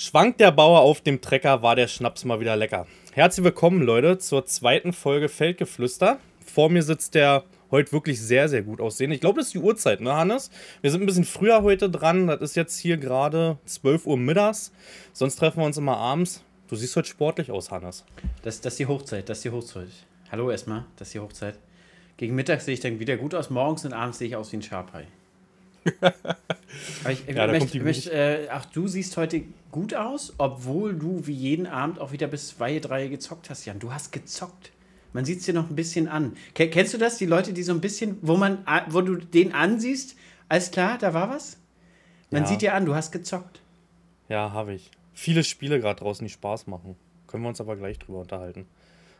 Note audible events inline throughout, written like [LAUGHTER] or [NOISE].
Schwankt der Bauer auf dem Trecker, war der Schnaps mal wieder lecker. Herzlich willkommen, Leute, zur zweiten Folge Feldgeflüster. Vor mir sitzt der heute wirklich sehr, sehr gut aussehen. Ich glaube, das ist die Uhrzeit, ne, Hannes? Wir sind ein bisschen früher heute dran. Das ist jetzt hier gerade 12 Uhr mittags. Sonst treffen wir uns immer abends. Du siehst heute sportlich aus, Hannes. Das, das ist die Hochzeit, das ist die Hochzeit. Hallo erstmal, das ist die Hochzeit. Gegen Mittag sehe ich dann wieder gut aus, morgens und abends sehe ich aus wie ein Sharpei. [LAUGHS] Ich, ja, möchte, möchte, äh, ach, du siehst heute gut aus, obwohl du wie jeden Abend auch wieder bis zwei, drei gezockt hast, Jan. Du hast gezockt. Man sieht es dir noch ein bisschen an. Kennst du das, die Leute, die so ein bisschen, wo man, wo du den ansiehst, alles klar, da war was? Man ja. sieht dir an, du hast gezockt. Ja, habe ich. Viele Spiele gerade draußen, die Spaß machen. Können wir uns aber gleich drüber unterhalten.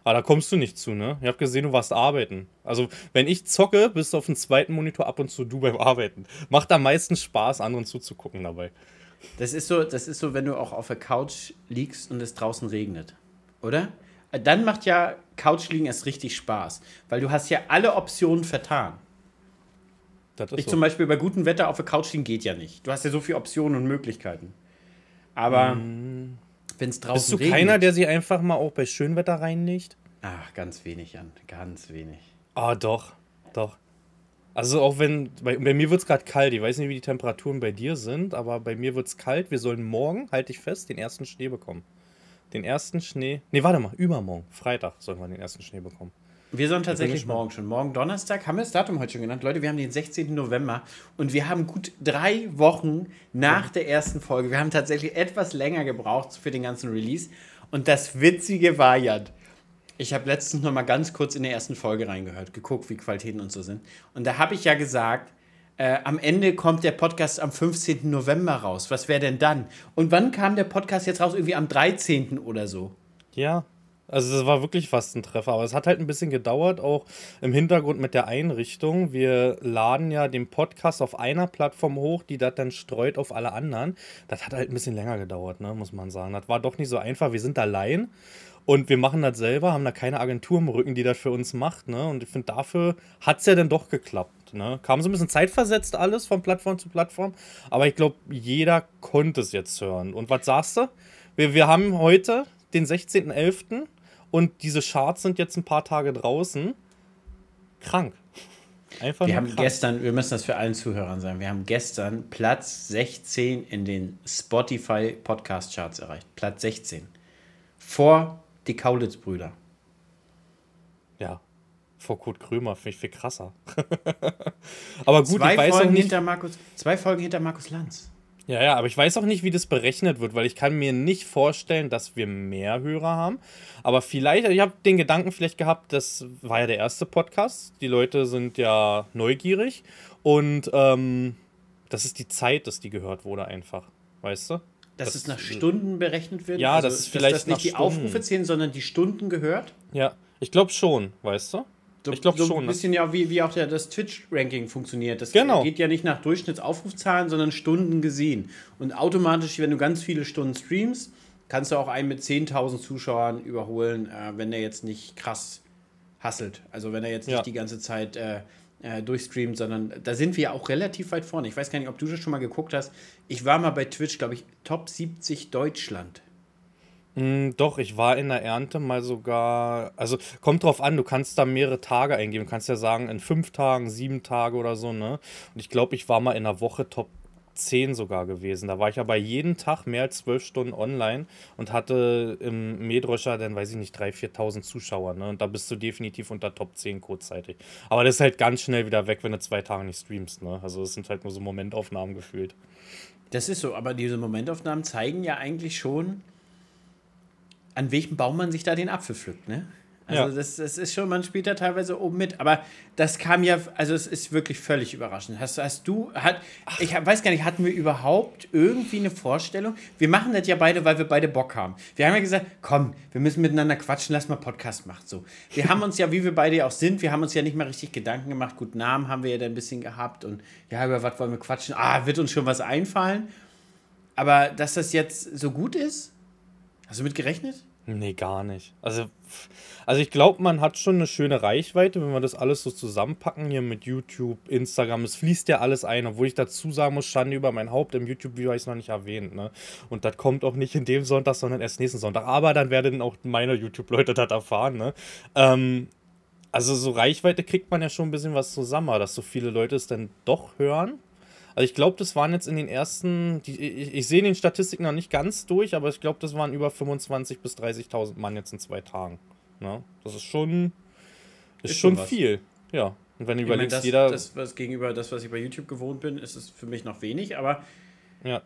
Aber da kommst du nicht zu, ne? Ich habe gesehen, du warst arbeiten. Also, wenn ich zocke, bist du auf dem zweiten Monitor ab und zu du beim Arbeiten. Macht am meisten Spaß, anderen zuzugucken dabei. Das ist so, das ist so, wenn du auch auf der Couch liegst und es draußen regnet. Oder? Dann macht ja Couch liegen erst richtig Spaß. Weil du hast ja alle Optionen vertan. ich so. zum Beispiel bei gutem Wetter auf der Couch liegen geht ja nicht. Du hast ja so viele Optionen und Möglichkeiten. Aber. Mm wenn es draußen Bist du regnet. keiner, der sie einfach mal auch bei Schönwetter reinlegt? Ach, ganz wenig, Jan. Ganz wenig. Ah, oh, doch. Doch. Also auch wenn, bei, bei mir wird es gerade kalt, ich weiß nicht, wie die Temperaturen bei dir sind, aber bei mir wird es kalt. Wir sollen morgen, halte ich fest, den ersten Schnee bekommen. Den ersten Schnee. Nee, warte mal, übermorgen, Freitag sollen wir den ersten Schnee bekommen. Wir sollen tatsächlich morgen schon. Morgen Donnerstag haben wir das Datum heute schon genannt. Leute, wir haben den 16. November und wir haben gut drei Wochen nach der ersten Folge. Wir haben tatsächlich etwas länger gebraucht für den ganzen Release. Und das Witzige war ja, ich habe letztens noch mal ganz kurz in der ersten Folge reingehört, geguckt, wie Qualitäten und so sind. Und da habe ich ja gesagt, äh, am Ende kommt der Podcast am 15. November raus. Was wäre denn dann? Und wann kam der Podcast jetzt raus? Irgendwie am 13. oder so. Ja, also das war wirklich fast ein Treffer, aber es hat halt ein bisschen gedauert, auch im Hintergrund mit der Einrichtung. Wir laden ja den Podcast auf einer Plattform hoch, die das dann streut auf alle anderen. Das hat halt ein bisschen länger gedauert, ne, muss man sagen. Das war doch nicht so einfach. Wir sind allein und wir machen das selber, haben da keine Agentur im Rücken, die das für uns macht. Ne? Und ich finde, dafür hat es ja dann doch geklappt. Ne? Kam so ein bisschen zeitversetzt alles von Plattform zu Plattform, aber ich glaube, jeder konnte es jetzt hören. Und was sagst du? Wir, wir haben heute den 16.11. Und diese Charts sind jetzt ein paar Tage draußen. Krank. Einfach wir haben krank. gestern, wir müssen das für allen Zuhörern sagen, wir haben gestern Platz 16 in den Spotify Podcast Charts erreicht. Platz 16. Vor die Kaulitz-Brüder. Ja, vor Kurt Krömer finde ich viel krasser. [LAUGHS] Aber gut, zwei ich weiß Folgen auch nicht. Hinter Markus, zwei Folgen hinter Markus Lanz. Ja, ja, aber ich weiß auch nicht, wie das berechnet wird, weil ich kann mir nicht vorstellen, dass wir mehr Hörer haben. Aber vielleicht, ich habe den Gedanken vielleicht gehabt, das war ja der erste Podcast. Die Leute sind ja neugierig und ähm, das ist die Zeit, dass die gehört wurde einfach, weißt du? Dass das, es nach Stunden berechnet wird? Ja, also, das ist vielleicht dass das nicht die Stunden. Aufrufe zählen, sondern die Stunden gehört? Ja, ich glaube schon, weißt du? So, ich glaube so schon. Ein bisschen ja, wie, wie auch der, das Twitch-Ranking funktioniert. Das genau. geht ja nicht nach Durchschnittsaufrufzahlen, sondern Stunden gesehen. Und automatisch, wenn du ganz viele Stunden streamst, kannst du auch einen mit 10.000 Zuschauern überholen, äh, wenn der jetzt nicht krass hasselt. Also wenn er jetzt nicht ja. die ganze Zeit äh, äh, durchstreamt, sondern da sind wir auch relativ weit vorne. Ich weiß gar nicht, ob du das schon mal geguckt hast. Ich war mal bei Twitch, glaube ich, Top 70 Deutschland. Mm, doch, ich war in der Ernte mal sogar. Also kommt drauf an, du kannst da mehrere Tage eingeben. Du kannst ja sagen, in fünf Tagen, sieben Tage oder so, ne? Und ich glaube, ich war mal in der Woche Top 10 sogar gewesen. Da war ich aber jeden Tag mehr als zwölf Stunden online und hatte im Mähdröscher dann, weiß ich nicht, 3.000, 4.000 Zuschauer. Ne? Und da bist du definitiv unter Top 10 kurzzeitig. Aber das ist halt ganz schnell wieder weg, wenn du zwei Tage nicht streamst. Ne? Also es sind halt nur so Momentaufnahmen gefühlt. Das ist so, aber diese Momentaufnahmen zeigen ja eigentlich schon, an welchem Baum man sich da den Apfel pflückt, ne? Also ja. das, das ist schon, man spielt da teilweise oben mit. Aber das kam ja, also es ist wirklich völlig überraschend. Hast, hast du, hat, ich weiß gar nicht, hatten wir überhaupt irgendwie eine Vorstellung? Wir machen das ja beide, weil wir beide Bock haben. Wir haben ja gesagt, komm, wir müssen miteinander quatschen, lass mal Podcast machen. So. Wir haben uns ja, wie wir beide auch sind, wir haben uns ja nicht mal richtig Gedanken gemacht. Gut, Namen haben wir ja da ein bisschen gehabt und ja, über was wollen wir quatschen? Ah, wird uns schon was einfallen. Aber dass das jetzt so gut ist, hast du mit gerechnet? Nee, gar nicht. Also, also ich glaube, man hat schon eine schöne Reichweite, wenn wir das alles so zusammenpacken hier mit YouTube, Instagram. Es fließt ja alles ein, obwohl ich dazu sagen muss, Schande über mein Haupt. Im YouTube-Video habe ich es noch nicht erwähnt. Ne? Und das kommt auch nicht in dem Sonntag, sondern erst nächsten Sonntag. Aber dann werden auch meine YouTube-Leute das erfahren. Ne? Ähm, also so Reichweite kriegt man ja schon ein bisschen was zusammen, dass so viele Leute es dann doch hören. Also ich glaube, das waren jetzt in den ersten, die, ich, ich sehe den Statistiken noch nicht ganz durch, aber ich glaube, das waren über 25.000 bis 30.000 Mann jetzt in zwei Tagen. Ne? Das ist schon, ist, ist schon was. viel. Ja. Und wenn du ich überlegst, meine, das, jeder. Das, was gegenüber das, was ich bei YouTube gewohnt bin, ist es für mich noch wenig, aber. Ja.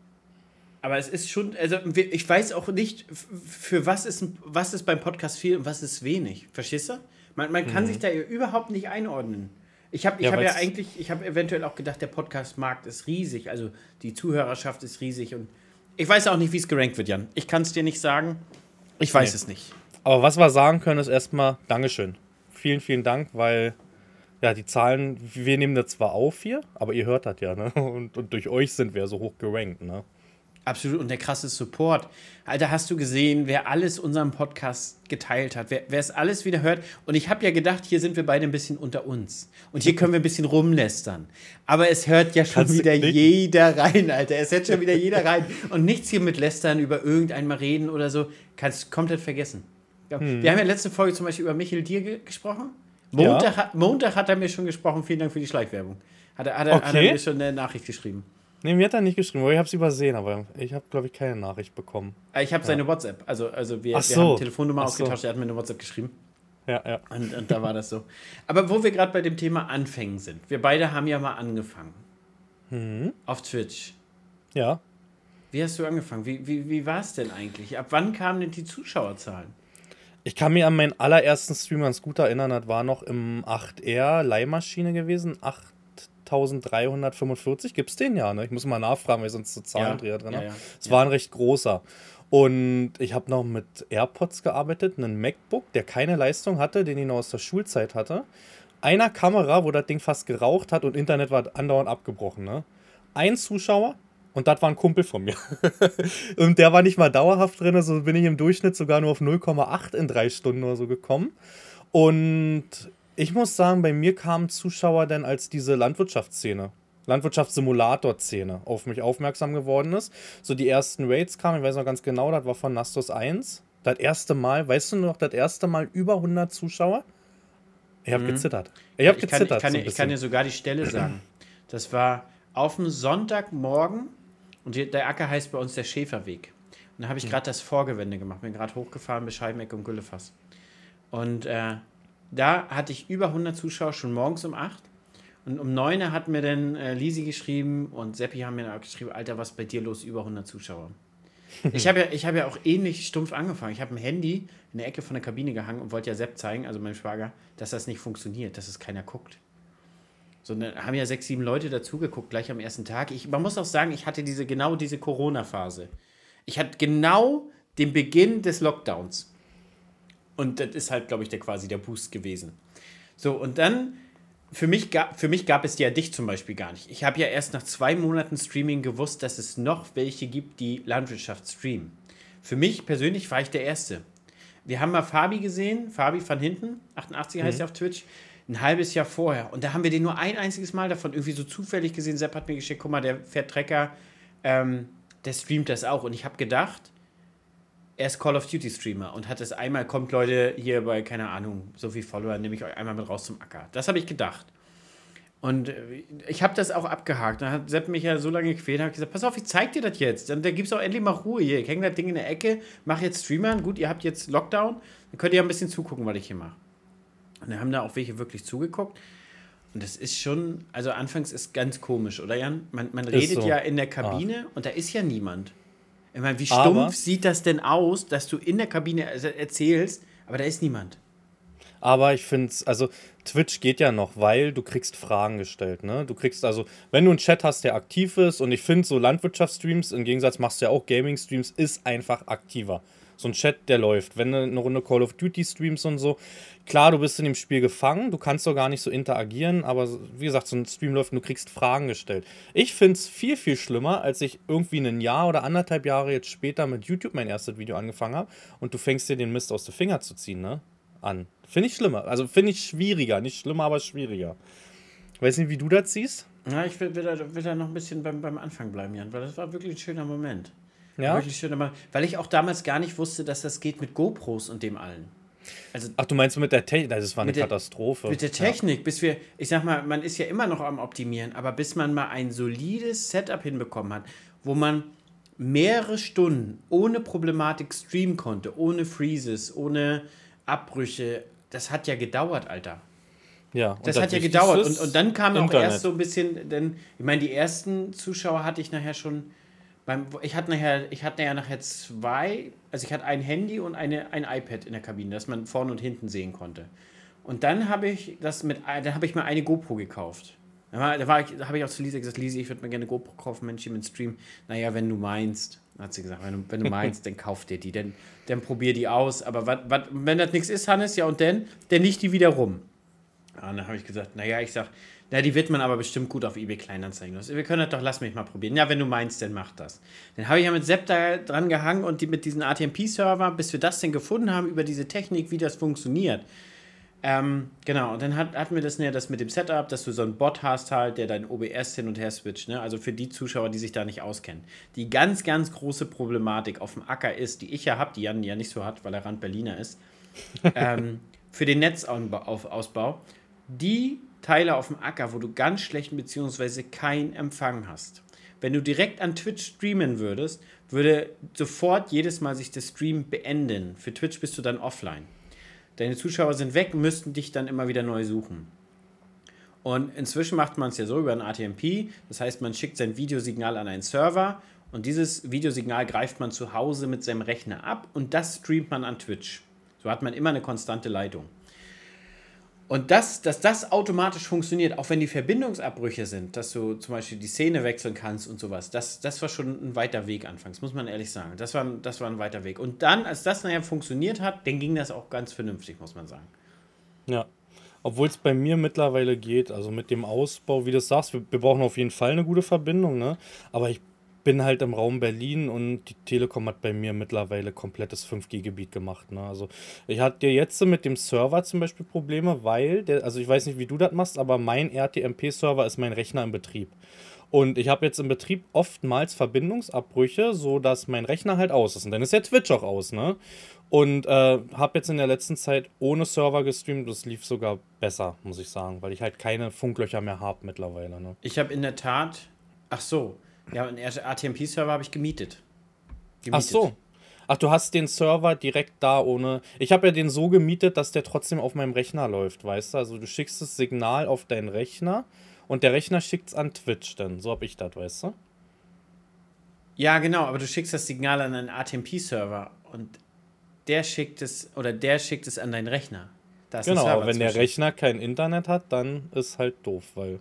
Aber es ist schon, also ich weiß auch nicht, für was ist, was ist beim Podcast viel und was ist wenig. Verstehst du? Man, man kann mhm. sich da überhaupt nicht einordnen. Ich habe ich ja, hab ja eigentlich, ich habe eventuell auch gedacht, der Podcast-Markt ist riesig, also die Zuhörerschaft ist riesig und ich weiß auch nicht, wie es gerankt wird, Jan. Ich kann es dir nicht sagen. Ich weiß nee. es nicht. Aber was wir sagen können, ist erstmal Dankeschön. Vielen, vielen Dank, weil ja, die Zahlen, wir nehmen das zwar auf hier, aber ihr hört das ja, ne? [LAUGHS] Und, und durch euch sind wir so hoch gerankt, ne? Absolut. Und der krasse Support. Alter, hast du gesehen, wer alles unseren Podcast geteilt hat, wer, wer es alles wieder hört. Und ich habe ja gedacht, hier sind wir beide ein bisschen unter uns. Und hier können wir ein bisschen rumlästern. Aber es hört ja schon Kannst wieder jeder rein, Alter. Es hört schon wieder jeder rein. Und nichts hier mit lästern, über irgendein mal reden oder so. Kannst du komplett vergessen. Hm. Wir haben ja letzte Folge zum Beispiel über Michael Dier ge gesprochen. Montag, ja. hat, Montag hat er mir schon gesprochen. Vielen Dank für die Schleichwerbung. Hat er, hat er, okay. hat er mir schon eine Nachricht geschrieben. Nee, mir hat er nicht geschrieben, aber ich habe es übersehen, aber ich habe, glaube ich, keine Nachricht bekommen. Ah, ich habe ja. seine WhatsApp. Also, also wir, so. wir haben Telefonnummer Ach ausgetauscht, so. er hat mir eine WhatsApp geschrieben. Ja, ja. Und, und da war das so. Aber wo wir gerade bei dem Thema Anfängen sind, wir beide haben ja mal angefangen. Mhm. Auf Twitch. Ja. Wie hast du angefangen? Wie, wie, wie war es denn eigentlich? Ab wann kamen denn die Zuschauerzahlen? Ich kann mir an meinen allerersten Stream ganz gut erinnern, das war noch im 8R Leihmaschine gewesen. 8 8345. Gibt es den ja, ne? Ich muss mal nachfragen, weil ich sonst so Zahlendreher ja, drin habe. Ja, ja, es war ein recht großer. Und ich habe noch mit AirPods gearbeitet, einen MacBook, der keine Leistung hatte, den ich noch aus der Schulzeit hatte. Einer Kamera, wo das Ding fast geraucht hat und Internet war andauernd abgebrochen. Ne? Ein Zuschauer, und das war ein Kumpel von mir. [LAUGHS] und der war nicht mal dauerhaft drin, also bin ich im Durchschnitt sogar nur auf 0,8 in drei Stunden oder so gekommen. Und ich muss sagen, bei mir kamen Zuschauer dann als diese Landwirtschaftsszene, Landwirtschaftssimulator-Szene auf mich aufmerksam geworden ist. So die ersten Raids kamen, ich weiß noch ganz genau, das war von Nastos 1. Das erste Mal, weißt du noch, das erste Mal über 100 Zuschauer? Ich habe mhm. gezittert. Ich habe gezittert. Kann, ich, kann, so ich kann dir sogar die Stelle sagen. Das war auf dem Sonntagmorgen und der Acker heißt bei uns der Schäferweg. Und da habe ich mhm. gerade das Vorgewende gemacht. Bin gerade hochgefahren bis Scheibenecke und Güllefass. Und äh, da hatte ich über 100 Zuschauer schon morgens um 8. Und um 9 hat mir dann äh, Lisi geschrieben und Seppi haben mir auch geschrieben, Alter, was ist bei dir los, über 100 Zuschauer. [LAUGHS] ich habe ja, hab ja auch ähnlich stumpf angefangen. Ich habe ein Handy in der Ecke von der Kabine gehangen und wollte ja Sepp zeigen, also meinem Schwager, dass das nicht funktioniert, dass es keiner guckt. Sondern haben ja sechs, sieben Leute dazugeguckt, gleich am ersten Tag. Ich, man muss auch sagen, ich hatte diese, genau diese Corona-Phase. Ich hatte genau den Beginn des Lockdowns. Und das ist halt, glaube ich, der quasi der Boost gewesen. So, und dann, für mich, gab, für mich gab es ja dich zum Beispiel gar nicht. Ich habe ja erst nach zwei Monaten Streaming gewusst, dass es noch welche gibt, die Landwirtschaft streamen. Für mich persönlich war ich der Erste. Wir haben mal Fabi gesehen, Fabi von hinten, 88 heißt mhm. er auf Twitch, ein halbes Jahr vorher. Und da haben wir den nur ein einziges Mal davon irgendwie so zufällig gesehen. Sepp hat mir geschickt, guck mal, der fährt Trecker, ähm, der streamt das auch. Und ich habe gedacht, er ist Call of Duty Streamer und hat es einmal, kommt Leute hier bei, keine Ahnung, so viel Follower, nehme ich euch einmal mit raus zum Acker. Das habe ich gedacht. Und äh, ich habe das auch abgehakt. Dann hat Sepp mich ja so lange gequält, hat gesagt, pass auf, ich zeig dir das jetzt. Dann da gibt es auch endlich mal Ruhe hier. Ich hänge das Ding in der Ecke, mache jetzt Streamern. Gut, ihr habt jetzt Lockdown, dann könnt ihr ja ein bisschen zugucken, was ich hier mache. Und dann haben da auch welche wirklich zugeguckt. Und das ist schon, also anfangs ist ganz komisch, oder Jan? Man, man redet so. ja in der Kabine ah. und da ist ja niemand. Ich meine, wie stumpf aber, sieht das denn aus, dass du in der Kabine erzählst, aber da ist niemand? Aber ich finde es, also Twitch geht ja noch, weil du kriegst Fragen gestellt, ne? Du kriegst also, wenn du einen Chat hast, der aktiv ist, und ich finde so Landwirtschaftsstreams, im Gegensatz machst du ja auch Gaming-Streams, ist einfach aktiver. So ein Chat, der läuft. Wenn du eine Runde Call of Duty streams und so, klar, du bist in dem Spiel gefangen, du kannst doch gar nicht so interagieren, aber wie gesagt, so ein Stream läuft und du kriegst Fragen gestellt. Ich finde es viel, viel schlimmer, als ich irgendwie ein Jahr oder anderthalb Jahre jetzt später mit YouTube mein erstes Video angefangen habe und du fängst dir den Mist aus den Finger zu ziehen, ne? An. Finde ich schlimmer. Also finde ich schwieriger. Nicht schlimmer, aber schwieriger. Weiß nicht, wie du das siehst? Ja, ich will, will da noch ein bisschen beim, beim Anfang bleiben, Jan, weil das war wirklich ein schöner Moment. Ja. Wirklich Moment. Weil ich auch damals gar nicht wusste, dass das geht mit GoPros und dem allen. Also Ach, du meinst mit der Technik? Das war eine der, Katastrophe. Mit der Technik, ja. bis wir, ich sag mal, man ist ja immer noch am Optimieren, aber bis man mal ein solides Setup hinbekommen hat, wo man mehrere Stunden ohne Problematik streamen konnte, ohne Freezes, ohne Abbrüche, das hat ja gedauert, Alter. Ja, das hat ja gedauert. Und, und dann kam Internet. auch erst so ein bisschen, denn ich meine, die ersten Zuschauer hatte ich nachher schon beim, ich hatte nachher, ich hatte nachher, nachher zwei, also ich hatte ein Handy und eine, ein iPad in der Kabine, das man vorne und hinten sehen konnte. Und dann habe ich das mit, dann habe ich mir eine GoPro gekauft. Da, war, da, war ich, da habe ich auch zu Lisa gesagt, Lisa, ich würde mir gerne eine GoPro kaufen, Mensch, im Stream. Naja, wenn du meinst, hat sie gesagt, wenn du, wenn du [LAUGHS] meinst, dann kauf dir die, dann, dann probier die aus. Aber wat, wat, wenn das nichts ist, Hannes, ja und dann, dann nicht die wieder rum. Ja, und dann habe ich gesagt, naja, ich sag, na, die wird man aber bestimmt gut auf eBay Kleinanzeigen los. Wir können das doch, lass mich mal probieren. Ja, wenn du meinst, dann mach das. Dann habe ich ja mit Sepp da dran gehangen und die, mit diesen ATMP-Server, bis wir das denn gefunden haben über diese Technik, wie das funktioniert. Ähm, genau, und dann hat, hatten wir das, ne, das mit dem Setup, dass du so einen Bot hast halt, der dein OBS hin und her switcht. Ne? Also für die Zuschauer, die sich da nicht auskennen. Die ganz, ganz große Problematik auf dem Acker ist, die ich ja habe, die Jan ja nicht so hat, weil er Rand Berliner ist, [LAUGHS] ähm, für den Netzausbau, die Teile auf dem Acker, wo du ganz schlechten bzw. keinen Empfang hast. Wenn du direkt an Twitch streamen würdest, würde sofort jedes Mal sich der Stream beenden. Für Twitch bist du dann offline. Deine Zuschauer sind weg, müssten dich dann immer wieder neu suchen. Und inzwischen macht man es ja so über ein ATMP, das heißt, man schickt sein Videosignal an einen Server und dieses Videosignal greift man zu Hause mit seinem Rechner ab und das streamt man an Twitch. So hat man immer eine konstante Leitung. Und das, dass das automatisch funktioniert, auch wenn die Verbindungsabbrüche sind, dass du zum Beispiel die Szene wechseln kannst und sowas, das, das war schon ein weiter Weg anfangs, muss man ehrlich sagen. Das war, das war ein weiter Weg. Und dann, als das nachher funktioniert hat, dann ging das auch ganz vernünftig, muss man sagen. Ja. Obwohl es bei mir mittlerweile geht, also mit dem Ausbau, wie du sagst, wir, wir brauchen auf jeden Fall eine gute Verbindung, ne? Aber ich bin halt im Raum Berlin und die Telekom hat bei mir mittlerweile komplettes 5G-Gebiet gemacht. Ne? Also ich hatte jetzt mit dem Server zum Beispiel Probleme, weil, der, also ich weiß nicht, wie du das machst, aber mein RTMP-Server ist mein Rechner im Betrieb. Und ich habe jetzt im Betrieb oftmals Verbindungsabbrüche, sodass mein Rechner halt aus ist. Und dann ist der Twitch auch aus, ne? Und äh, habe jetzt in der letzten Zeit ohne Server gestreamt. Das lief sogar besser, muss ich sagen, weil ich halt keine Funklöcher mehr habe mittlerweile. Ne? Ich habe in der Tat, ach so, ja, einen ATMP-Server habe ich gemietet. gemietet. Ach so. Ach, du hast den Server direkt da ohne. Ich habe ja den so gemietet, dass der trotzdem auf meinem Rechner läuft, weißt du? Also du schickst das Signal auf deinen Rechner und der Rechner schickt es an Twitch dann. So habe ich das, weißt du? Ja, genau, aber du schickst das Signal an einen ATMP-Server und der schickt es oder der schickt es an deinen Rechner. genau, aber wenn der Rechner kein Internet hat, dann ist halt doof, weil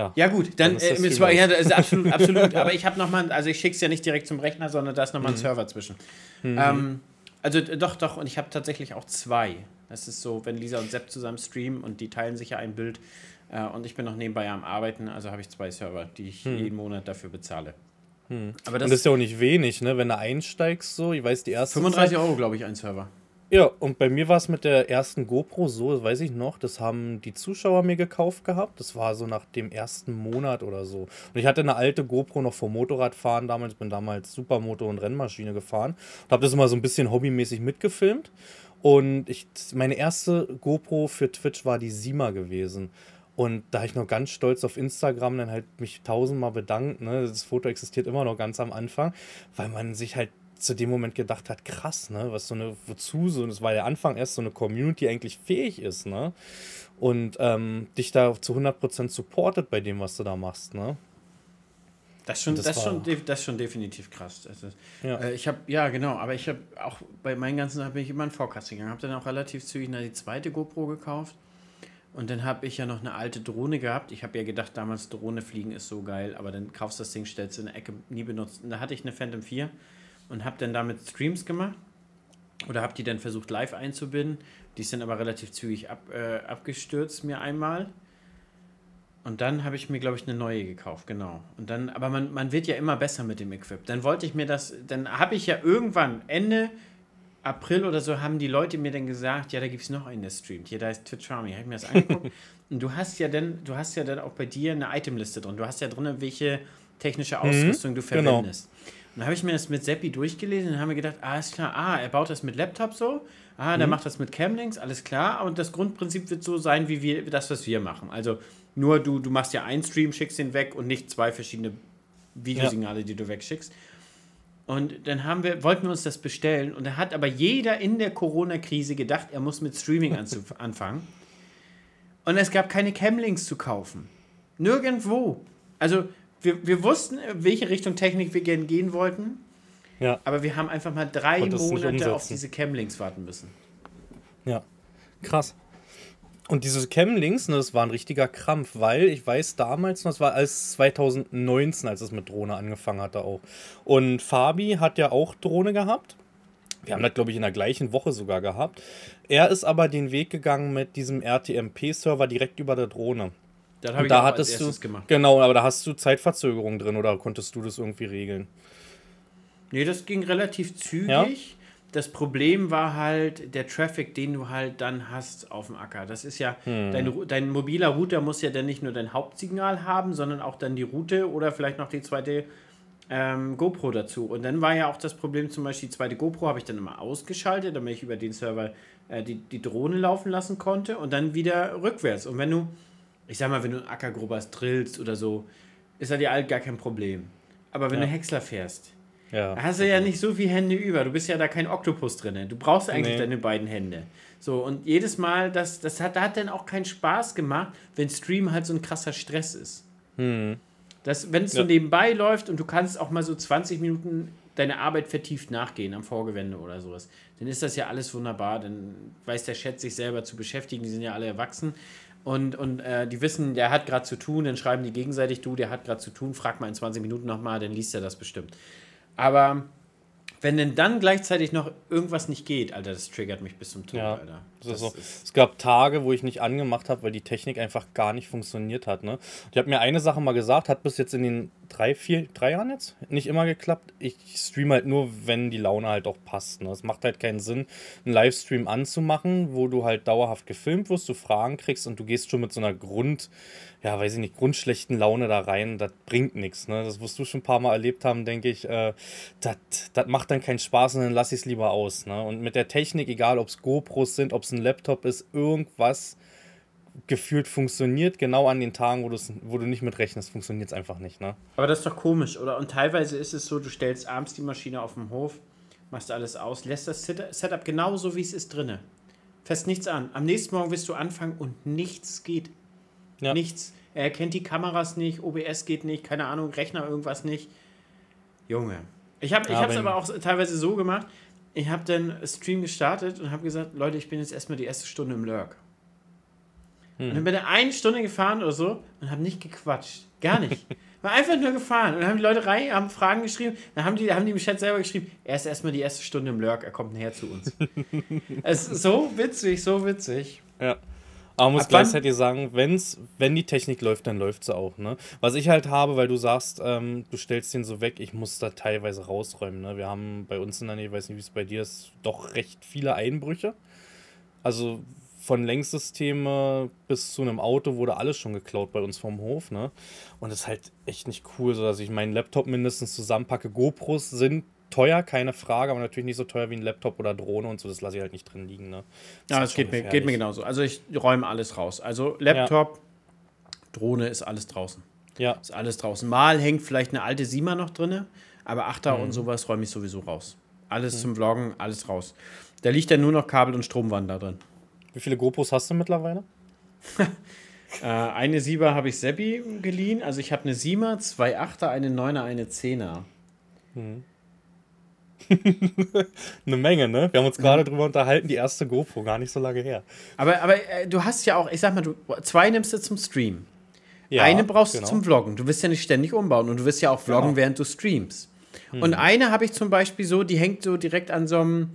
ja, ja gut, dann, dann ist das, äh, ja, ist absolut, [LAUGHS] absolut. aber ich habe nochmal, also ich schicke es ja nicht direkt zum Rechner, sondern da ist nochmal mhm. ein Server zwischen. Mhm. Ähm, also doch, doch, und ich habe tatsächlich auch zwei. Das ist so, wenn Lisa und Sepp zusammen streamen und die teilen sich ja ein Bild äh, und ich bin noch nebenbei am Arbeiten, also habe ich zwei Server, die ich mhm. jeden Monat dafür bezahle. Mhm. Aber das, und das ist ja auch nicht wenig, ne? Wenn du einsteigst, so, ich weiß, die erste. 35 Zeit, Euro, glaube ich, ein Server. Ja, und bei mir war es mit der ersten GoPro so, weiß ich noch, das haben die Zuschauer mir gekauft gehabt. Das war so nach dem ersten Monat oder so. Und ich hatte eine alte GoPro noch vom Motorradfahren damals, bin damals Supermoto und Rennmaschine gefahren und habe das immer so ein bisschen hobbymäßig mitgefilmt. Und ich, meine erste GoPro für Twitch war die Sima gewesen. Und da ich noch ganz stolz auf Instagram dann halt mich tausendmal bedankt. Ne? Das Foto existiert immer noch ganz am Anfang, weil man sich halt zu dem Moment gedacht hat, krass, ne, was so eine, wozu so, das war der Anfang erst so eine Community eigentlich fähig ist, ne, und ähm, dich da zu 100% supportet bei dem, was du da machst, ne. Das, schon, Das das, schon, das ist schon definitiv krass. Ist, Ja. äh, ich habe, ja genau, aber ich habe auch bei meinen ganzen Sachen bin ich immer in Vorkasse gegangen. Habe dann auch relativ zügig eine, die zweite GoPro gekauft. Und dann habe ich ja noch eine alte Drohne gehabt. Ich habe ja gedacht, damals Drohne fliegen ist so geil, aber dann kaufst du das Ding, stellst in der Ecke, nie benutzt. Und da hatte ich eine Phantom 4 und habe dann damit Streams gemacht. Oder habe die dann versucht live einzubinden. Die ist dann aber relativ zügig ab, äh, abgestürzt mir einmal. Und dann habe ich mir, glaube ich, eine neue gekauft, genau. Und dann, aber man, man wird ja immer besser mit dem Equip. Dann wollte ich mir das, dann habe ich ja irgendwann, Ende April oder so, haben die Leute mir dann gesagt, ja, da gibt es noch einen, der streamt. Hier, da ist Twitch Army. Habe ich mir das angeguckt. [LAUGHS] und du hast ja dann, du hast ja dann auch bei dir eine Itemliste drin. Du hast ja drin, welche technische Ausrüstung du genau. verwendest. Und dann habe ich mir das mit Seppi durchgelesen und haben mir gedacht, ah, ist klar, ah, er baut das mit Laptop so, ah, der macht das mit Camlinks, alles klar. Und das Grundprinzip wird so sein, wie wir das, was wir machen. Also nur du, du machst ja einen Stream, schickst ihn weg und nicht zwei verschiedene Videosignale, die du wegschickst. Und dann haben wir, wollten wir uns das bestellen und da hat aber jeder in der Corona-Krise gedacht, er muss mit Streaming [LAUGHS] anfangen. Und es gab keine Camlinks zu kaufen. Nirgendwo. Also wir, wir wussten, in welche Richtung Technik wir gerne gehen wollten, Ja, aber wir haben einfach mal drei Monate auf diese Camlinks warten müssen. ja. Krass. Und diese Cam-Links, ne, das war ein richtiger Krampf, weil ich weiß damals, noch, das war als 2019, als es mit Drohne angefangen hatte auch. Und Fabi hat ja auch Drohne gehabt. Wir haben das, glaube ich, in der gleichen Woche sogar gehabt. Er ist aber den Weg gegangen mit diesem RTMP-Server direkt über der Drohne. Das Und da hattest du, genau, aber da hast du Zeitverzögerung drin oder konntest du das irgendwie regeln? Nee, das ging relativ zügig. Ja? Das Problem war halt der Traffic, den du halt dann hast auf dem Acker. Das ist ja, Hm. dein, dein mobiler Router muss ja dann nicht nur dein Hauptsignal haben, sondern auch dann die Route oder vielleicht noch die zweite ähm, GoPro dazu. Und dann war ja auch das Problem, zum Beispiel die zweite GoPro habe ich dann immer ausgeschaltet, damit ich über den Server äh, die, die Drohne laufen lassen konnte und dann wieder rückwärts. Und wenn du, ich sag mal, wenn du einen Ackergrubers drillst oder so, ist das ja halt gar kein Problem. Aber wenn Ja. du Häcksler fährst, Ja. da hast du ja nicht so viele Hände über. Du bist ja da kein Oktopus drin. Du brauchst eigentlich Nee. deine beiden Hände. So, und jedes Mal, das, das hat, da hat dann auch keinen Spaß gemacht, wenn Stream halt so ein krasser Stress ist. Das, wenn es so Ja. nebenbei läuft und du kannst auch mal so 20 Minuten deine Arbeit vertieft nachgehen am Vorgewende oder sowas, dann ist das ja alles wunderbar. Dann weiß der Chat sich selber zu beschäftigen. Die sind ja alle erwachsen. Und, und äh, die wissen, der hat gerade zu tun, dann schreiben die gegenseitig, du, der hat gerade zu tun, frag mal in 20 Minuten nochmal, dann liest er das bestimmt. Aber wenn denn dann gleichzeitig noch irgendwas nicht geht, Alter, das triggert mich bis zum Tod, Ja, Alter. Das ist so. Es gab Tage, wo ich nicht angemacht habe, weil die Technik einfach gar nicht funktioniert hat. Ne? Ich habe mir eine Sache mal gesagt, hat bis jetzt in den drei, vier, drei Jahren jetzt nicht immer geklappt. Ich streame halt nur, wenn die Laune halt auch passt. Ne? Es macht halt keinen Sinn, einen Livestream anzumachen, wo du halt dauerhaft gefilmt wirst, du Fragen kriegst und du gehst schon mit so einer Grund, ja, weiß ich nicht, grundschlechten Laune da rein. Das bringt nichts. Ne? Das wirst du schon ein paar Mal erlebt haben, denke ich. Äh, das das macht dann keinen Spaß und dann lass ich es lieber aus. Ne? Und mit der Technik, egal ob es GoPros sind, ob es ein Laptop ist, irgendwas gefühlt funktioniert, genau an den Tagen, wo, wo du nicht mit rechnest, funktioniert es einfach nicht. Ne? Aber das ist doch komisch, oder? Und teilweise ist es so, du stellst abends die Maschine auf dem Hof, machst alles aus, lässt das Set- Setup genauso, wie es ist, drinne. Fest nichts an. Am nächsten Morgen wirst du anfangen und nichts geht. Ja. Nichts. Er erkennt die Kameras nicht, OBS geht nicht, keine Ahnung, Rechner irgendwas nicht. Junge. Ich habe es wenn- aber auch teilweise so gemacht, ich habe dann Stream gestartet und habe gesagt, Leute, ich bin jetzt erstmal die erste Stunde im Lurk. Und dann bin ich eine Stunde gefahren oder so und habe nicht gequatscht. Gar nicht. [LAUGHS] War einfach nur gefahren. Und dann haben die Leute rein, haben Fragen geschrieben. Dann haben die, haben die im Chat selber geschrieben, er ist erstmal die erste Stunde im Lurk, er kommt näher zu uns. [LAUGHS] es ist so witzig, so witzig. Ja. Aber man muss gleichzeitig sagen, wenn's, wenn die Technik läuft, dann läuft sie auch. Ne? Was ich halt habe, weil du sagst, ähm, du stellst den so weg, ich muss da teilweise rausräumen. Ne? Wir haben bei uns in der Nähe, ich weiß nicht, wie es bei dir ist, doch recht viele Einbrüche. Also von Lenksysteme bis zu einem Auto wurde alles schon geklaut bei uns vom Hof. Ne? Und das ist halt echt nicht cool, so dass ich meinen Laptop mindestens zusammenpacke. GoPros sind teuer, keine Frage, aber natürlich nicht so teuer wie ein Laptop oder Drohne und so. Das lasse ich halt nicht drin liegen. Ne? Ja, ist das geht mir, geht mir genauso. Also ich räume alles raus. Also Laptop, Drohne ist alles draußen. Ja, Ist alles draußen. Mal hängt vielleicht eine alte Sima noch drin, aber Achter Mhm. und sowas räume ich sowieso raus. Alles zum Vloggen, alles raus. Da liegt dann nur noch Kabel und Stromwand da drin. Wie viele GoPros hast du mittlerweile? [LAUGHS] Äh, eine Sieber habe ich Seppi geliehen. Also ich habe eine Siemer, zwei Achter, eine Neuner, eine Zehner. Hm. [LAUGHS] eine Menge, ne? Wir haben uns gerade drüber unterhalten, die erste GoPro, gar nicht so lange her. Aber, aber äh, du hast ja auch, ich sag mal, du, zwei nimmst du zum Stream. Ja, eine brauchst genau. du zum Vloggen. Du wirst ja nicht ständig umbauen und du wirst ja auch vloggen, genau. während du streamst. Hm. Und eine habe ich zum Beispiel so, die hängt so direkt an so, einem,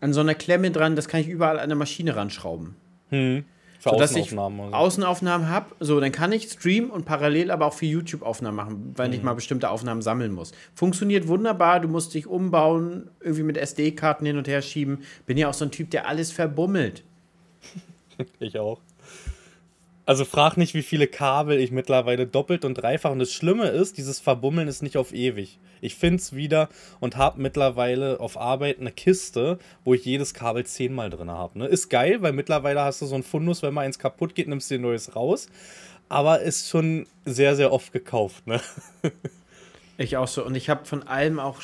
an so einer Klemme dran, das kann ich überall an der Maschine ranschrauben. Hm. Für so, Außenaufnahmen. Ich Außenaufnahmen habe, so, dann kann ich streamen und parallel aber auch für YouTube-Aufnahmen machen, weil mhm. ich mal bestimmte Aufnahmen sammeln muss. Funktioniert wunderbar, du musst dich umbauen, irgendwie mit SD-Karten hin und her schieben. Bin ja auch so ein Typ, der alles verbummelt. [LAUGHS] ich auch. Also frag nicht, wie viele Kabel ich mittlerweile doppelt und dreifach. Und das Schlimme ist, dieses Verbummeln ist nicht auf ewig. Ich finde es wieder und habe mittlerweile auf Arbeit eine Kiste, wo ich jedes Kabel zehnmal drin habe. Ne? Ist geil, weil mittlerweile hast du so ein Fundus, wenn mal eins kaputt geht, nimmst du dir neues raus. Aber ist schon sehr, sehr oft gekauft. Ne? [LAUGHS] Ich auch so. Und ich habe von allem auch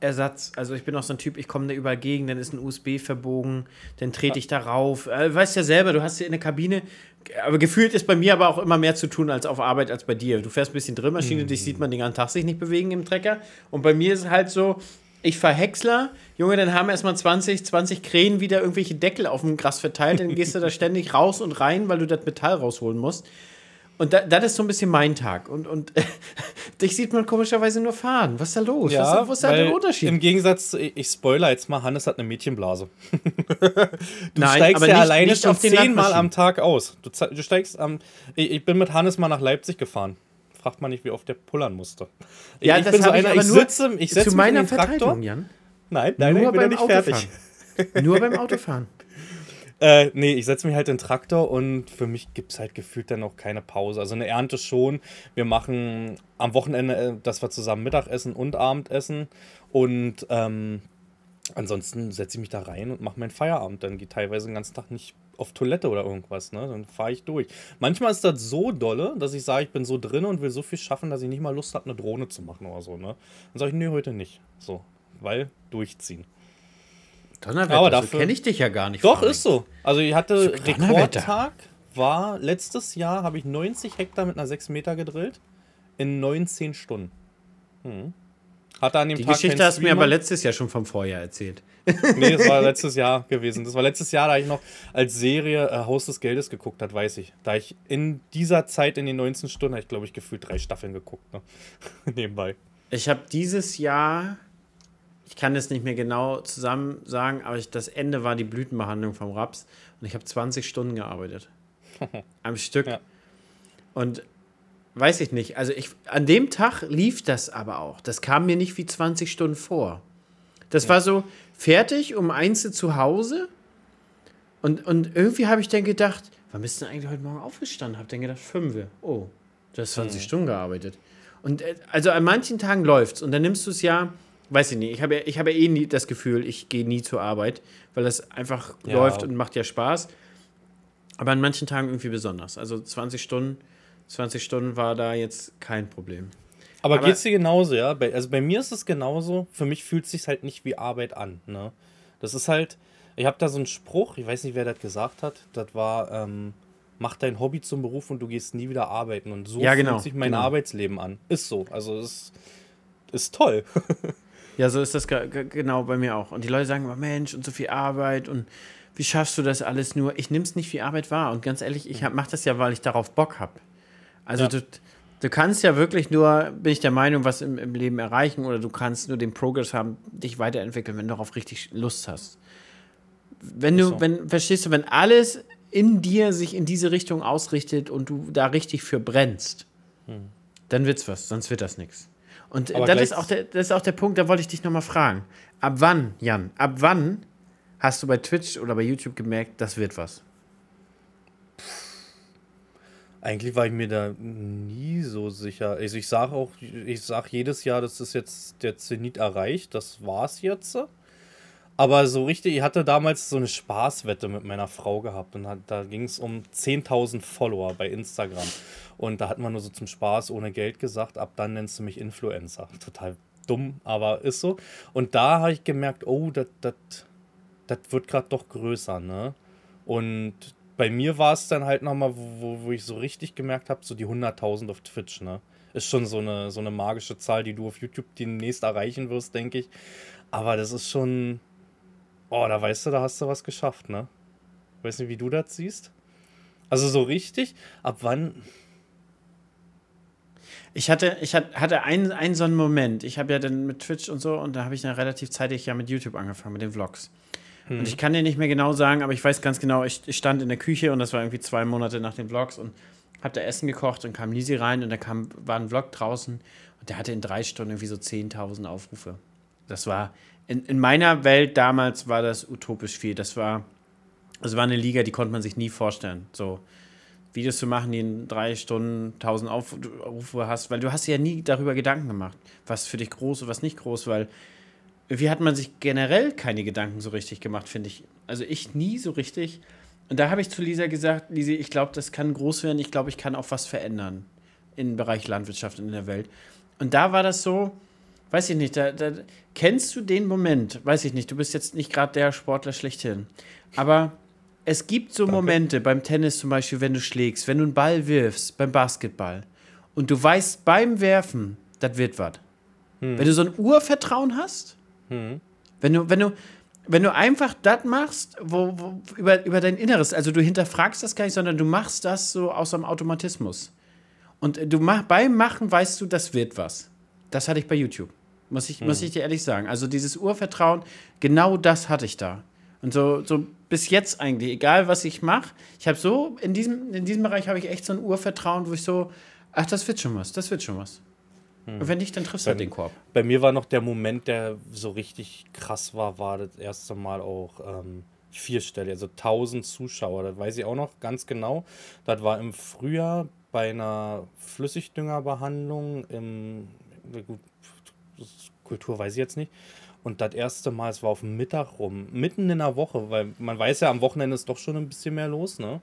Ersatz. Also ich bin auch so ein Typ, ich komme da überall gegen, dann ist ein USB verbogen, dann trete ich darauf. Äh, weißt ja selber, du hast ja in der Kabine, aber gefühlt ist bei mir aber auch immer mehr zu tun als auf Arbeit als bei dir. Du fährst ein bisschen Drillmaschine, mhm. dich sieht man den ganzen Tag sich nicht bewegen im Trecker. Und bei mir ist es halt so, ich verhäcksler, Junge, dann haben erstmal 20, 20 Krähen wieder irgendwelche Deckel auf dem Gras verteilt, dann gehst du da ständig raus und rein, weil du das Metall rausholen musst. Und da, das ist so ein bisschen mein Tag. Und, und [LAUGHS] dich sieht man komischerweise nur fahren. Was ist da los? Ja, was, was ist da der Unterschied? Im Gegensatz, ich spoiler jetzt mal, Hannes hat eine Mädchenblase. [LAUGHS] du Nein, steigst ja nicht, alleine nicht schon zehnmal am Tag aus. Du, du steigst am. Ich, ich bin mit Hannes mal nach Leipzig gefahren fragt man nicht, wie oft der pullern musste. Ja, ich, bin so einer, ich, sitze, ich setze mich in den Traktor. Jan? Nein, nein, nur ich bin ja nicht fertig. nur beim [LAUGHS] Autofahren. Äh, nee, ich setze mich halt in den Traktor und für mich gibt es halt gefühlt dann auch keine Pause. Also eine Ernte schon. Wir machen am Wochenende, äh, dass wir zusammen Mittagessen und Abendessen. Und ähm, ansonsten setze ich mich da rein und mache meinen Feierabend. Dann geht teilweise den ganzen Tag nicht auf Toilette oder irgendwas. Ne? Dann fahre ich durch. Manchmal ist das so dolle, dass ich sage, ich bin so drin und will so viel schaffen, dass ich nicht mal Lust habe, eine Drohne zu machen oder so. Ne? Dann sage ich, nee, heute nicht. So, weil durchziehen. Donnerwetter, aber dafür so kenne ich dich ja gar nicht. Doch, ist so. Also ich hatte Rekordtag, war letztes Jahr, habe ich 90 Hektar mit einer 6 Meter gedrillt in 19 Stunden. Hm. Hatte an dem Die Tag Geschichte hast du mir aber letztes Jahr schon vom Vorjahr erzählt. [LAUGHS] nee, das war [LAUGHS] letztes Jahr gewesen. Das war letztes Jahr, da ich noch als Serie äh, Haus des Geldes geguckt hat, weiß ich. Da ich in dieser Zeit, in den 19 Stunden, habe ich glaube ich gefühlt drei Staffeln geguckt, ne? [LAUGHS] nebenbei. Ich habe dieses Jahr ich kann es nicht mehr genau zusammen sagen, aber ich, das Ende war die Blütenbehandlung vom Raps und ich habe 20 Stunden gearbeitet. [LAUGHS] am Stück. Ja. Und weiß ich nicht, also ich, an dem Tag lief das aber auch. Das kam mir nicht wie 20 Stunden vor. Das ja. war so fertig um eins zu Hause und, und irgendwie habe ich dann gedacht, wann bist du denn eigentlich heute Morgen aufgestanden? Habe dann gedacht, fünf. Oh, du hast 20 mhm. Stunden gearbeitet. Und äh, also an manchen Tagen läuft es und dann nimmst du es ja weiß ich nicht. Ich habe ich hab ja eh nie das Gefühl, ich gehe nie zur Arbeit, weil das einfach ja. läuft und macht ja Spaß. Aber an manchen Tagen irgendwie besonders. Also 20 Stunden, 20 Stunden war da jetzt kein Problem. Aber, Aber es dir genauso, ja? Bei, also bei mir ist es genauso. Für mich fühlt es sich halt nicht wie Arbeit an. Ne? Das ist halt, ich habe da so einen Spruch, ich weiß nicht, wer das gesagt hat. Das war, ähm, mach dein Hobby zum Beruf und du gehst nie wieder arbeiten. Und so ja, genau, fühlt sich mein genau. Arbeitsleben an. Ist so. Also es ist, ist toll. [LAUGHS] Ja, so ist das genau bei mir auch. Und die Leute sagen immer, Mensch, und so viel Arbeit und wie schaffst du das alles nur? Ich nehme es nicht wie Arbeit wahr. Und ganz ehrlich, ich mache das ja, weil ich darauf Bock habe. Also ja. du, du kannst ja wirklich nur, bin ich der Meinung, was im, im Leben erreichen oder du kannst nur den Progress haben, dich weiterentwickeln, wenn du darauf richtig Lust hast. Wenn du, so. wenn, verstehst du, wenn alles in dir sich in diese Richtung ausrichtet und du da richtig für brennst, hm. dann wird's was, sonst wird das nichts. Und das ist, auch der, das ist auch der Punkt, da wollte ich dich nochmal fragen. Ab wann, Jan, ab wann hast du bei Twitch oder bei YouTube gemerkt, das wird was? Eigentlich war ich mir da nie so sicher. Also ich sage auch, ich sage jedes Jahr, das ist jetzt der Zenit erreicht, das war's jetzt. Aber so richtig, ich hatte damals so eine Spaßwette mit meiner Frau gehabt und da ging es um 10.000 Follower bei Instagram. Und da hat man nur so zum Spaß ohne Geld gesagt, ab dann nennst du mich Influencer. Total dumm, aber ist so. Und da habe ich gemerkt, oh, das wird gerade doch größer, ne? Und bei mir war es dann halt nochmal, wo, wo ich so richtig gemerkt habe, so die 100.000 auf Twitch, ne? Ist schon so eine, so eine magische Zahl, die du auf YouTube demnächst erreichen wirst, denke ich. Aber das ist schon. Oh, da weißt du, da hast du was geschafft, ne? Weiß nicht, wie du das siehst. Also so richtig, ab wann. Ich hatte, ich hatte einen, einen so einen Moment. Ich habe ja dann mit Twitch und so und da habe ich dann relativ zeitig ja mit YouTube angefangen, mit den Vlogs. Hm. Und ich kann dir nicht mehr genau sagen, aber ich weiß ganz genau, ich, ich, stand in der Küche und das war irgendwie zwei Monate nach den Vlogs und habe da Essen gekocht und kam Lisi rein und da kam, war ein Vlog draußen und der hatte in drei Stunden irgendwie so 10.000 Aufrufe. Das war, in, in meiner Welt damals war das utopisch viel. Das war, das war eine Liga, die konnte man sich nie vorstellen. So, Videos zu machen, die in drei Stunden 1000 Aufrufe hast, weil du hast ja nie darüber Gedanken gemacht, was für dich groß und was nicht groß, weil wie hat man sich generell keine Gedanken so richtig gemacht, finde ich. Also ich nie so richtig. Und da habe ich zu Lisa gesagt, Lisa, ich glaube, das kann groß werden, ich glaube, ich kann auch was verändern im Bereich Landwirtschaft in der Welt. Und da war das so, weiß ich nicht, da, da kennst du den Moment, weiß ich nicht, du bist jetzt nicht gerade der Sportler schlechthin, aber es gibt so Danke. Momente beim Tennis zum Beispiel, wenn du schlägst, wenn du einen Ball wirfst, beim Basketball und du weißt beim Werfen, das wird was. Hm. Wenn du so ein Urvertrauen hast, hm. wenn du, wenn du, wenn du einfach das machst, wo, wo, über, über dein Inneres, also du hinterfragst das gar nicht, sondern du machst das so aus einem Automatismus. Und du mach, beim Machen weißt du, das wird was. Das hatte ich bei YouTube. Muss ich, hm. muss ich dir ehrlich sagen. Also dieses Urvertrauen, genau das hatte ich da. Und so, so bis jetzt eigentlich, egal was ich mache, ich habe so, in diesem, in diesem Bereich habe ich echt so ein Urvertrauen, wo ich so, ach, das wird schon was, das wird schon was. Hm. Und wenn nicht, dann triffst du halt den Korb. Bei mir war noch der Moment, der so richtig krass war, war das erste Mal auch ähm, vierstellig, also 1000 Zuschauer. Das weiß ich auch noch ganz genau. Das war im Frühjahr bei einer Flüssigdüngerbehandlung im, gut, Kultur weiß ich jetzt nicht. Und das erste Mal, es war auf dem Mittag rum, mitten in der Woche, weil man weiß ja, am Wochenende ist doch schon ein bisschen mehr los, ne?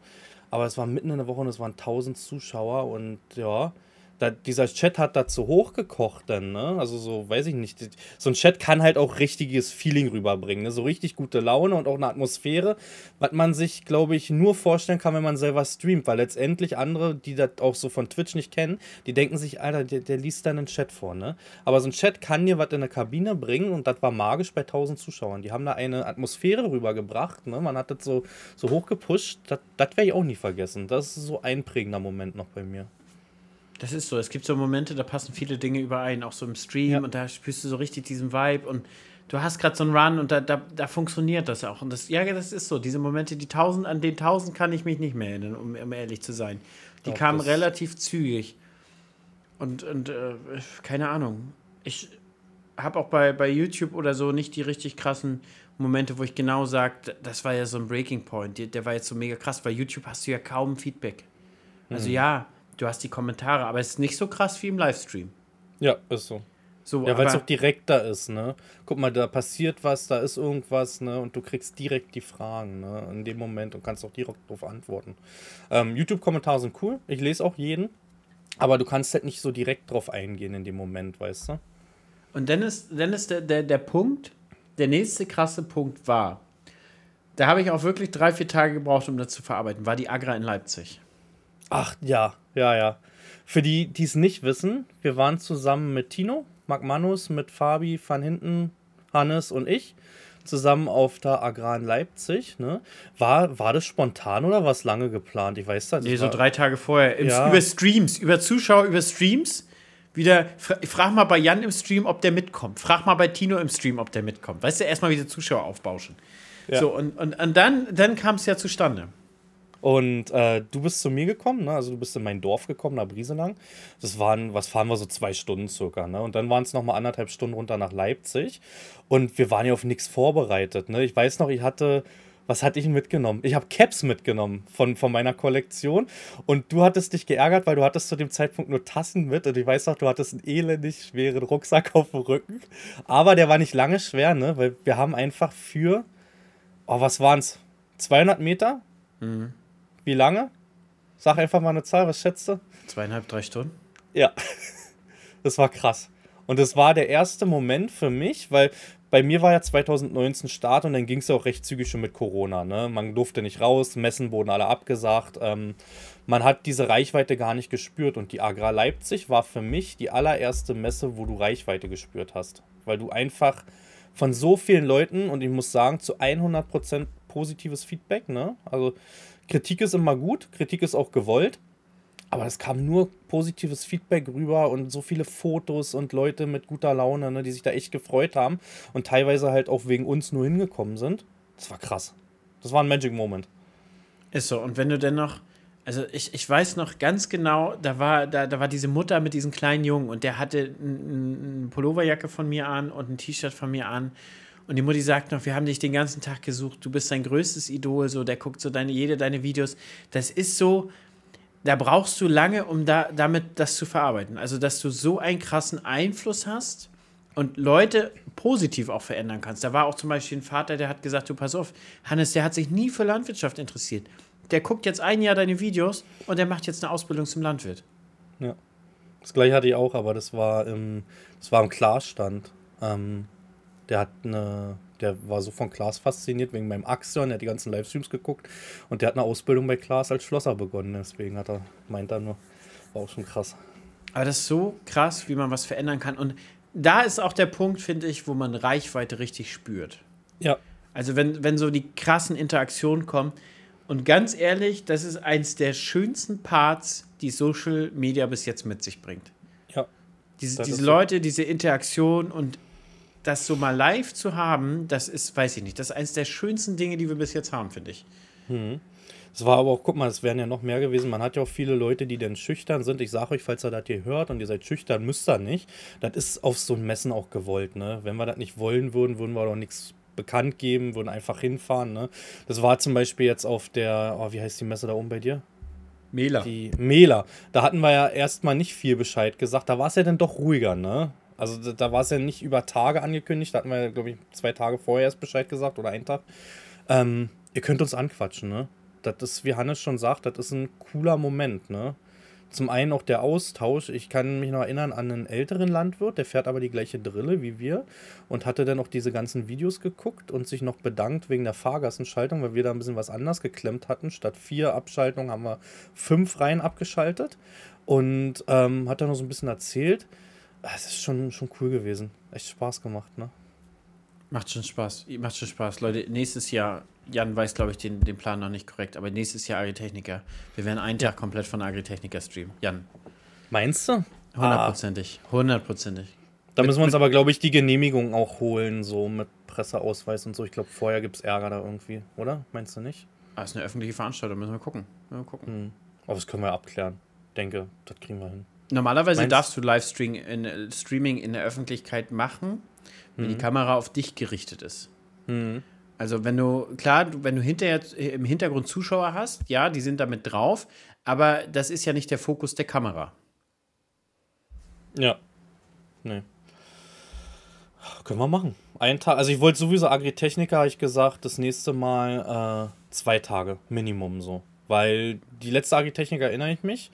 Aber es war mitten in der Woche und es waren 1000 Zuschauer und ja, da, dieser Chat hat dazu hochgekocht dann, ne? Also so, weiß ich nicht. So ein Chat kann halt auch richtiges Feeling rüberbringen, ne? So richtig gute Laune und auch eine Atmosphäre, was man sich, glaube ich, nur vorstellen kann, wenn man selber streamt, weil letztendlich andere, die das auch so von Twitch nicht kennen, die denken sich, Alter, der, der liest dann einen Chat vor, ne? Aber so ein Chat kann dir was in der Kabine bringen und das war magisch bei 1000 Zuschauern. Die haben da eine Atmosphäre rübergebracht, ne? Man hat das so, so hochgepusht, das werde ich auch nie vergessen. Das ist so ein prägender Moment noch bei mir. Das ist so. Es gibt so Momente, da passen viele Dinge überein, auch so im Stream ja. und da spürst du so richtig diesen Vibe und du hast gerade so einen Run und da, da, da funktioniert das auch. Und das, ja, das ist so. Diese Momente, die tausend, an den tausend kann ich mich nicht mehr erinnern, um, um ehrlich zu sein. Die Doch, kamen relativ zügig. Und, und äh, keine Ahnung. Ich habe auch bei, bei YouTube oder so nicht die richtig krassen Momente, wo ich genau sage, das war ja so ein Breaking Point. Der, der war jetzt so mega krass. Bei YouTube hast du ja kaum Feedback. Also mhm. ja, du hast die Kommentare, aber es ist nicht so krass wie im Livestream. Ja, ist so. So, ja, weil es auch direkter ist, ne? Guck mal, da passiert was, da ist irgendwas, ne? Und du kriegst direkt die Fragen, ne? In dem Moment und kannst auch direkt darauf antworten. Ähm, YouTube-Kommentare sind cool, ich lese auch jeden, aber du kannst halt nicht so direkt drauf eingehen in dem Moment, weißt du? Und dann ist, dann ist der, der, der Punkt, der nächste krasse Punkt war, da habe ich auch wirklich drei, vier Tage gebraucht, um das zu verarbeiten, war die Agra in Leipzig. Ach ja, ja, ja. Für die, die es nicht wissen, wir waren zusammen mit Tino, Marc Manus, mit Fabi van Hinten, Hannes und ich zusammen auf der Agrar in Leipzig. Ne? War, war das spontan oder war es lange geplant? Ich weiß das Nee, so drei Tage vorher. Ja. Über Streams, über Zuschauer, über Streams. Wieder, frag mal bei Jan im Stream, ob der mitkommt. Frag mal bei Tino im Stream, ob der mitkommt. Weißt du, erstmal wieder Zuschauer aufbauschen. Ja. So, und, und, und dann, dann kam es ja zustande. Und äh, du bist zu mir gekommen, ne? also du bist in mein Dorf gekommen, nach Brieselang. Das waren, was fahren wir so zwei Stunden circa. Ne? Und dann waren es nochmal anderthalb Stunden runter nach Leipzig. Und wir waren ja auf nichts vorbereitet. Ne? Ich weiß noch, ich hatte, was hatte ich mitgenommen? Ich habe Caps mitgenommen von, von meiner Kollektion. Und du hattest dich geärgert, weil du hattest zu dem Zeitpunkt nur Tassen mit. Und ich weiß noch, du hattest einen elendig schweren Rucksack auf dem Rücken. Aber der war nicht lange schwer, ne? weil wir haben einfach für, oh, was waren es? 200 Meter? Mhm wie lange? Sag einfach mal eine Zahl, was schätzt du? Zweieinhalb, drei Stunden? Ja, [LAUGHS] das war krass. Und es war der erste Moment für mich, weil bei mir war ja 2019 Start und dann ging es ja auch recht zügig schon mit Corona. Ne? Man durfte nicht raus, Messen wurden alle abgesagt. Ähm, man hat diese Reichweite gar nicht gespürt und die Agra Leipzig war für mich die allererste Messe, wo du Reichweite gespürt hast. Weil du einfach von so vielen Leuten und ich muss sagen, zu 100% positives Feedback. Ne? Also Kritik ist immer gut, Kritik ist auch gewollt. Aber es kam nur positives Feedback rüber und so viele Fotos und Leute mit guter Laune, ne, die sich da echt gefreut haben und teilweise halt auch wegen uns nur hingekommen sind. Das war krass. Das war ein Magic Moment. Ist so. Und wenn du denn noch, also ich, ich weiß noch ganz genau, da war, da, da war diese Mutter mit diesem kleinen Jungen und der hatte eine Pulloverjacke von mir an und ein T-Shirt von mir an. Und die Mutti sagt noch, wir haben dich den ganzen Tag gesucht, du bist sein größtes Idol, so, der guckt so deine, jede deine Videos. Das ist so, da brauchst du lange, um da, damit das zu verarbeiten. Also, dass du so einen krassen Einfluss hast und Leute positiv auch verändern kannst. Da war auch zum Beispiel ein Vater, der hat gesagt, du pass auf, Hannes, der hat sich nie für Landwirtschaft interessiert. Der guckt jetzt ein Jahr deine Videos und der macht jetzt eine Ausbildung zum Landwirt. Ja. Das gleiche hatte ich auch, aber das war im, das war im Klarstand. Ähm, der hat eine der war so von Klaas fasziniert wegen meinem Axion, der hat die ganzen Livestreams geguckt und der hat eine Ausbildung bei Klaas als Schlosser begonnen. Deswegen hat er, meint er nur, war auch schon krass. Aber das ist so krass, wie man was verändern kann. Und da ist auch der Punkt, finde ich, wo man Reichweite richtig spürt. Ja. Also wenn, wenn so die krassen Interaktionen kommen. Und ganz ehrlich, das ist eins der schönsten Parts, die Social Media bis jetzt mit sich bringt. Ja. Diese, diese Leute, diese Interaktion und das so mal live zu haben, das ist, weiß ich nicht, das ist eines der schönsten Dinge, die wir bis jetzt haben, finde ich. Mhm. Es war aber auch, guck mal, es wären ja noch mehr gewesen. Man hat ja auch viele Leute, die dann schüchtern sind. Ich sage euch, falls ihr das hier hört und ihr seid schüchtern, müsst ihr nicht. Das ist auf so ein Messen auch gewollt. Ne? Wenn wir das nicht wollen würden, würden wir doch nichts bekannt geben, würden einfach hinfahren. Ne? Das war zum Beispiel jetzt auf der, oh, wie heißt die Messe da oben bei dir? Mela. Die Mela. Da hatten wir ja erstmal nicht viel Bescheid gesagt. Da war es ja dann doch ruhiger, ne? Also da, da war es ja nicht über Tage angekündigt, da hatten wir, glaube ich, zwei Tage vorher erst Bescheid gesagt oder einen Tag. Ähm, ihr könnt uns anquatschen, ne? Das ist, wie Hannes schon sagt, das ist ein cooler Moment, ne? Zum einen auch der Austausch. Ich kann mich noch erinnern an einen älteren Landwirt, der fährt aber die gleiche Drille wie wir und hatte dann auch diese ganzen Videos geguckt und sich noch bedankt wegen der Fahrgassenschaltung, weil wir da ein bisschen was anders geklemmt hatten. Statt vier Abschaltungen haben wir fünf Reihen abgeschaltet und ähm, hat dann noch so ein bisschen erzählt. Ah, es ist schon, schon cool gewesen. Echt Spaß gemacht, ne? Macht schon Spaß. Macht schon Spaß. Leute, nächstes Jahr, Jan weiß, glaube ich, den, den Plan noch nicht korrekt, aber nächstes Jahr Agritechniker. Wir werden einen Tag komplett von Agritechniker streamen. Jan. Meinst du? Hundertprozentig. Hundertprozentig. Da müssen wir uns aber, glaube ich, die Genehmigung auch holen, so mit Presseausweis und so. Ich glaube, vorher gibt es Ärger da irgendwie, oder? Meinst du nicht? Ah, ist eine öffentliche Veranstaltung, müssen wir gucken. Müssen wir gucken. Hm. Aber das können wir abklären. Denke, das kriegen wir hin. Normalerweise Meinst darfst du Livestreaming in, Streaming in der Öffentlichkeit machen, wenn mhm. die Kamera auf dich gerichtet ist. Mhm. Also wenn du, klar, wenn du hinterher im Hintergrund Zuschauer hast, ja, die sind damit drauf, aber das ist ja nicht der Fokus der Kamera. Ja. Nee. Können wir machen. Ein Tag, also ich wollte sowieso Agritechniker, habe ich gesagt, das nächste Mal äh, zwei Tage Minimum so. Weil die letzte Agritechniker erinnere ich mich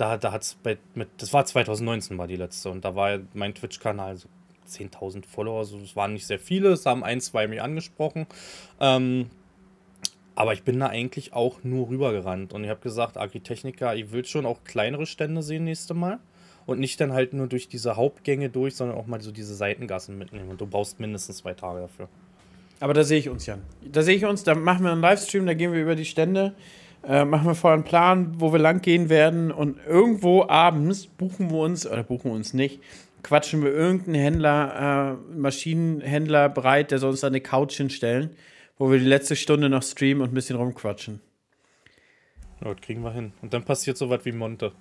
da, da es mit, das war 2019 war die letzte und da war mein Twitch-Kanal so 10.000 Follower, also es waren nicht sehr viele, es haben ein, zwei mich angesprochen. Ähm, aber ich bin da eigentlich auch nur rübergerannt und ich habe gesagt, Agritechnica, ich will schon auch kleinere Stände sehen nächste Mal und nicht dann halt nur durch diese Hauptgänge durch, sondern auch mal so diese Seitengassen mitnehmen und du brauchst mindestens zwei Tage dafür. Aber da sehe ich uns, Jan. Da sehe ich uns, da machen wir einen Livestream, da gehen wir über die Stände äh, machen wir vorher einen Plan, wo wir lang gehen werden und irgendwo abends buchen wir uns, oder buchen wir uns nicht, quatschen wir irgendeinen Händler, äh, Maschinenhändler bereit, der soll uns da eine Couch hinstellen, wo wir die letzte Stunde noch streamen und ein bisschen rumquatschen. Ja, das kriegen wir hin. Und dann passiert so was wie Monte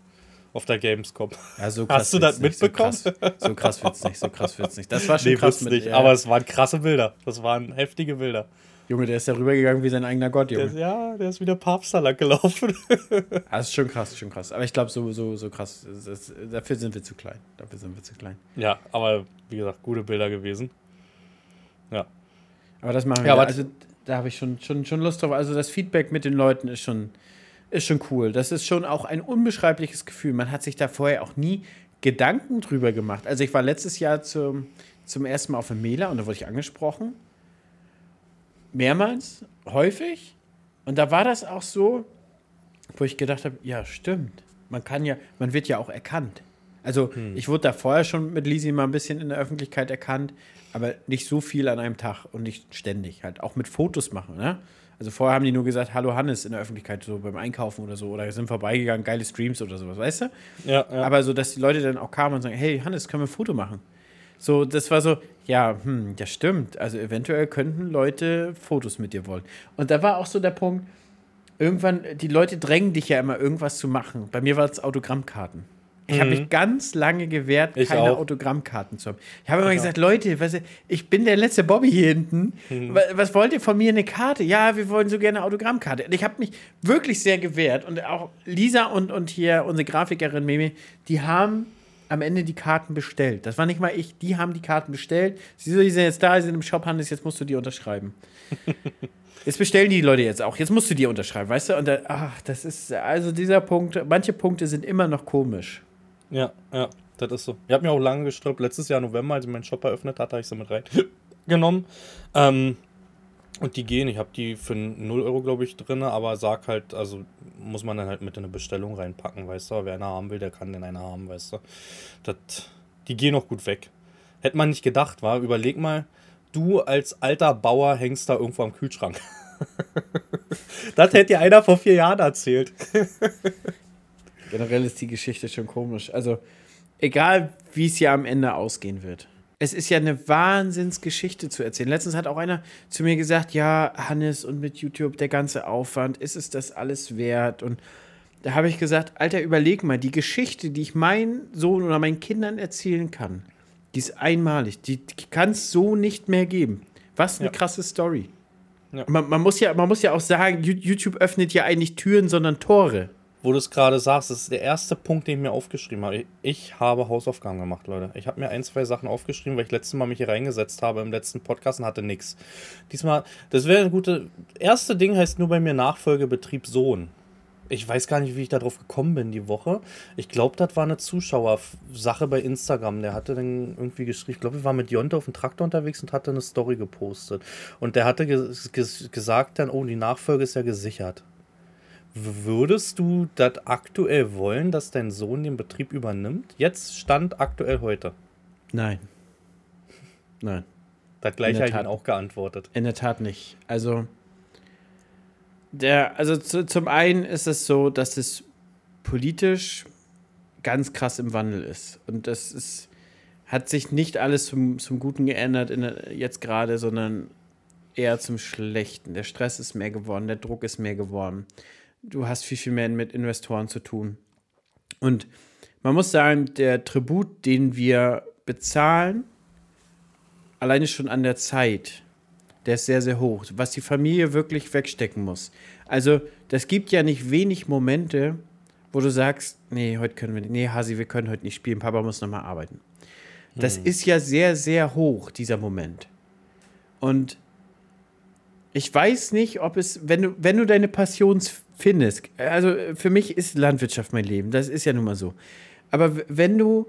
auf der Gamescom. Ja, so Hast du das mitbekommen? So krass, so krass wird's nicht, so krass wird's nicht. Das war [LAUGHS] schon nee, krass mit, nicht, ja. aber es waren krasse Bilder. Das waren heftige Bilder. Junge, der ist ja rübergegangen wie sein eigener Gott, Junge. Der, ja, der ist wieder Papst lang gelaufen. [LAUGHS] das ist schon krass, schon krass. Aber ich glaube, so, so, so krass, das, dafür sind wir zu klein. Dafür sind wir zu klein. Ja, aber wie gesagt, gute Bilder gewesen. Ja. Aber das machen wir. Ja, also da habe ich schon, schon, schon Lust drauf. Also das Feedback mit den Leuten ist schon, ist schon cool. Das ist schon auch ein unbeschreibliches Gefühl. Man hat sich da vorher auch nie Gedanken drüber gemacht. Also ich war letztes Jahr zum zum ersten Mal auf dem Mailer und da wurde ich angesprochen. Mehrmals, häufig. Und da war das auch so, wo ich gedacht habe, ja, stimmt. Man kann ja, man wird ja auch erkannt. Also hm. ich wurde da vorher schon mit Lisi mal ein bisschen in der Öffentlichkeit erkannt, aber nicht so viel an einem Tag und nicht ständig halt. Auch mit Fotos machen, ne? Also vorher haben die nur gesagt, hallo Hannes in der Öffentlichkeit, so beim Einkaufen oder so, oder sind vorbeigegangen, geile Streams oder sowas, weißt du? Ja, ja. Aber so, dass die Leute dann auch kamen und sagen, hey Hannes, können wir ein Foto machen? So, das war so, ja, hm, ja stimmt. Also eventuell könnten Leute Fotos mit dir wollen. Und da war auch so der Punkt, irgendwann, die Leute drängen dich ja immer, irgendwas zu machen. Bei mir war es Autogrammkarten. Ich mhm. habe mich ganz lange gewehrt, ich keine auch. Autogrammkarten zu haben. Ich habe immer ich gesagt. Leute, was, ich bin der letzte Bobby hier hinten. Mhm. Was, was, wollt ihr von mir eine Karte? Ja, wir wollen so gerne eine Autogrammkarte. Und ich habe mich wirklich sehr gewehrt. Und auch Lisa und, und hier unsere Grafikerin Mimi, die haben am Ende die Karten bestellt. Das war nicht mal ich, die haben die Karten bestellt. Sie so, die sind jetzt da, sie sind im Shop, Hannes, jetzt musst du die unterschreiben. [LAUGHS] Jetzt bestellen die Leute jetzt auch. Jetzt musst du die unterschreiben, weißt du? Und da, ach, das ist, also dieser Punkt, manche Punkte sind immer noch komisch. Ja, ja, das ist so. Ich habe mir auch lange gestrippt. Letztes Jahr November, als ich meinen Shop eröffnet hatte, habe ich sie mit reingenommen. [LAUGHS] Ähm, und die gehen. Ich habe die für 0 Euro, glaube ich, drin, aber sag halt, also muss man dann halt mit in eine Bestellung reinpacken, weißt du? Wer einer haben will, der kann den einer haben, weißt du? Das, die gehen auch gut weg. Hätte man nicht gedacht, war. Überleg mal, du als alter Bauer hängst da irgendwo am Kühlschrank. [LAUGHS] das hätte dir einer vor vier Jahren erzählt. Generell ist die Geschichte schon komisch. Also, egal wie es ja am Ende ausgehen wird. Es ist ja eine Wahnsinnsgeschichte zu erzählen. Letztens hat auch einer zu mir gesagt: Ja, Hannes, und mit YouTube der ganze Aufwand, ist es das alles wert? Und da habe ich gesagt: Alter, überleg mal, die Geschichte, die ich meinen Sohn oder meinen Kindern erzählen kann, die ist einmalig. Die, kann es so nicht mehr geben. Was eine ja. krasse Story. Ja. Man, man, muss ja, man muss ja auch sagen, YouTube öffnet ja eigentlich Türen, sondern Tore wo du es gerade sagst, das ist der erste Punkt, den ich mir aufgeschrieben habe. Ich habe Hausaufgaben gemacht, Leute. Ich habe mir ein, zwei Sachen aufgeschrieben, weil ich letztes Mal mich hier reingesetzt habe im letzten Podcast und hatte nichts. Diesmal, das wäre ein gute. Erste Ding heißt nur bei mir Nachfolgebetrieb Sohn. Ich weiß gar nicht, wie ich darauf gekommen bin die Woche. Ich glaube, das war eine Zuschauersache bei Instagram. Der hatte dann irgendwie geschrieben, ich glaube, wir waren mit Jonte auf dem Traktor unterwegs und hatte eine Story gepostet. Und der hatte gesagt dann, oh, die Nachfolge ist ja gesichert. Würdest du das aktuell wollen, dass dein Sohn den Betrieb übernimmt? Jetzt stand aktuell heute. Nein. Nein. Das gleiche habe ich auch geantwortet. In der Tat nicht. Also, der, also zu, zum einen ist es so, dass es politisch ganz krass im Wandel ist. Und das ist, hat sich nicht alles zum, zum Guten geändert der, jetzt gerade, sondern eher zum Schlechten. Der Stress ist mehr geworden, der Druck ist mehr geworden du hast viel, viel mehr mit Investoren zu tun. Und man muss sagen, der Tribut, den wir bezahlen, alleine schon an der Zeit, der ist sehr, sehr hoch, was die Familie wirklich wegstecken muss. Also, das gibt ja nicht wenig Momente, wo du sagst, nee, heute können wir nicht, nee, Hasi, wir können heute nicht spielen, Papa muss nochmal arbeiten. Das hm. ist ja sehr, sehr hoch, dieser Moment. Und ich weiß nicht, ob es, wenn du, wenn du deine Passion findest, also für mich ist Landwirtschaft mein Leben, das ist ja nun mal so. Aber wenn du,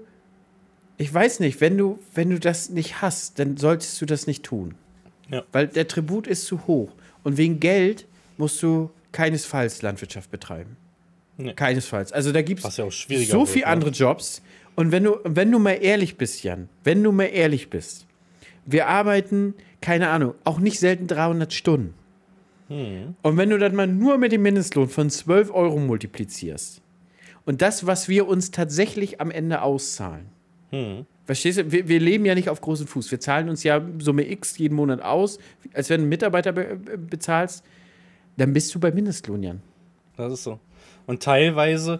ich weiß nicht, wenn du, wenn du das nicht hast, dann solltest du das nicht tun. Ja. Weil der Tribut ist zu hoch. Und wegen Geld musst du keinesfalls Landwirtschaft betreiben. Nee. Keinesfalls. Also da gibt es ja so viele ne? andere Jobs. Und wenn du, wenn du mal ehrlich bist, Jan, wenn du mal ehrlich bist, wir arbeiten keine Ahnung, auch nicht selten 300 Stunden. Hm. Und wenn du das mal nur mit dem Mindestlohn von 12 Euro multiplizierst und das, was wir uns tatsächlich am Ende auszahlen, hm. verstehst du, wir, wir, leben ja nicht auf großen Fuß. Wir zahlen uns ja Summe X jeden Monat aus, als wenn du einen Mitarbeiter be bezahlst, dann bist du bei Mindestlohn, Jan. Das ist so. Und teilweise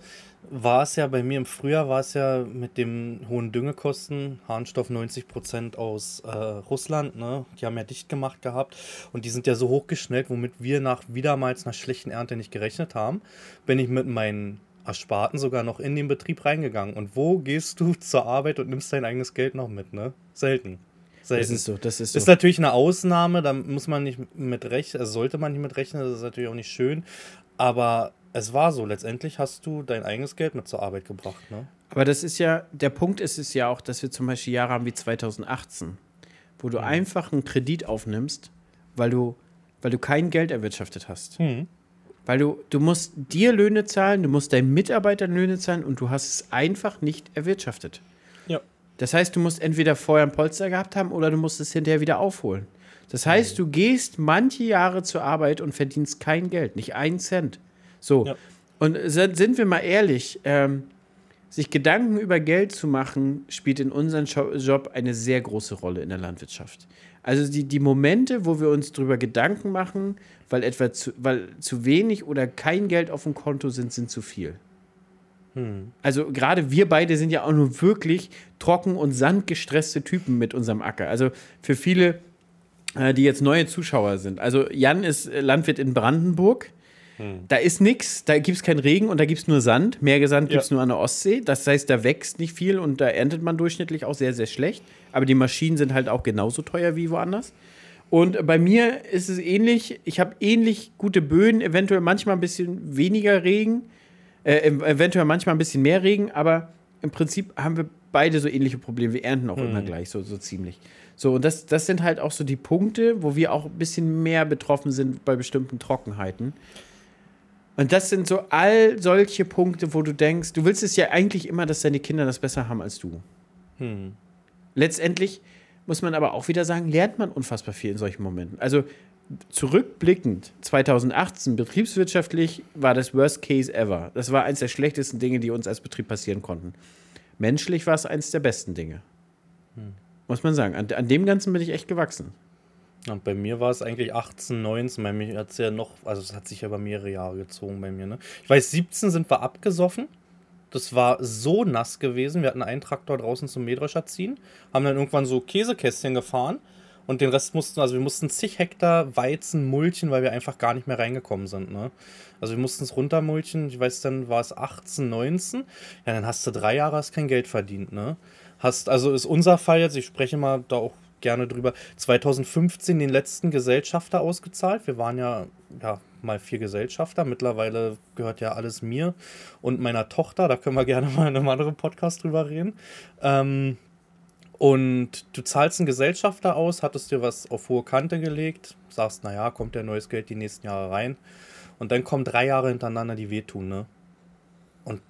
war es ja bei mir im Frühjahr, war es ja mit den hohen Düngekosten, Harnstoff 90% aus äh, Russland, ne? Die haben ja dicht gemacht gehabt und die sind ja so hochgeschnellt, womit wir nach wiedermals einer schlechten Ernte nicht gerechnet haben. Bin ich mit meinen Ersparten sogar noch in den Betrieb reingegangen. Und wo gehst du [LAUGHS] zur Arbeit und nimmst dein eigenes Geld noch mit, ne? Selten. Selten. Das ist so, das ist so. Ist natürlich eine Ausnahme, da muss man nicht mit rechnen, also sollte man nicht mit rechnen, das ist natürlich auch nicht schön. Aber es war so, letztendlich hast du dein eigenes Geld mit zur Arbeit gebracht, ne? Aber das ist ja, der Punkt ist es ja auch, dass wir zum Beispiel Jahre haben wie 2018. wo du mhm. einfach einen Kredit aufnimmst, weil du, weil du kein Geld erwirtschaftet hast. Mhm. Weil du, du musst dir Löhne zahlen, du musst deinen Mitarbeitern Löhne zahlen und du hast es einfach nicht erwirtschaftet. Ja. Das heißt, du musst entweder vorher ein Polster gehabt haben oder du musst es hinterher wieder aufholen. Das heißt, du gehst manche Jahre zur Arbeit und verdienst kein Geld, nicht einen Cent. So. Ja. Und sind wir mal ehrlich, ähm, sich Gedanken über Geld zu machen, spielt in unserem Job eine sehr große Rolle in der Landwirtschaft. Also die, die Momente, wo wir uns darüber Gedanken machen, weil etwa zu, weil zu wenig oder kein Geld auf dem Konto sind, sind zu viel. Hm. Also gerade wir beide sind ja auch nur wirklich trocken und sandgestresste Typen mit unserem Acker. Also für viele, äh, die jetzt neue Zuschauer sind. Also Jan ist Landwirt in Brandenburg. Hm. Da ist nichts, da gibt es keinen Regen und da gibt es nur Sand. Meergesand gibt es ja. nur an der Ostsee. Das heißt, da wächst nicht viel und da erntet man durchschnittlich auch sehr, sehr schlecht. Aber die Maschinen sind halt auch genauso teuer wie woanders. Und bei mir ist es ähnlich. Ich habe ähnlich gute Böden, eventuell manchmal ein bisschen weniger Regen, äh, eventuell manchmal ein bisschen mehr Regen, aber im Prinzip haben wir beide so ähnliche Probleme. Wir ernten auch hm. immer gleich, so, so ziemlich. So, und das, das sind halt auch so die Punkte, wo wir auch ein bisschen mehr betroffen sind bei bestimmten Trockenheiten. Und das sind so all solche Punkte, wo du denkst, du willst es ja eigentlich immer, dass deine Kinder das besser haben als du. Hm. Letztendlich muss man aber auch wieder sagen, lernt man unfassbar viel in solchen Momenten. Also zurückblickend, 2018 betriebswirtschaftlich war das Worst Case ever. Das war eines der schlechtesten Dinge, die uns als Betrieb passieren konnten. Menschlich war es eines der besten Dinge. Hm. Muss man sagen. An, an dem Ganzen bin ich echt gewachsen. Und bei mir war es eigentlich 18, 19. Bei mir hat es ja noch, also es hat sich ja über mehrere Jahre gezogen bei mir. Ne? Ich weiß, 17 sind wir abgesoffen. Das war so nass gewesen. Wir hatten einen Traktor draußen zum Mähdrescher ziehen, haben dann irgendwann so Käsekästchen gefahren und den Rest mussten, also wir mussten zig Hektar Weizen mulchen, weil wir einfach gar nicht mehr reingekommen sind. Ne? Also wir mussten es runtermulchen. Ich weiß, dann war es 18, 19. Ja, dann hast du drei Jahre hast kein Geld verdient. Ne? Hast, also ist unser Fall jetzt, ich spreche mal da auch gerne drüber. 2015 den letzten Gesellschafter ausgezahlt. Wir waren ja, ja mal vier Gesellschafter. Mittlerweile gehört ja alles mir und meiner Tochter. Da können wir gerne mal in einem anderen Podcast drüber reden. Ähm, und du zahlst einen Gesellschafter aus, hattest dir was auf hohe Kante gelegt, sagst, naja, kommt ja neues Geld die nächsten Jahre rein. Und dann kommen drei Jahre hintereinander, die wehtun, ne? Und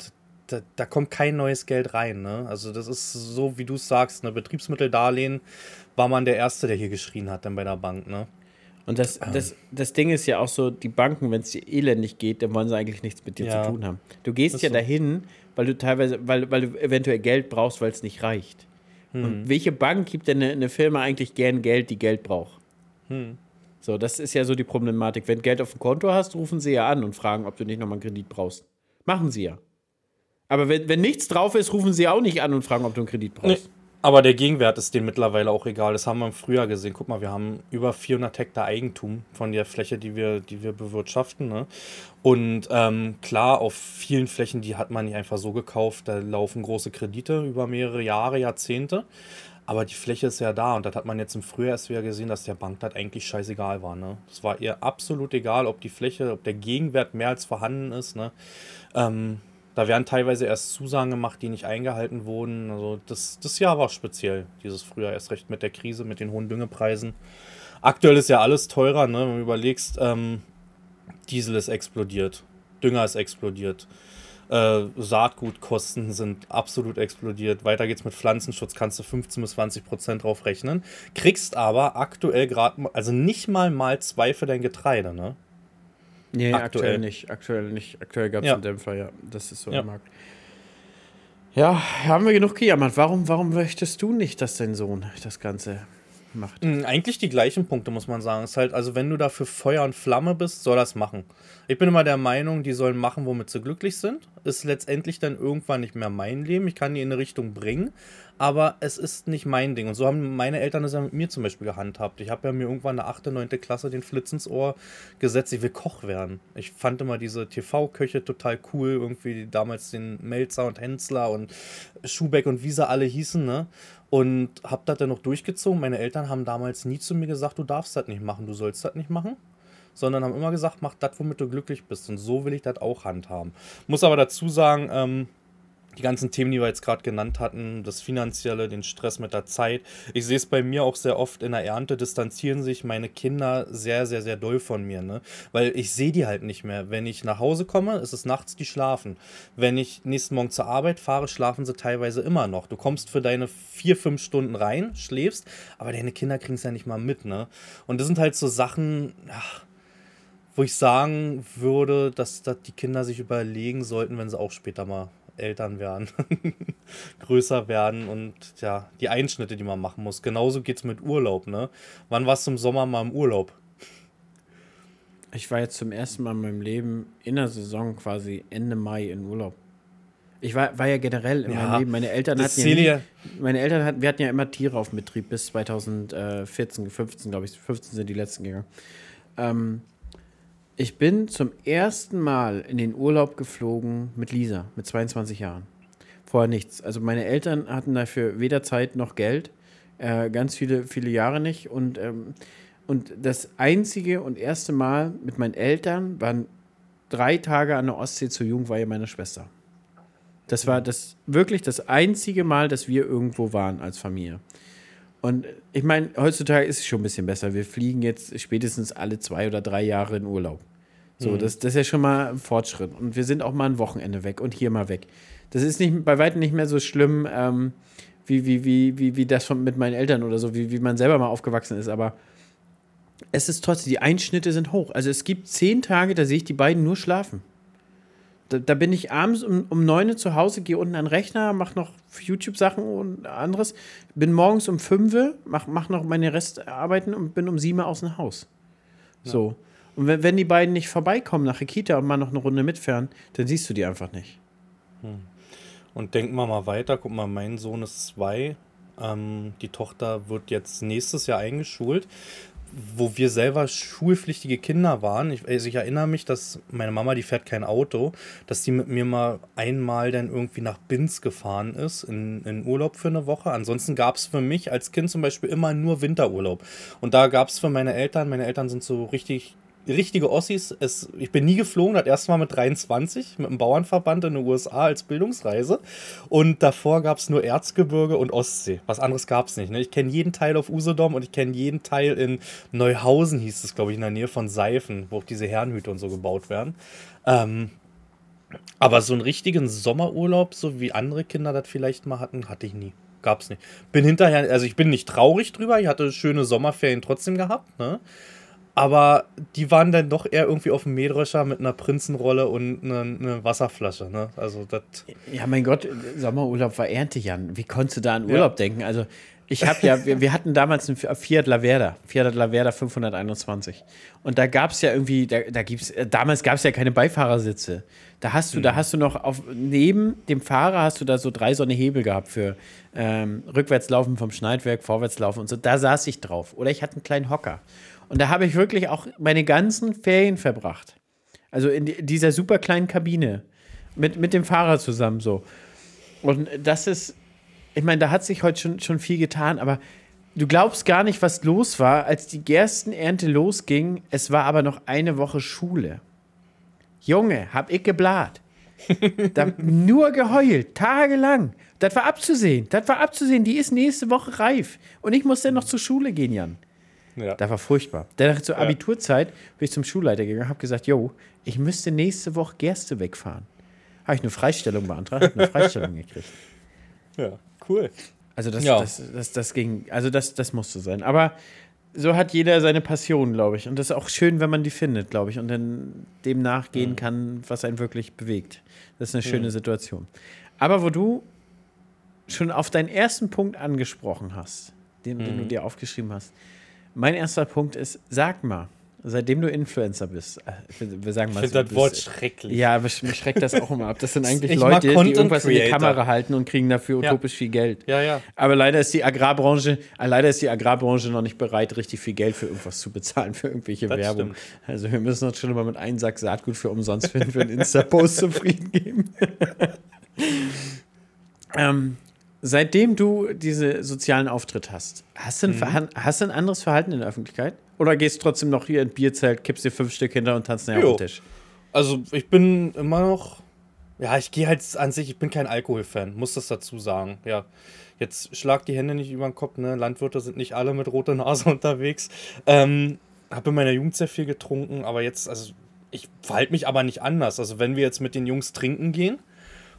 da, da, kommt kein neues Geld rein. Ne? Also das ist so, wie du es sagst, ne? Betriebsmitteldarlehen war man der Erste, der hier geschrien hat dann bei der Bank. Ne? Und das, ähm. das, das Ding ist ja auch so, die Banken, wenn es dir elendig geht, dann wollen sie eigentlich nichts mit dir ja. zu tun haben. Du gehst ja so. dahin, weil du teilweise, weil, weil du eventuell Geld brauchst, weil es nicht reicht. Hm. Und welche Bank gibt denn eine, eine, Firma eigentlich gern Geld, die Geld braucht? Hm. So, das ist ja so die Problematik. Wenn du Geld auf dem Konto hast, rufen sie ja an und fragen, ob du nicht nochmal einen Kredit brauchst. Machen sie ja. Aber wenn, wenn nichts drauf ist, rufen sie auch nicht an und fragen, ob du einen Kredit brauchst. Nee. Aber der Gegenwert ist denen mittlerweile auch egal. Das haben wir im Frühjahr gesehen. Guck mal, wir haben über 400 Hektar Eigentum von der Fläche, die wir, die wir bewirtschaften. Ne? Und ähm, klar, auf vielen Flächen, die hat man nicht einfach so gekauft. Da laufen große Kredite über mehrere Jahre, Jahrzehnte. Aber die Fläche ist ja da und das hat man jetzt im Frühjahr erst wieder gesehen, dass der Bank das eigentlich scheißegal war. Ne? Es war ihr absolut egal, ob die Fläche, ob der Gegenwert mehr als vorhanden ist. Ne? Ähm, da werden teilweise erst Zusagen gemacht, die nicht eingehalten wurden. Also das, das Jahr war speziell, dieses Frühjahr erst recht mit der Krise, mit den hohen Düngepreisen. Aktuell ist ja alles teurer, ne? wenn du überlegst, ähm, Diesel ist explodiert, Dünger ist explodiert, äh, Saatgutkosten sind absolut explodiert. Weiter geht's mit Pflanzenschutz, kannst du 15 bis 20 Prozent drauf rechnen. Kriegst aber aktuell gerade, also nicht mal mal zwei für dein Getreide, ne? Nee, aktuell, aktuell nicht. Aktuell nicht. Aktuell gab es ja. einen Dämpfer, ja. Das ist so ja. im Markt. Ja, haben wir genug gejammert. Warum, warum möchtest du nicht, dass dein Sohn das Ganze macht? Mhm, eigentlich die gleichen Punkte, muss man sagen. Es ist halt, also wenn du dafür Feuer und Flamme bist, soll das machen. Ich bin immer der Meinung, die sollen machen, womit sie glücklich sind. Ist letztendlich dann irgendwann nicht mehr mein Leben. Ich kann die in eine Richtung bringen, aber es ist nicht mein Ding. Und so haben meine Eltern es ja mit mir zum Beispiel gehandhabt. Ich habe ja mir irgendwann in der 8., 9. Klasse den Flitz ins Ohr gesetzt, ich will Koch werden. Ich fand immer diese TV-Köche total cool, irgendwie damals den Melzer und Hensler und Schubeck und wie sie alle hießen, ne? Und habe das dann noch durchgezogen. Meine Eltern haben damals nie zu mir gesagt, du darfst das nicht machen, du sollst das nicht machen sondern haben immer gesagt, mach das, womit du glücklich bist. Und so will ich das auch handhaben. Muss aber dazu sagen, ähm, die ganzen Themen, die wir jetzt gerade genannt hatten, das Finanzielle, den Stress mit der Zeit. Ich sehe es bei mir auch sehr oft in der Ernte, distanzieren sich meine Kinder sehr, sehr, sehr doll von mir, ne? Weil ich sehe die halt nicht mehr. Wenn ich nach Hause komme, ist es nachts, die schlafen. Wenn ich nächsten Morgen zur Arbeit fahre, schlafen sie teilweise immer noch. Du kommst für deine vier, fünf Stunden rein, schläfst, aber deine Kinder kriegen es ja nicht mal mit, ne? Und das sind halt so Sachen, ach, wo ich sagen würde, dass, dass die Kinder sich überlegen sollten, wenn sie auch später mal Eltern werden, [LAUGHS] größer werden und ja, die Einschnitte, die man machen muss. Genauso geht es mit Urlaub, ne? Wann warst du im Sommer mal im Urlaub? Ich war jetzt zum ersten Mal in meinem Leben in der Saison quasi Ende Mai in Urlaub. Ich war, war ja generell in ja, meinem Leben. Meine Eltern hatten ja, nie, meine Eltern hatten, wir hatten ja immer Tiere auf dem Betrieb bis 2014, 15, glaube ich. 15 sind die letzten gegangen. Ähm, ich bin zum ersten Mal in den Urlaub geflogen mit Lisa, mit 22 Jahren. Vorher nichts. Also meine Eltern hatten dafür weder Zeit noch Geld. Äh, ganz viele, viele Jahre nicht. Und, ähm, und das einzige und erste Mal mit meinen Eltern waren drei Tage an der Ostsee zur Jugendweihe meiner Schwester. Das war das wirklich das einzige Mal, dass wir irgendwo waren als Familie. Und ich meine, heutzutage ist es schon ein bisschen besser. Wir fliegen jetzt spätestens alle zwei oder drei Jahre in Urlaub. So, mhm. das, das ist ja schon mal ein Fortschritt. Und wir sind auch mal ein Wochenende weg und hier mal weg. Das ist nicht, bei weitem nicht mehr so schlimm, ähm, wie, wie, wie, wie, wie das von, mit meinen Eltern oder so, wie, wie man selber mal aufgewachsen ist. Aber es ist trotzdem, die Einschnitte sind hoch. Also es gibt zehn Tage, da sehe ich die beiden nur schlafen. Da, da bin ich abends um, um neun zu Hause, gehe unten an den Rechner, mache noch YouTube-Sachen und anderes. Bin morgens um fünf, mache mach noch meine Restarbeiten und bin um sieben aus dem Haus. Ja. So. Und wenn, wenn die beiden nicht vorbeikommen nach der Kita und mal noch eine Runde mitfahren, dann siehst du die einfach nicht. Hm. Und denken wir mal weiter, guck mal, mein Sohn ist zwei. Ähm, die Tochter wird jetzt nächstes Jahr eingeschult wo wir selber schulpflichtige Kinder waren, ich, also ich, erinnere mich, dass meine Mama, die fährt kein Auto, dass die mit mir mal einmal dann irgendwie nach Binz gefahren ist, in, in Urlaub für eine Woche. Ansonsten gab es für mich als Kind zum Beispiel immer nur Winterurlaub. Und da gab es für meine Eltern, meine Eltern sind so richtig richtige Ossis. Es, ich bin nie geflogen, das erste Mal mit 23 mit dem Bauernverband in den USA als Bildungsreise. Und davor gab es nur Erzgebirge und Ostsee. Was anderes gab es nicht. Ne? Ich kenne jeden Teil auf Usedom und ich kenne jeden Teil in Neuhausen, hieß es, glaube ich, in der Nähe von Seifen, wo auch diese Herrenhüte und so gebaut werden. Ähm, aber so einen richtigen Sommerurlaub, so wie andere Kinder das vielleicht mal hatten, hatte ich nie. Gab's nicht. Bin hinterher, also ich bin nicht traurig drüber, ich hatte schöne Sommerferien trotzdem gehabt, ne? Aber die waren dann doch eher irgendwie auf dem Mähdrescher mit einer Prinzenrolle und einer eine Wasserflasche. Ne? Also das. Ja, mein Gott, Sommerurlaub war Ernte, Jan. Wie konntest du da an Urlaub ja. denken? Also ich habe ja, wir, wir, hatten damals einen Fiat Laverda, Fiat Laverda 521. Und da gab es ja irgendwie, da, da gibt's, äh, damals gab es ja keine Beifahrersitze. Da hast du, mhm. da hast du noch auf, neben dem Fahrer hast du da so drei so eine Hebel gehabt für ähm, Rückwärtslaufen vom Schneidwerk, Vorwärtslaufen und so. Da saß ich drauf. Oder ich hatte einen kleinen Hocker. Und da habe ich wirklich auch meine ganzen Ferien verbracht. Also in dieser super kleinen Kabine. Mit, mit dem Fahrer zusammen so. Und das ist, ich meine, da hat sich heute schon, schon viel getan, aber du glaubst gar nicht, was los war, als die Gerstenernte losging. Es war aber noch eine Woche Schule. Junge, hab ich geblat. da, nur geheult, tagelang. Das war abzusehen. Das war abzusehen. Die ist nächste Woche reif. Und ich muss dann noch zur Schule gehen, Jan. Ja. Das war furchtbar. Dann zur Abiturzeit bin ich zum Schulleiter gegangen, habe gesagt, yo, ich müsste nächste Woche Gerste wegfahren. Habe ich eine Freistellung beantragt, eine Freistellung gekriegt. [LAUGHS] Ja, cool. Also das, ja. das, das, das ging, also das, das musste sein. Aber so hat jeder seine Passion, glaube ich. Und das ist auch schön, wenn man die findet, glaube ich, und dann dem nachgehen mhm. kann, was einen wirklich bewegt. Das ist eine schöne mhm. Situation. Aber wo du schon auf deinen ersten Punkt angesprochen hast, den, mhm. den du mhm. dir aufgeschrieben hast, mein erster Punkt ist, sag mal, seitdem du Influencer bist, äh, wir sagen mal ich finde das Wort schrecklich. Ja, mich schreckt das auch immer ab. Das sind [LAUGHS] eigentlich Leute, die irgendwas Creator. in die Kamera halten und kriegen dafür utopisch ja. viel Geld. Ja, ja. Aber leider ist die Agrarbranche, äh, leider ist die Agrarbranche noch nicht bereit, richtig viel Geld für irgendwas zu bezahlen, für irgendwelche das Werbung. Stimmt. Also wir müssen uns schon immer mit einem Sack Saatgut für umsonst für einen Insta-Post zufrieden geben. [LAUGHS] ähm, Seitdem du diese sozialen Auftritt hast, hast du, ein, mhm. hast du ein anderes Verhalten in der Öffentlichkeit? Oder gehst du trotzdem noch hier in Bierzelt, kippst dir fünf Stück hinter und tanzt näher auf den Tisch? Also ich bin immer noch Ja, ich gehe halt an sich, ich bin kein Alkoholfan, muss das dazu sagen. Ja, jetzt schlag die Hände nicht über den Kopf, ne? Landwirte sind nicht alle mit roter Nase [LAUGHS] unterwegs. Ähm, habe in meiner Jugend sehr viel getrunken, aber jetzt, also ich verhalte mich aber nicht anders. Also wenn wir jetzt mit den Jungs trinken gehen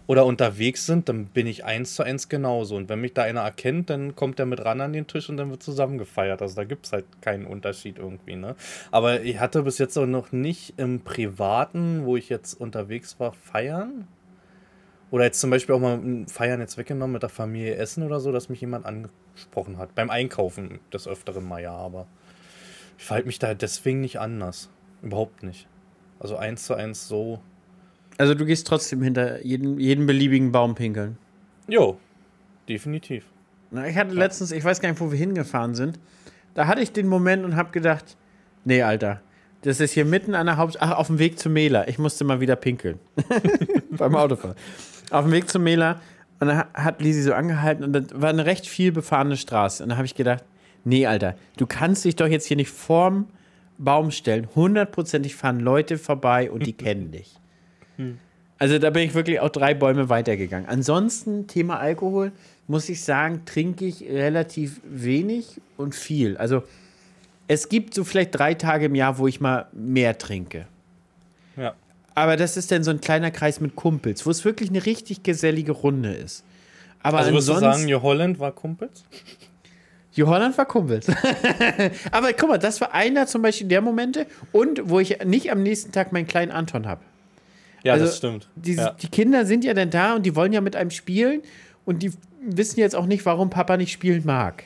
oder unterwegs sind, dann bin ich eins zu eins genauso. Und wenn mich da einer erkennt, dann kommt er mit ran an den Tisch und dann wird zusammen gefeiert. Also da gibt es halt keinen Unterschied irgendwie, ne? Aber ich hatte bis jetzt auch noch nicht im Privaten, wo ich jetzt unterwegs war, feiern. Oder jetzt zum Beispiel auch mal Feiern jetzt weggenommen mit der Familie Essen oder so, dass mich jemand angesprochen hat. Beim Einkaufen des Öfteren mal ja, aber ich verhalte mich da deswegen nicht anders. Überhaupt nicht. Also eins zu eins so. Also du gehst trotzdem hinter jeden, jeden beliebigen Baum pinkeln. Jo, definitiv. Na, ich hatte letztens, ich weiß gar nicht, wo wir hingefahren sind. Da hatte ich den Moment und habe gedacht, nee, Alter, das ist hier mitten an der Haupt... Ach, auf dem Weg zum Mela. Ich musste mal wieder pinkeln. [LAUGHS] Beim Autofahren. Auf dem Weg zum Mela. Und da hat Lisi so angehalten und das war eine recht viel befahrene Straße. Und da habe ich gedacht, nee, Alter, du kannst dich doch jetzt hier nicht vorm Baum stellen. Hundertprozentig fahren Leute vorbei und die [LAUGHS] kennen dich. Also da bin ich wirklich auch drei Bäume weitergegangen. Ansonsten, Thema Alkohol, muss ich sagen, trinke ich relativ wenig und viel. Also es gibt so vielleicht drei Tage im Jahr, wo ich mal mehr trinke. Ja. Aber das ist dann so ein kleiner Kreis mit Kumpels, wo es wirklich eine richtig gesellige Runde ist. Aber Also würdest du sagen, New Holland war Kumpels? Jo Holland war Kumpels. [LAUGHS] Aber guck mal, das war einer zum Beispiel der Momente und wo ich nicht am nächsten Tag meinen kleinen Anton habe. Ja, Also, das stimmt. Die, ja. die Kinder sind ja dann da und die wollen ja mit einem spielen und die wissen jetzt auch nicht, warum Papa nicht spielen mag.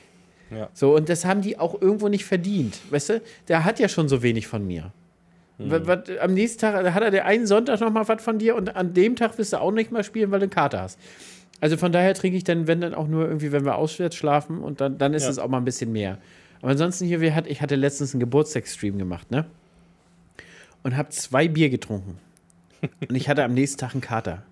Ja. So, und das haben die auch irgendwo nicht verdient. Weißt du, der hat ja schon so wenig von mir. Mhm. Was, was, am nächsten Tag hat er der einen Sonntag noch mal was von dir und an dem Tag wirst du auch nicht mal spielen, weil du eine Karte hast. Also von daher trinke ich dann, wenn dann auch nur irgendwie, wenn wir auswärts schlafen und dann, dann ist Ja. es auch mal ein bisschen mehr. Aber ansonsten hier, wir hat, ich hatte letztens einen Geburtstagsstream gemacht, ne? Und habe zwei Bier getrunken. Und ich hatte am nächsten Tag einen Kater.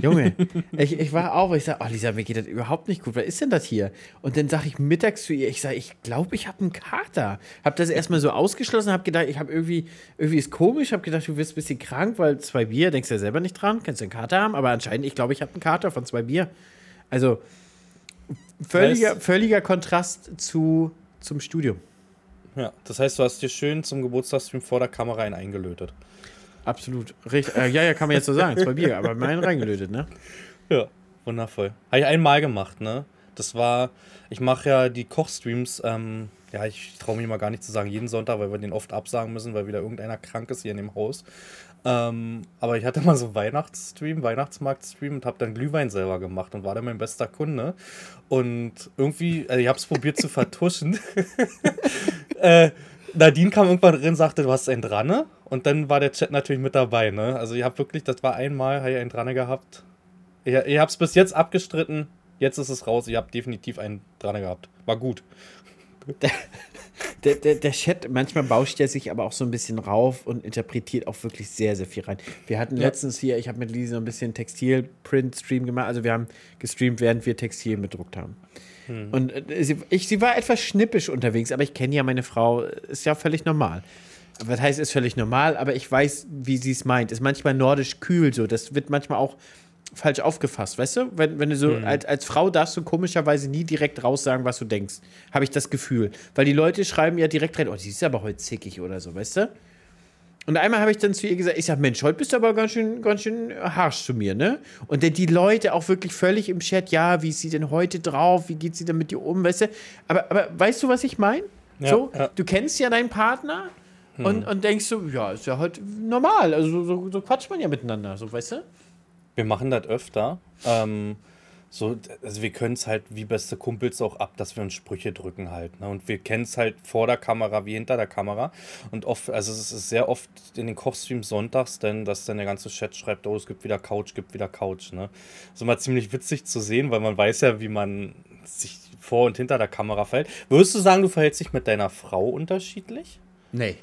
Junge, ich, ich war auf, ich sage, oh Lisa, mir geht das überhaupt nicht gut. Was ist denn das hier? Und dann sage ich mittags zu ihr, ich sage, ich glaube, ich habe einen Kater. Habe das erstmal so ausgeschlossen, habe gedacht, ich habe irgendwie, irgendwie ist komisch, habe gedacht, du wirst ein bisschen krank, weil zwei Bier, denkst du ja selber nicht dran, kannst du einen Kater haben, aber anscheinend, ich glaube, ich habe einen Kater von zwei Bier. Also völliger, völliger Kontrast zu, zum Studium. ja. Das heißt, du hast dir schön zum Geburtstagsstream vor der Kamera einen eingelötet. Absolut. Richtig. Äh, ja, ja, kann man jetzt so sagen, zwei Bier, aber meinen reingelötet, ne? Ja, wundervoll. Habe ich einmal gemacht, ne? Das war, ich mache ja die Kochstreams, ähm, ja, ich traue mich mal gar nicht zu sagen, jeden Sonntag, weil wir den oft absagen müssen, weil wieder irgendeiner krank ist hier in dem Haus. Ähm, aber ich hatte mal so Weihnachtsstream, Weihnachtsmarktstream und habe dann Glühwein selber gemacht und war dann mein bester Kunde. Und irgendwie, also ich habe es probiert zu vertuschen. [LAUGHS] äh, Nadine kam irgendwann drin und sagte, du hast einen Dranne. Und dann war der Chat natürlich mit dabei, ne? Also ich habe wirklich, das war einmal, habe ich einen Dranne gehabt. Ich, ich habe es bis jetzt abgestritten. Jetzt ist es raus. Ich habe definitiv einen Dranne gehabt. War gut. Der, der, der Chat, manchmal bauscht er sich aber auch so ein bisschen rauf und interpretiert auch wirklich sehr, sehr viel rein. Wir hatten Ja. letztens hier, ich habe mit Lisa ein bisschen Textil-Print-Stream gemacht. Also wir haben gestreamt, während wir Textil bedruckt haben. Und äh, sie, ich, sie war etwas schnippisch unterwegs, aber ich kenne ja meine Frau, ist ja völlig normal. Was heißt, ist völlig normal, aber ich weiß, wie sie es meint. Ist manchmal nordisch kühl so. Das wird manchmal auch falsch aufgefasst, weißt du? Wenn, wenn du so, als, als Frau darfst du komischerweise nie direkt raussagen, was du denkst. Habe ich das Gefühl. Weil die Leute schreiben ja direkt rein, oh, die ist aber heute zickig oder so, weißt du? Und einmal habe ich dann zu ihr gesagt, ich sag, Mensch, heute bist du aber ganz schön, ganz schön harsch zu mir, ne? Und dann die Leute auch wirklich völlig im Chat, ja, wie ist sie denn heute drauf? Wie geht sie denn mit dir um, weißt du? Aber, aber weißt du, was ich meine? Ja, so, ja. du kennst ja deinen Partner und, und denkst so, ja, ist ja heute normal. Also so, so, so quatscht man ja miteinander, so, weißt du? Wir machen das öfter. Ähm, so, also wir können es halt wie beste Kumpels auch ab, dass wir uns Sprüche drücken halt. Ne? Und wir kennen es halt vor der Kamera wie hinter der Kamera. Und oft, also es ist sehr oft in den Kochstreams sonntags, denn dass dann der ganze Chat schreibt, oh, es gibt wieder Couch, gibt wieder Couch. Ne? ist immer ziemlich witzig zu sehen, weil man weiß ja, wie man sich vor und hinter der Kamera verhält. Würdest du sagen, du verhältst dich mit deiner Frau unterschiedlich? Nee,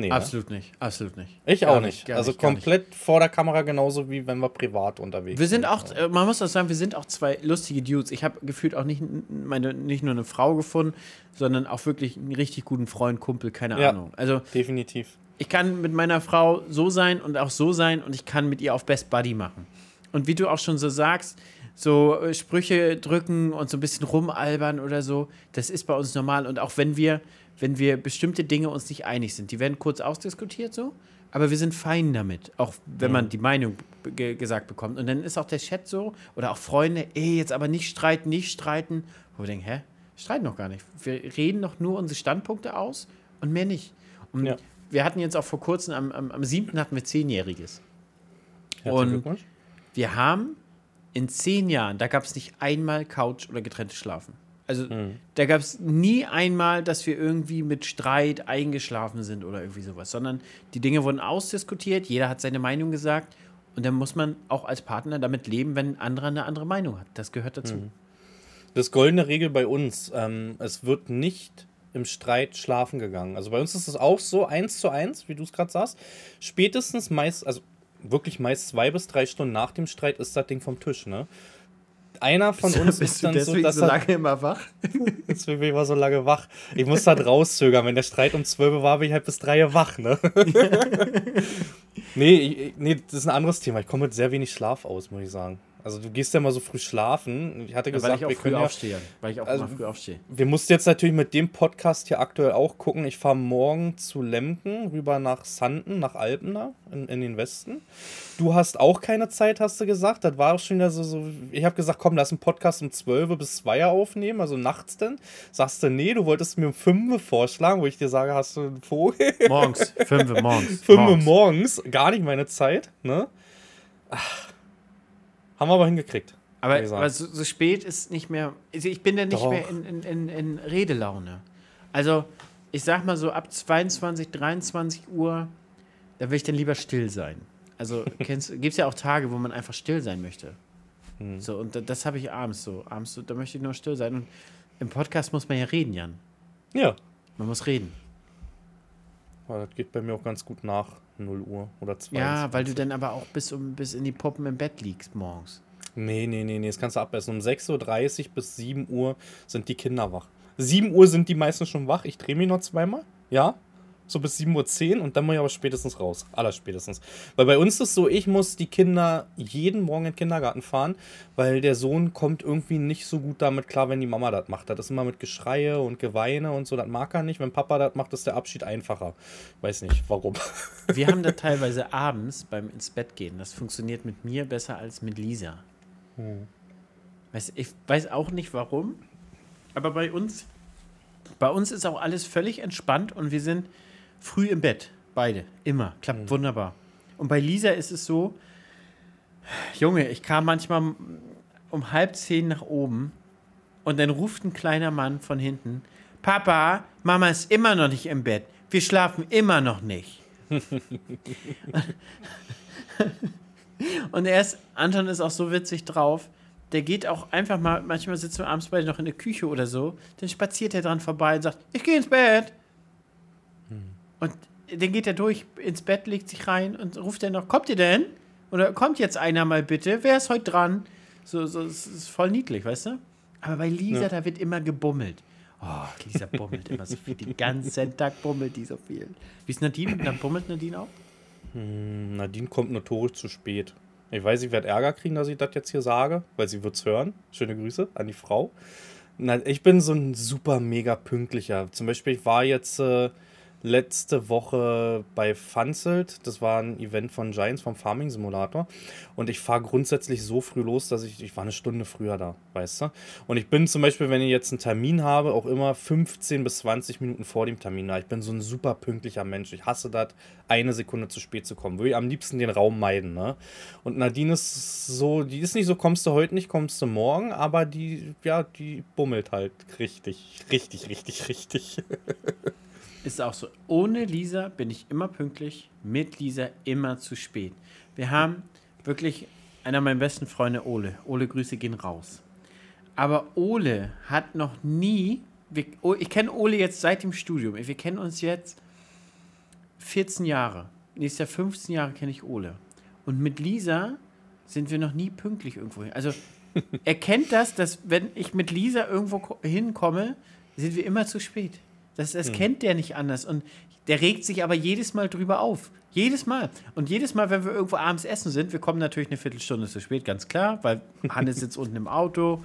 Nee, ne? absolut nicht. Absolut nicht. Ich Gar auch nicht. gar also nicht. komplett vor der Kamera genauso wie wenn wir privat unterwegs Wir sind auch, äh, man muss auch sagen, wir sind auch zwei lustige Dudes. Ich habe gefühlt auch nicht, meine, nicht nur eine Frau gefunden, sondern auch wirklich einen richtig guten Freund, Kumpel, keine Ja. Ahnung. Also Definitiv. ich kann mit meiner Frau so sein und auch so sein und ich kann mit ihr auf Best Buddy machen. Und wie du auch schon so sagst, so äh, Sprüche drücken und so ein bisschen rumalbern oder so, das ist bei uns normal. Und auch wenn wir, wenn wir bestimmte Dinge uns nicht einig sind, die werden kurz ausdiskutiert so, aber wir sind fein damit, auch wenn man die Meinung ge gesagt bekommt. Und dann ist auch der Chat so oder auch Freunde, ey, jetzt aber nicht streiten, nicht streiten. Wo wir denken, hä? Streiten noch gar nicht. Wir reden doch nur unsere Standpunkte aus und mehr nicht. Und ja. wir hatten jetzt auch vor kurzem, am, am, am 7. hatten wir Zehnjähriges. Und wir haben in zehn Jahren, da gab es nicht einmal Couch oder getrennte Schlafen. Also mhm. da gab es nie einmal, dass wir irgendwie mit Streit eingeschlafen sind oder irgendwie sowas, sondern die Dinge wurden ausdiskutiert, jeder hat seine Meinung gesagt und dann muss man auch als Partner damit leben, wenn ein anderer eine andere Meinung hat. Das gehört dazu. Mhm. Das goldene Regel bei uns, ähm, es wird nicht im Streit schlafen gegangen. Also bei uns ist es auch so, eins zu eins, wie du es gerade sagst. Spätestens meist, also wirklich meist zwei bis drei Stunden nach dem Streit ist das Ding vom Tisch, ne? Einer von uns ist dann so, dass so lange er, immer wach. [LAUGHS] deswegen bin ich immer so lange wach. Ich muss halt rauszögern. Wenn der Streit um 12 war, bin ich halt bis 3 wach, ne? [LAUGHS] nee, ich, nee, das ist ein anderes Thema. Ich komme mit sehr wenig Schlaf aus, muss ich sagen. Also du gehst ja mal so früh schlafen. Ich hatte gesagt, ja, weil ich auch früh aufstehe. Ja, weil ich auch also, früh aufstehe. Wir mussten jetzt natürlich mit dem Podcast hier aktuell auch gucken. Ich fahre morgen zu Lemken rüber nach Sanden, nach Alpena in, in den Westen. Du hast auch keine Zeit, hast du gesagt. Das war auch schon wieder so. so ich habe gesagt, komm, lass einen Podcast um 12 bis 2 aufnehmen, also nachts denn. Sagst du, nee, du wolltest mir um 5 vorschlagen, wo ich dir sage, hast du einen Vogel? Morgens, 5 morgens. [LAUGHS] 5 morgens. morgens, gar nicht meine Zeit, ne? Ach. Haben wir aber hingekriegt. Aber, aber so, so, spät ist nicht mehr. Also ich bin ja nicht Doch. mehr in, in, in, in, Redelaune. Also, ich sag mal so ab 22, 23 Uhr, da will ich dann lieber still sein. Also, [LAUGHS] gibt es ja auch Tage, wo man einfach still sein möchte. Hm. So, und das, das habe ich abends so. Abends so, da möchte ich nur still sein. Und im Podcast muss man ja reden, Jan. Ja. Man muss reden. Aber das geht bei mir auch ganz gut nach 0 Uhr oder 2 Ja, weil du dann aber auch bis, um, bis in die Puppen im Bett liegst morgens. Nee, nee, nee, nee, das kannst du abbessern. Um 6.30 Uhr bis 7 Uhr sind die Kinder wach. 7 Uhr sind die meisten schon wach. Ich drehe mich noch zweimal. Ja so bis 7.10 Uhr und dann muss ich aber spätestens raus. Allerspätestens. Weil bei uns ist es so, ich muss die Kinder jeden Morgen in den Kindergarten fahren, weil der Sohn kommt irgendwie nicht so gut damit klar, wenn die Mama das macht. Das ist immer mit Geschreie und Geweine und so, das mag er nicht. Wenn Papa das macht, ist der Abschied einfacher. Weiß nicht, warum. [LAUGHS] Wir haben das [LAUGHS] teilweise abends beim ins Bett gehen. Das funktioniert mit mir besser als mit Lisa. Hm. Weiß, ich weiß auch nicht warum, aber bei uns, bei uns ist auch alles völlig entspannt und wir sind früh im Bett. Beide. Immer. Klappt mhm. wunderbar. Und bei Lisa ist es so, Junge, ich kam manchmal um halb zehn nach oben und dann ruft ein kleiner Mann von hinten, Papa, Mama ist immer noch nicht im Bett. Wir schlafen immer noch nicht. [LAUGHS] und er ist, Anton ist auch so witzig drauf, der geht auch einfach mal, manchmal sitzen wir abends beide noch in der Küche oder so, dann spaziert er dran vorbei und sagt, ich gehe ins Bett. Und dann geht er durch ins Bett, legt sich rein und ruft dann noch, kommt ihr denn? Oder kommt jetzt einer mal bitte? Wer ist heute dran? So, so, es ist voll niedlich, weißt du? Aber bei Lisa, ja. da wird immer gebummelt. Oh, Lisa bummelt immer so viel. Den ganzen Tag bummelt die so viel. Wie ist Nadine? Dann bummelt Nadine auch? Hm, Nadine kommt notorisch zu spät. Ich weiß, ich werde Ärger kriegen, dass ich das jetzt hier sage, weil sie wird es hören. Schöne Grüße an die Frau. Na, ich bin so ein super mega pünktlicher. Zum Beispiel, ich war jetzt äh, letzte Woche bei Funzelt. Das war ein Event von Giants vom Farming Simulator. Und ich fahre grundsätzlich so früh los, dass ich, ich war eine Stunde früher da, weißt du? Und ich bin zum Beispiel, wenn ich jetzt einen Termin habe, auch immer 15 bis 20 Minuten vor dem Termin da. Ich bin so ein super pünktlicher Mensch. Ich hasse das, eine Sekunde zu spät zu kommen. Würde ich am liebsten den Raum meiden, ne? Und Nadine ist so, die ist nicht so, kommst du heute nicht, kommst du morgen, aber die, ja, die bummelt halt richtig, richtig, richtig, richtig. [LAUGHS] ist auch so. Ohne Lisa bin ich immer pünktlich, mit Lisa immer zu spät. Wir haben wirklich einer meiner besten Freunde, Ole. Ole, Grüße gehen raus. Aber Ole hat noch nie, oh, ich kenne Ole jetzt seit dem Studium, wir kennen uns jetzt 14 Jahre. Nächstes Jahr 15 Jahre kenne ich Ole. Und mit Lisa sind wir noch nie pünktlich irgendwo hin. Also er kennt das, dass wenn ich mit Lisa irgendwo hinkomme, sind wir immer zu spät. Das, das hm. kennt der nicht anders. Und Der regt sich aber jedes Mal drüber auf. Jedes Mal. Und jedes Mal, wenn wir irgendwo abends essen sind, wir kommen natürlich eine Viertelstunde zu spät, ganz klar, weil [LAUGHS] Hannes sitzt unten im Auto.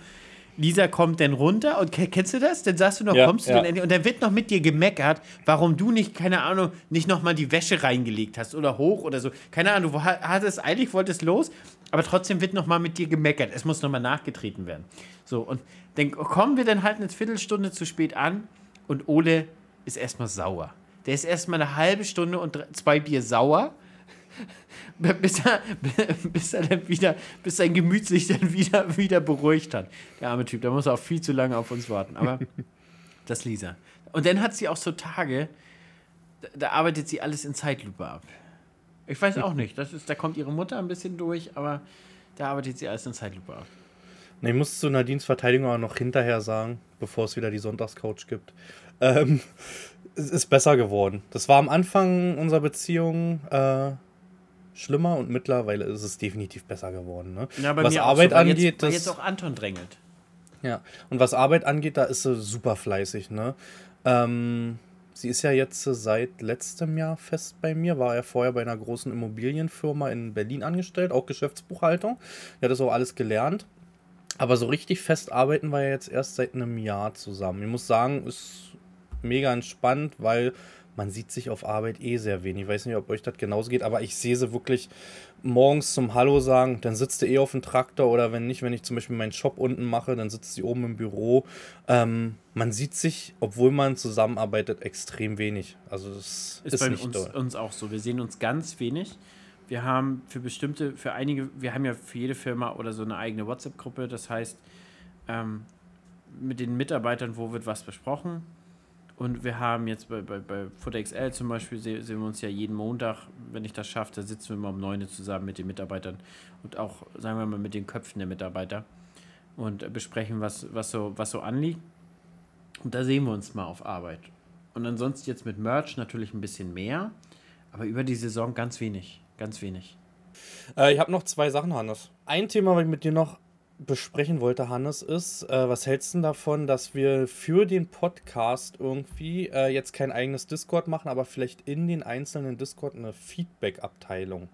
Lisa kommt dann runter und kennst du das? Dann sagst du noch, ja, kommst du ja. denn endlich? Und dann wird noch mit dir gemeckert, warum du nicht, keine Ahnung, nicht nochmal die Wäsche reingelegt hast oder hoch oder so. Keine Ahnung, du hattest eigentlich, wolltest los, aber trotzdem wird nochmal mit dir gemeckert. Es muss nochmal nachgetreten werden. So, und dann kommen wir dann halt eine Viertelstunde zu spät an und Ole ist erstmal sauer. Der ist erstmal eine halbe Stunde und zwei Bier sauer, [LAUGHS] bis er, [LAUGHS] bis er dann wieder, bis sein Gemüt sich dann wieder, wieder beruhigt hat. Der arme Typ, der muss auch viel zu lange auf uns warten. Aber [LAUGHS] das Lisa. Und dann hat sie auch so Tage, da, da arbeitet sie alles in Zeitlupe ab. Ich weiß auch nicht. Das ist, da kommt ihre Mutter ein bisschen durch, aber da arbeitet sie alles in Zeitlupe ab. Ne, ich muss zu Nadines Verteidigung auch noch hinterher sagen, bevor es wieder die Sonntagscoach gibt. Ähm, es ist besser geworden. Das war am Anfang unserer Beziehung äh, schlimmer und mittlerweile ist es definitiv besser geworden. Ne? Ja, was Arbeit so, angeht, jetzt, das, jetzt auch Anton drängelt. Ja, und was Arbeit angeht, da ist sie super fleißig. Ne? Ähm, sie ist ja jetzt seit letztem Jahr fest bei mir, war ja vorher bei einer großen Immobilienfirma in Berlin angestellt, auch Geschäftsbuchhaltung. Die hat das auch alles gelernt. Aber so richtig fest arbeiten wir ja jetzt erst seit einem Jahr zusammen. Ich muss sagen, ist mega entspannt, weil man sieht sich auf Arbeit eh sehr wenig. Ich weiß nicht, ob euch das genauso geht, aber ich sehe sie wirklich morgens zum Hallo sagen, dann sitzt du eh auf dem Traktor oder wenn nicht, wenn ich zum Beispiel meinen Shop unten mache, dann sitzt sie oben im Büro. Ähm, man sieht sich, obwohl man zusammenarbeitet, extrem wenig. Also das ist, ist bei uns, uns auch so. Wir sehen uns ganz wenig. Wir haben für bestimmte, für einige, wir haben ja für jede Firma oder so eine eigene WhatsApp-Gruppe. Das heißt, ähm, mit den Mitarbeitern, wo wird was besprochen und wir haben jetzt bei, bei, bei FootXL zum Beispiel, sehen, wir uns ja jeden Montag, wenn ich das schaffe, da sitzen wir immer um 9 Uhr zusammen mit den Mitarbeitern und auch, sagen wir mal, mit den Köpfen der Mitarbeiter und besprechen, was, was, so, was so anliegt. Und da sehen wir uns mal auf Arbeit. Und ansonsten jetzt mit Merch natürlich ein bisschen mehr, aber über die Saison ganz wenig, ganz wenig. Äh, ich habe noch zwei Sachen, Hannes. Ein Thema, was ich mit dir noch besprechen wollte, Hannes, ist, äh, was hältst du davon, dass wir für den Podcast irgendwie äh, jetzt kein eigenes Discord machen, aber vielleicht in den einzelnen Discord eine Feedback-Abteilung?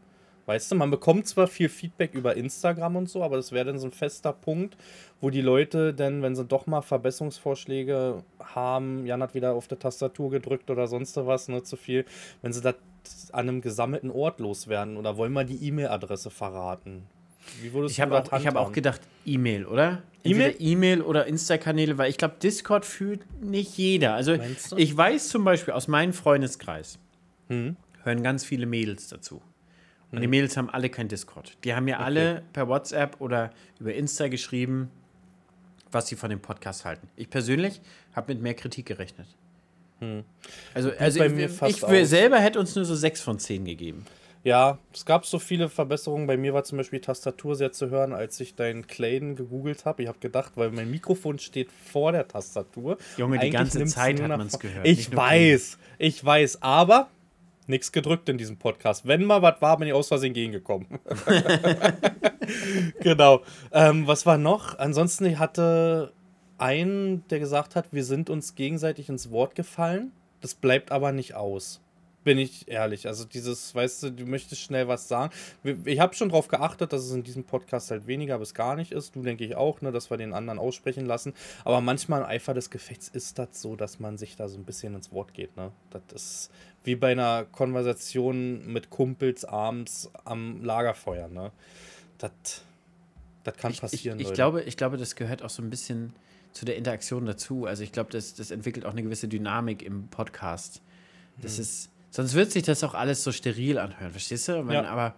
Weißt du, man bekommt zwar viel Feedback über Instagram und so, aber das wäre dann so ein fester Punkt, wo die Leute dann, wenn sie doch mal Verbesserungsvorschläge haben, Jan hat wieder auf der Tastatur gedrückt oder sonst was, ne, zu viel, wenn sie das an einem gesammelten Ort loswerden oder wollen wir die E-Mail-Adresse verraten? Wie würdest ich habe auch, hab auch gedacht, E-Mail, oder? E-Mail? E-Mail oder Insta-Kanäle, weil ich glaube, Discord fühlt nicht jeder. Also ich weiß zum Beispiel aus meinem Freundeskreis, hm. hören ganz viele Mädels dazu. Und hm. die Mädels haben alle kein Discord. Die haben mir okay. alle per WhatsApp oder über Insta geschrieben, was sie von dem Podcast halten. Ich persönlich habe mit mehr Kritik gerechnet. Hm. Also, also ich, ich selber hätte uns nur so 6 von 10 gegeben. Ja, es gab so viele Verbesserungen. Bei mir war zum Beispiel Tastatur sehr zu hören, als ich deinen Clayton gegoogelt habe. Ich habe gedacht, weil mein Mikrofon steht vor der Tastatur. Junge, die ganze Zeit hat man es gehört. Ich weiß, ich weiß, aber nichts gedrückt in diesem Podcast. Wenn mal was war, bin ich aus Versehen gegengekommen. [LAUGHS] [LAUGHS] genau. Ähm, was war noch? Ansonsten, ich hatte einen, der gesagt hat, wir sind uns gegenseitig ins Wort gefallen. Das bleibt aber nicht aus bin ich ehrlich. Also dieses, weißt du, du möchtest schnell was sagen. Ich habe schon darauf geachtet, dass es in diesem Podcast halt weniger bis gar nicht ist. Du denke ich auch, ne, dass wir den anderen aussprechen lassen. Aber manchmal im Eifer des Gefechts ist das so, dass man sich da so ein bisschen ins Wort geht. Ne? Das ist wie bei einer Konversation mit Kumpels abends am Lagerfeuer. Ne? Das, das kann passieren. Ich, ich, ich glaube, ich glaube, das gehört auch so ein bisschen zu der Interaktion dazu. Also ich glaube, das, das entwickelt auch eine gewisse Dynamik im Podcast. Das hm. ist Sonst wird sich das auch alles so steril anhören, verstehst du? Wenn, ja. Aber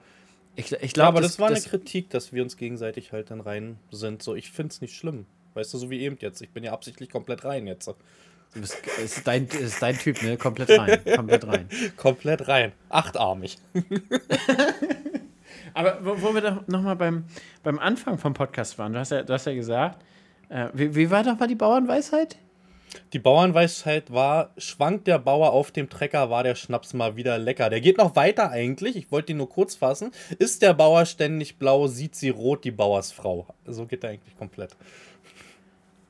ich, ich glaube. Ja, aber das, das war das eine Kritik, dass wir uns gegenseitig halt dann rein sind. So, ich finde es nicht schlimm. Weißt du, so wie eben jetzt. Ich bin ja absichtlich komplett rein jetzt. Du bist, ist, dein, ist dein Typ, ne? Komplett rein. [LAUGHS] Komplett rein. komplett rein. Achtarmig. [LAUGHS] aber wo, wo wir doch nochmal beim, beim Anfang vom Podcast waren, du hast ja, du hast ja gesagt, äh, wie, wie war doch mal die Bauernweisheit? Die Bauernweisheit war, schwankt der Bauer auf dem Trecker, war der Schnaps mal wieder lecker. Der geht noch weiter eigentlich, ich wollte ihn nur kurz fassen. Ist der Bauer ständig blau, sieht sie rot, die Bauersfrau. So geht er eigentlich komplett.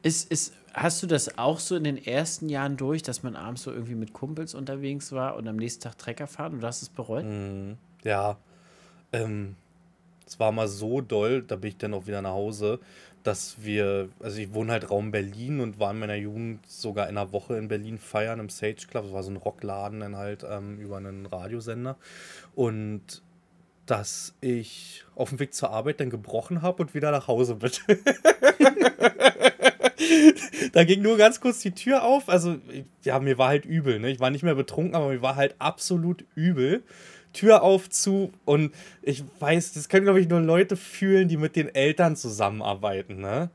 Ist, ist, Hast du das auch so in den ersten Jahren durch, dass man abends so irgendwie mit Kumpels unterwegs war und am nächsten Tag Trecker fahren und du hast es bereut? Mm, ja. Ähm, es war mal so doll, da bin ich dann auch wieder nach Hause, dass wir, also ich wohne halt Raum Berlin und war in meiner Jugend sogar in einer Woche in Berlin feiern im Sage Club. Das war so ein Rockladen dann halt ähm, über einen Radiosender. Und dass ich auf dem Weg zur Arbeit dann gebrochen habe und wieder nach Hause bin. [LAUGHS] da ging nur ganz kurz die Tür auf. Also, ja, mir war halt übel. Ne? Ich war nicht mehr betrunken, aber mir war halt absolut übel. Tür auf zu und ich weiß, das können, glaube ich, nur Leute fühlen, die mit den Eltern zusammenarbeiten, ne?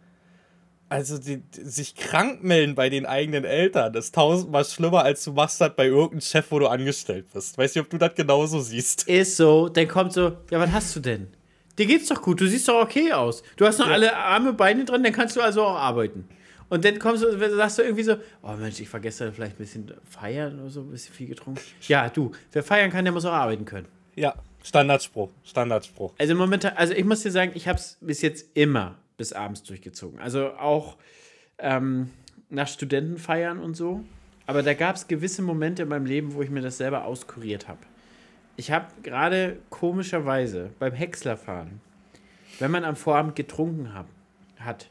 Also die, die, sich krank melden bei den eigenen Eltern, das ist tausendmal schlimmer, als du machst das bei irgendeinem Chef, wo du angestellt bist. Weiß nicht, ob du das genauso siehst. Ist so, dann kommt so, ja, was hast du denn? Dir geht's doch gut, du siehst doch okay aus. Du hast noch ja. alle Arme, Beine dran, dann kannst du also auch arbeiten. Und dann kommst du, sagst du irgendwie so, oh Mensch, ich vergesse vielleicht ein bisschen feiern oder so, ein bisschen viel getrunken. Ja, du, wer feiern kann, der muss auch arbeiten können. Ja, Standardspruch, Standardspruch. Also momentan, also ich muss dir sagen, ich habe es bis jetzt immer bis abends durchgezogen. Also auch ähm, nach Studentenfeiern und so. Aber da gab es gewisse Momente in meinem Leben, wo ich mir das selber auskuriert habe. Ich habe gerade komischerweise beim Häckslerfahren, wenn man am Vorabend getrunken hab, hat,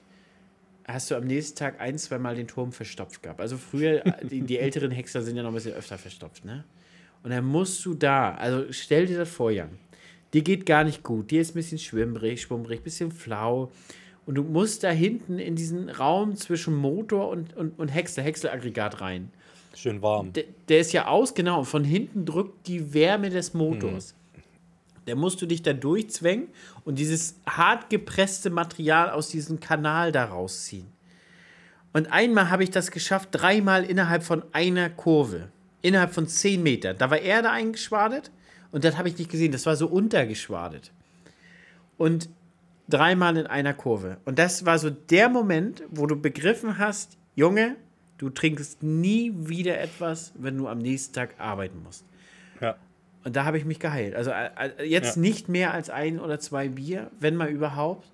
hast du am nächsten Tag ein, zwei Mal den Turm verstopft gehabt. Also früher, [LAUGHS] die, die älteren Hexer sind ja noch ein bisschen öfter verstopft, ne? Und dann musst du da, also stell dir das vor, Jan. Dir geht gar nicht gut, dir ist ein bisschen schwimmbrig, schwummrig, ein bisschen flau. Und du musst da hinten in diesen Raum zwischen Motor und, und, und Häcksler, Häckselaggregat rein. Schön warm. Der, der, ist ja aus, genau. Und von hinten drückt die Wärme des Motors. Mhm. Da musst du dich da durchzwängen und dieses hart gepresste Material aus diesem Kanal da rausziehen. Und einmal habe ich das geschafft, dreimal innerhalb von einer Kurve. Innerhalb von zehn Metern. Da war Erde eingeschwadet und das habe ich nicht gesehen. Das war so untergeschwadet. Und dreimal in einer Kurve. Und das war so der Moment, wo du begriffen hast, Junge, du trinkst nie wieder etwas, wenn du am nächsten Tag arbeiten musst. Ja. Und da habe ich mich geheilt. Also äh, äh, jetzt ja. nicht mehr als ein oder zwei Bier, wenn mal überhaupt.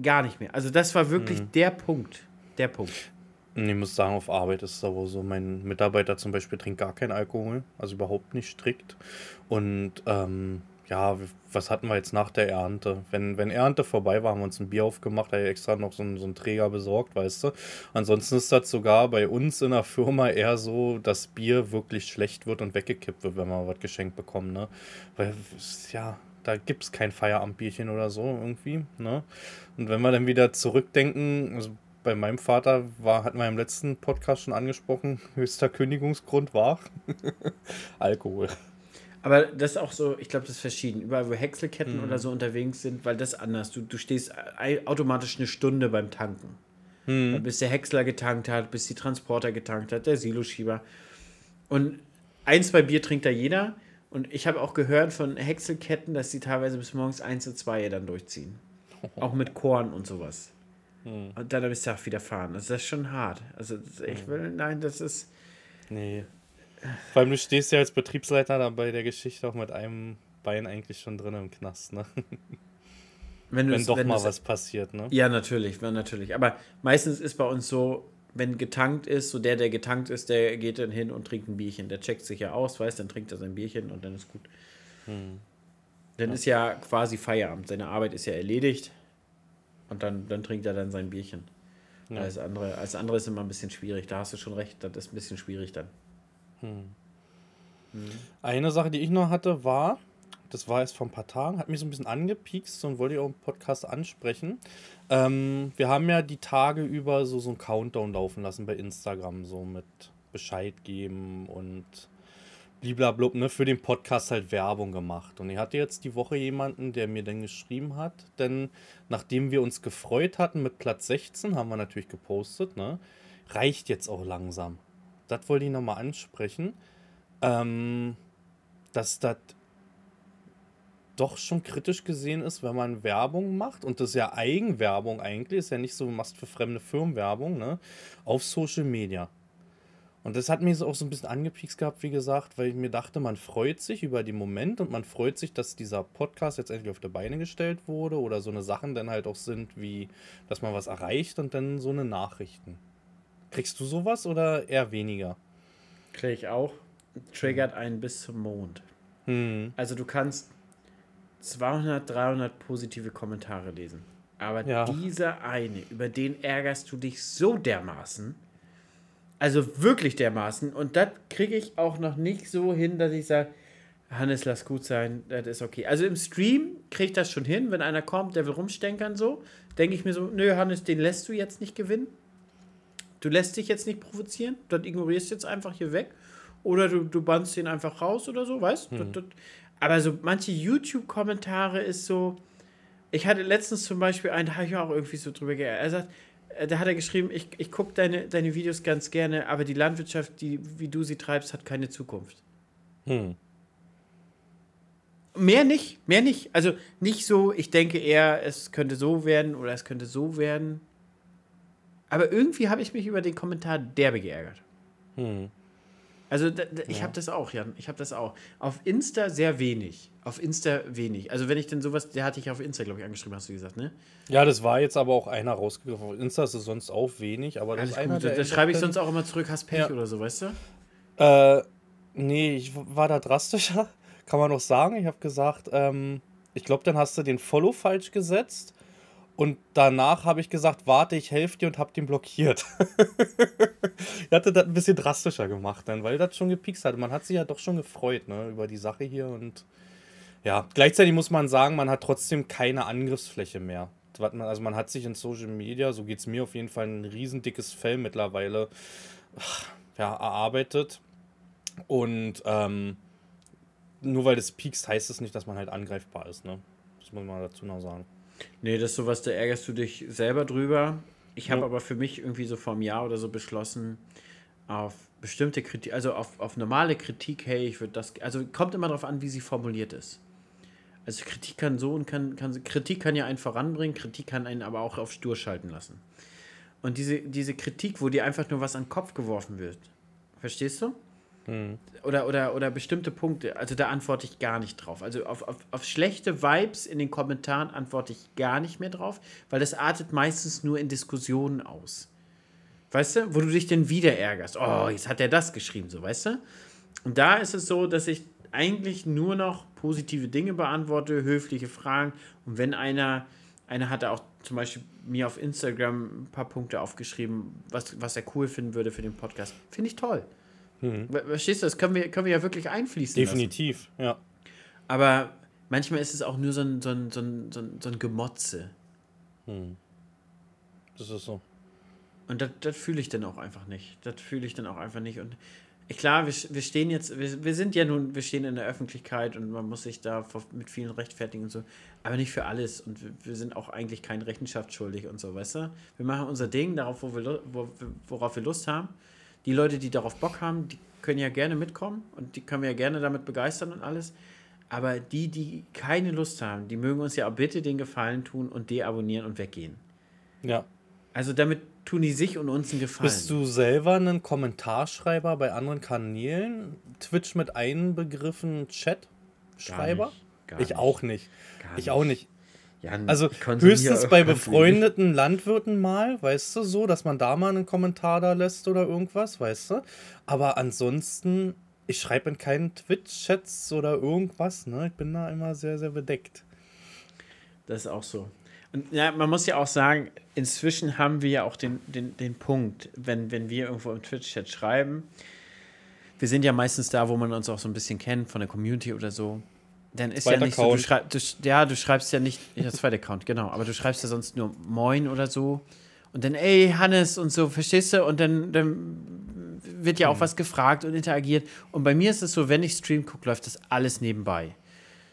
Gar nicht mehr. Also das war wirklich mhm. der Punkt. Der Punkt. Ich muss sagen, auf Arbeit ist es aber so, mein Mitarbeiter zum Beispiel trinkt gar keinen Alkohol, also überhaupt nicht strikt. Und ähm, ja, was hatten wir jetzt nach der Ernte? Wenn, wenn Ernte vorbei war, haben wir uns ein Bier aufgemacht, da habe ich extra noch so einen, so einen Träger besorgt, weißt du. Ansonsten ist das sogar bei uns in der Firma eher so, dass Bier wirklich schlecht wird und weggekippt wird, wenn wir was geschenkt bekommen, ne? Weil, ja, da gibt es kein Feierabendbierchen oder so irgendwie, ne? Und wenn wir dann wieder zurückdenken, also bei meinem Vater war, hatten wir im letzten Podcast schon angesprochen, [LAUGHS] höchster Kündigungsgrund war [LAUGHS] Alkohol. Aber das ist auch so, ich glaube, das ist verschieden. Überall, wo Häckselketten mhm. oder so unterwegs sind, weil das anders. Du, du stehst automatisch eine Stunde beim Tanken. Mhm. Bis der Häcksler getankt hat, bis die Transporter getankt hat, der Siloschieber. Und ein, zwei Bier trinkt da jeder. Und ich habe auch gehört von Häckselketten, dass sie teilweise bis morgens eins zu zwei dann durchziehen. [LAUGHS] Auch mit Korn und sowas. Mhm. Und dann am Tag wieder fahren. Also das ist schon hart. Also ich mhm. will, nein, das ist. Nee. Vor allem, du stehst ja als Betriebsleiter da bei der Geschichte auch mit einem Bein eigentlich schon drin im Knast, ne? [LAUGHS] Wenn, wenn doch wenn mal was passiert, ne? Ja, natürlich, natürlich. Aber meistens ist bei uns so, wenn getankt ist, so der, der getankt ist, der geht dann hin und trinkt ein Bierchen. Der checkt sich ja aus, weiß, dann trinkt er sein Bierchen und dann ist gut. Hm. Dann ja. ist ja quasi Feierabend. Seine Arbeit ist ja erledigt und dann, dann trinkt er dann sein Bierchen. Ja. Alles, andere, alles andere ist immer ein bisschen schwierig. Da hast du schon recht, das ist ein bisschen schwierig dann. Hm. Eine Sache, die ich noch hatte, war, das war jetzt vor ein paar Tagen, hat mich so ein bisschen angepiekst und wollte ich auch im Podcast ansprechen. Ähm, wir haben ja die Tage über so, so einen Countdown laufen lassen bei Instagram, so mit Bescheid geben und bliblablub, ne, für den Podcast halt Werbung gemacht. Und ich hatte jetzt die Woche jemanden, der mir dann geschrieben hat, denn nachdem wir uns gefreut hatten mit Platz 16, haben wir natürlich gepostet, ne, reicht jetzt auch langsam das wollte ich nochmal ansprechen, ähm, dass das doch schon kritisch gesehen ist, wenn man Werbung macht und das ist ja Eigenwerbung eigentlich, ist ja nicht so, du machst für fremde Firmen Werbung, ne, auf Social Media. Und das hat mich auch so ein bisschen angepiekst gehabt, wie gesagt, weil ich mir dachte, man freut sich über den Moment und man freut sich, dass dieser Podcast jetzt endlich auf die Beine gestellt wurde oder so eine Sachen dann halt auch sind, wie, dass man was erreicht und dann so eine Nachrichten. Kriegst du sowas oder eher weniger? Kriege ich auch. Triggert einen bis zum Mond. Hm. Also du kannst 200, 300 positive Kommentare lesen. Aber Ja. dieser eine, über den ärgerst du dich so dermaßen. Also wirklich dermaßen. Und das kriege ich auch noch nicht so hin, dass ich sage, Hannes, lass gut sein, das ist okay. Also im Stream kriege ich das schon hin, wenn einer kommt, der will rumstenkern so, denke ich mir so, nö, Hannes, den lässt du jetzt nicht gewinnen. Du lässt dich jetzt nicht provozieren, das ignorierst jetzt einfach hier weg. Oder du, du bannst den einfach raus oder so, weißt du? Das- Aber so manche YouTube-Kommentare ist so. Ich hatte letztens zum Beispiel einen, da habe ich auch irgendwie so drüber geärgert. Er sagt, äh, da hat er geschrieben, ich, ich gucke deine, deine Videos ganz gerne, aber die Landwirtschaft, die, wie du sie treibst, hat keine Zukunft. Hm. Mehr nicht, mehr nicht. Also nicht so, ich denke eher, es könnte so werden oder es könnte so werden. Aber irgendwie habe ich mich über den Kommentar derbe geärgert. Hm. Also da, da, ich Ja. habe das auch, Jan. Ich habe das auch. Auf Insta sehr wenig. Auf Insta wenig. Also wenn ich denn sowas, der hatte ich auf Insta, glaube ich, angeschrieben, hast du gesagt, ne? Ja, das war jetzt aber auch einer rausgegriffen. Auf Insta ist es sonst auch wenig, aber das einer, Da, schreibe ich sonst auch immer zurück, hast Pech Ja. oder so, weißt du? Äh, nee, ich war da drastischer, [LAUGHS] kann man noch sagen. Ich habe gesagt, ähm, ich glaube, dann hast du den Follow falsch gesetzt. Und danach habe ich gesagt, warte, ich helfe dir und habe den blockiert. [LAUGHS] ich hatte das ein bisschen drastischer gemacht dann, weil das schon gepikst hat. Man hat sich ja doch schon gefreut, ne, über die Sache hier. Und ja, gleichzeitig muss man sagen, man hat trotzdem keine Angriffsfläche mehr. Also man hat sich in Social Media, so geht es mir auf jeden Fall, ein riesen dickes Fell mittlerweile ja, erarbeitet. Und ähm, nur weil das piekst, heißt es nicht, dass man halt angreifbar ist. Ne? Das muss man dazu noch sagen. Nee, das ist sowas, da ärgerst du dich selber drüber. Ich habe Ja. aber für mich irgendwie so vor einem Jahr oder so beschlossen, auf bestimmte Kritik, also auf, auf normale Kritik, hey, ich würde das, also kommt immer darauf an, wie sie formuliert ist. Also Kritik kann so und kann, kann Kritik kann ja einen voranbringen, Kritik kann einen aber auch auf stur schalten lassen. Und diese, diese Kritik, wo dir einfach nur was an den Kopf geworfen wird, verstehst du? Oder, oder, oder bestimmte Punkte, also da antworte ich gar nicht drauf. Also auf, auf, auf schlechte Vibes in den Kommentaren antworte ich gar nicht mehr drauf, weil das artet meistens nur in Diskussionen aus. Weißt du, wo du dich dann wieder ärgerst. Oh, jetzt hat er das geschrieben, so, weißt du? Und da ist es so, dass ich eigentlich nur noch positive Dinge beantworte, höfliche Fragen. Und wenn einer, einer hatte auch zum Beispiel mir auf Instagram ein paar Punkte aufgeschrieben, was, was er cool finden würde für den Podcast. Finde ich toll. Ver- Verstehst du, das können wir, können wir ja wirklich einfließen lassen. Definitiv, ja. Aber manchmal ist es auch nur so ein, so ein, so ein, so ein, so ein Gemotze. Das ist so. Und das, fühle ich dann auch einfach nicht. Das fühle ich dann auch einfach nicht. Und klar, wir, wir stehen jetzt, wir, wir sind ja nun, wir stehen in der Öffentlichkeit und man muss sich da mit vielen rechtfertigen und so, aber nicht für alles. Und wir, wir sind auch eigentlich keine Rechenschaft schuldig und so, weißt du? Wir machen unser Ding, darauf, wo wir, wo, worauf wir Lust haben. Die Leute, die darauf Bock haben, die können ja gerne mitkommen und die können wir ja gerne damit begeistern und alles. Aber die, die keine Lust haben, die mögen uns ja auch bitte den Gefallen tun und deabonnieren und weggehen. Ja. Also damit tun die sich und uns einen Gefallen. Bist du selber ein Kommentarschreiber bei anderen Kanälen? Twitch mit einbegriffen Chat-Schreiber? Gar nicht, gar Ich nicht. auch nicht. Gar Ich auch nicht. Jan, Also höchstens bei befreundeten Landwirten mal, weißt du, so, dass man da mal einen Kommentar da lässt oder irgendwas, weißt du. Aber ansonsten, ich schreibe in keinen Twitch-Chats oder irgendwas, ne? Ich bin da immer sehr, sehr bedeckt. Das ist auch so. Und ja, man muss ja auch sagen, inzwischen haben wir ja auch den, den, den Punkt, wenn, wenn wir irgendwo im Twitch-Chat schreiben, wir sind ja meistens da, wo man uns auch so ein bisschen kennt, von der Community oder so. Dann ist ja nicht so, du, Account. schrei du, ja, du schreibst ja nicht, ja, zweiter Account, genau, aber du schreibst ja sonst nur Moin oder so. Und dann, ey, Hannes und so, verstehst du? Und dann, dann wird ja auch Mhm. was gefragt und interagiert. Und bei mir ist es so, wenn ich Stream gucke, läuft das alles nebenbei.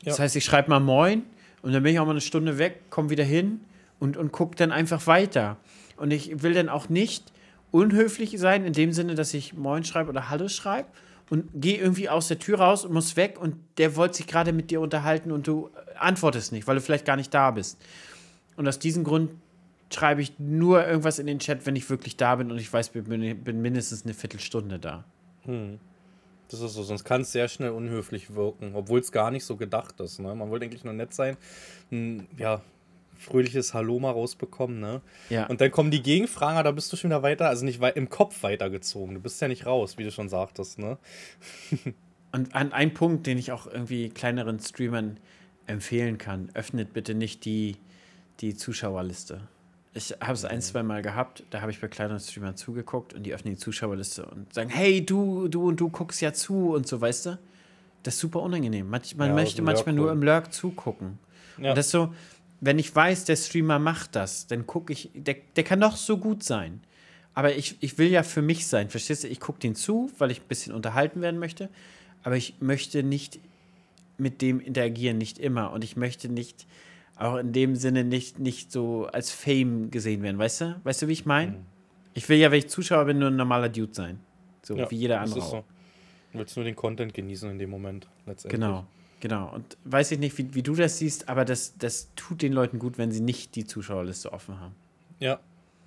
Das Ja. heißt, ich schreibe mal Moin und dann bin ich auch mal eine Stunde weg, komme wieder hin und, und gucke dann einfach weiter. Und ich will dann auch nicht unhöflich sein, in dem Sinne, dass ich Moin schreibe oder Hallo schreibe und gehe irgendwie aus der Tür raus und muss weg und der wollte sich gerade mit dir unterhalten und du antwortest nicht, weil du vielleicht gar nicht da bist. Und aus diesem Grund schreibe ich nur irgendwas in den Chat, wenn ich wirklich da bin und ich weiß, bin, bin mindestens eine Viertelstunde da. Das ist so, sonst kann es sehr schnell unhöflich wirken, obwohl es gar nicht so gedacht ist. Ne? Man wollte eigentlich nur nett sein. Hm, Ja, fröhliches Hallo mal rausbekommen, ne? Ja. Und dann kommen die Gegenfragen, da bist du schon wieder weiter, also nicht im Kopf weitergezogen. Du bist ja nicht raus, wie du schon sagtest, ne? [LAUGHS] Und an ein Punkt, den ich auch irgendwie kleineren Streamern empfehlen kann, öffnet bitte nicht die, die Zuschauerliste. Ich habe es ein, zwei Mal gehabt, da habe ich bei kleineren Streamern zugeguckt und die öffnen die Zuschauerliste und sagen, hey, du, du und du guckst ja zu und so, weißt du? Das ist super unangenehm. Man, man Ja, möchte manchmal nur im Lurk zugucken. Ja. Und das ist so, wenn ich weiß, der Streamer macht das, dann gucke ich, der, der kann doch so gut sein. Aber ich, ich will ja für mich sein, verstehst du? Ich gucke den zu, weil ich ein bisschen unterhalten werden möchte. Aber ich möchte nicht mit dem interagieren, nicht immer. Und ich möchte nicht, auch in dem Sinne, nicht, nicht so als Fame gesehen werden, weißt du? Weißt du, wie ich meine? Ich will ja, wenn ich Zuschauer bin, nur ein normaler Dude sein. So Ja, wie jeder andere ist auch. so. Du willst nur den Content genießen in dem Moment, letztendlich. Genau, genau. Und weiß ich nicht, wie, wie du das siehst, aber das, das tut den Leuten gut, wenn sie nicht die Zuschauerliste offen haben. Ja,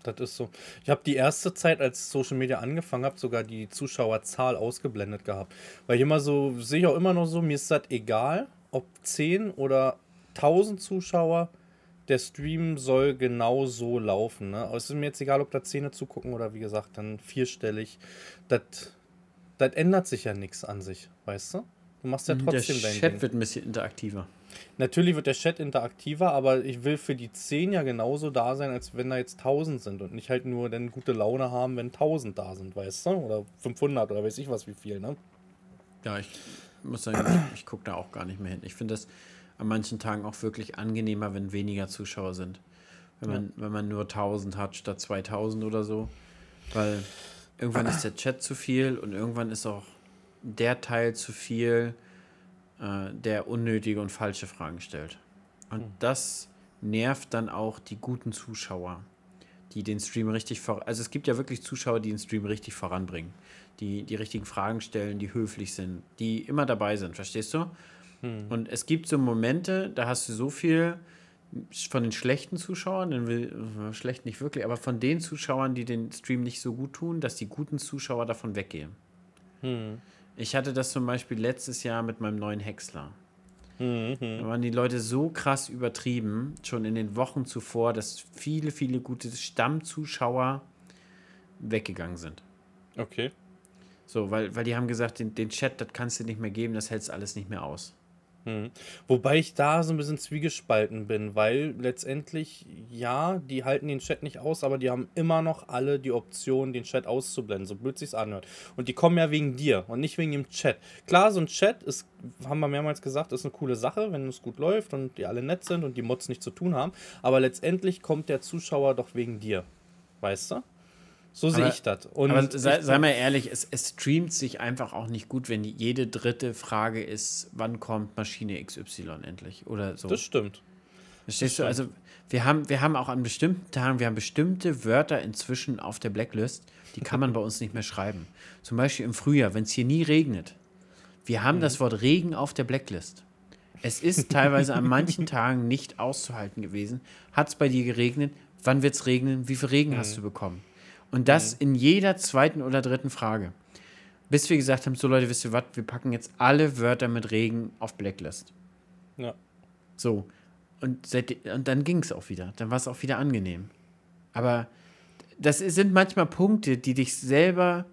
das ist so. Ich habe die erste Zeit, als Social Media angefangen habe, sogar die Zuschauerzahl ausgeblendet gehabt. Weil ich immer so, sehe ich auch immer noch so, mir ist das egal, ob 10 oder 1000 Zuschauer, der Stream soll genau so laufen. Ne? Es ist mir jetzt egal, ob da 10 zugucken oder wie gesagt, dann vierstellig. Das ändert sich ja nichts an sich, weißt du? Du machst ja Der trotzdem dein Chat Ding. wird ein bisschen interaktiver. Natürlich wird der Chat interaktiver, aber ich will für die 10 ja genauso da sein, als wenn da jetzt 1000 sind und nicht halt nur dann gute Laune haben, wenn 1000 da sind, weißt du? Oder 500 oder weiß ich was wie viel, ne? Ja, ich muss sagen, ich, ich gucke da auch gar nicht mehr hin. Ich finde das an manchen Tagen auch wirklich angenehmer, wenn weniger Zuschauer sind. Wenn man, wenn man nur 1000 hat statt 2000 oder so. Weil irgendwann ist der Chat zu viel und irgendwann ist auch der Teil zu viel, äh, der unnötige und falsche Fragen stellt. Und das nervt dann auch die guten Zuschauer, die den Stream richtig vor. Also es gibt ja wirklich Zuschauer, die den Stream richtig voranbringen, die die richtigen Fragen stellen, die höflich sind, die immer dabei sind, verstehst du? Und es gibt so Momente, da hast du so viel von den schlechten Zuschauern, dann will, äh, schlecht nicht wirklich, aber von den Zuschauern, die den Stream nicht so gut tun, dass die guten Zuschauer davon weggehen. Ich hatte das zum Beispiel letztes Jahr mit meinem neuen Häcksler. Da waren die Leute so krass übertrieben, schon in den Wochen zuvor, dass viele, viele gute Stammzuschauer weggegangen sind. Okay. So, weil, weil die haben gesagt, den, den Chat, das kannst du nicht mehr geben, das hältst alles nicht mehr aus. Mhm. Wobei ich da so ein bisschen zwiegespalten bin, weil letztendlich, ja, die halten den Chat nicht aus, aber die haben immer noch alle die Option, den Chat auszublenden, so blöd sich's anhört. Und die kommen ja wegen dir und nicht wegen dem Chat. Klar, so ein Chat ist, haben wir mehrmals gesagt, ist eine coole Sache, wenn es gut läuft und die alle nett sind und die Mods nichts zu tun haben. Aber letztendlich kommt der Zuschauer doch wegen dir. Weißt du? So sehe ich das. Und Aber sei, sei mal ehrlich, es, es streamt sich einfach auch nicht gut, wenn jede dritte Frage ist, wann kommt Maschine XY endlich oder so. das stimmt. Verstehst du? Also wir haben, wir haben auch an bestimmten Tagen, wir haben bestimmte Wörter inzwischen auf der Blacklist, die kann man bei uns nicht mehr schreiben. Zum Beispiel im Frühjahr, wenn es hier nie regnet. Wir haben das Wort Regen auf der Blacklist. Es ist teilweise an manchen Tagen nicht auszuhalten gewesen. Hat es bei dir geregnet? Wann wird es regnen? Wie viel Regen hast du bekommen? Und das in jeder zweiten oder dritten Frage. Bis wir gesagt haben, so Leute, wisst ihr was, wir packen jetzt alle Wörter mit Regen auf Blacklist. Ja. So. Und, seit, und dann ging es auch wieder. Dann war es auch wieder angenehm. Aber das sind manchmal Punkte, die dich selber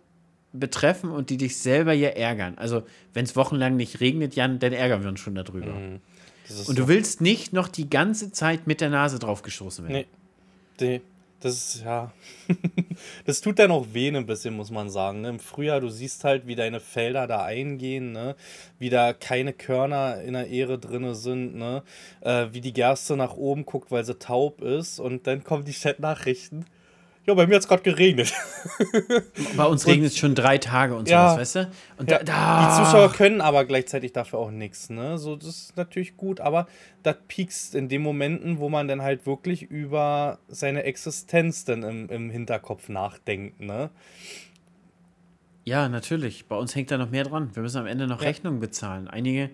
betreffen und die dich selber ja ärgern. Also, wenn es wochenlang nicht regnet, Jan, dann ärgern wir uns schon darüber. Ist Und du willst nicht noch die ganze Zeit mit der Nase drauf gestoßen werden. Nee. Nee, das ja. [LAUGHS] das tut dann auch weh ein bisschen, muss man sagen. Ne? Im Frühjahr, du siehst halt, wie deine Felder da eingehen, ne? wie da keine Körner in der Ähre drin sind, ne? Äh, wie die Gerste nach oben guckt, weil sie taub ist. Und dann kommen die Chat-Nachrichten. Ja, bei mir hat es gerade geregnet. [LAUGHS] Bei uns regnet es schon drei Tage und Ja. sowas, weißt du? Und Ja, da, da, Die Zuschauer können aber gleichzeitig dafür auch nichts, ne? So, das ist natürlich gut, aber das piekst in den Momenten, wo man dann halt wirklich über seine Existenz dann im, im Hinterkopf nachdenkt, ne? Ja, natürlich. Bei uns hängt da noch mehr dran. Wir müssen am Ende noch Ja. Rechnungen bezahlen. Einige,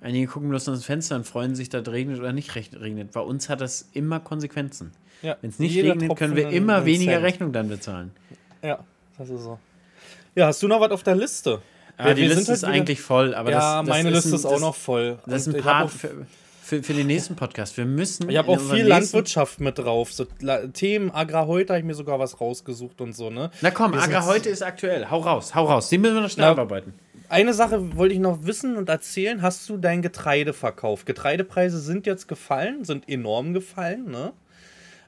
einige gucken bloß dem Fenster und freuen sich, dass es regnet oder nicht regnet. Bei uns hat das immer Konsequenzen. Ja, Wenn es nicht jeder regnet, können wir immer weniger Cent. Rechnung dann bezahlen. Ja, das ist so. Ja, hast du noch was auf der Liste? Ja, Wir- die wir Liste halt ist wieder- eigentlich voll, aber ja, das, das meine ist Liste ein, ist auch das, noch voll. Das ist ein Part für, für, für den nächsten Podcast. Wir müssen. Ich habe auch viel Landwirtschaft mit drauf. So Themen Agra heute habe ich mir sogar was rausgesucht und so, ne? Na komm, Agra heute ist aktuell. Hau raus, hau raus. Den müssen wir noch schnell abarbeiten. Eine Sache wollte ich noch wissen und erzählen. Hast du dein Getreide verkauft? Getreidepreise sind jetzt gefallen, sind enorm gefallen, ne?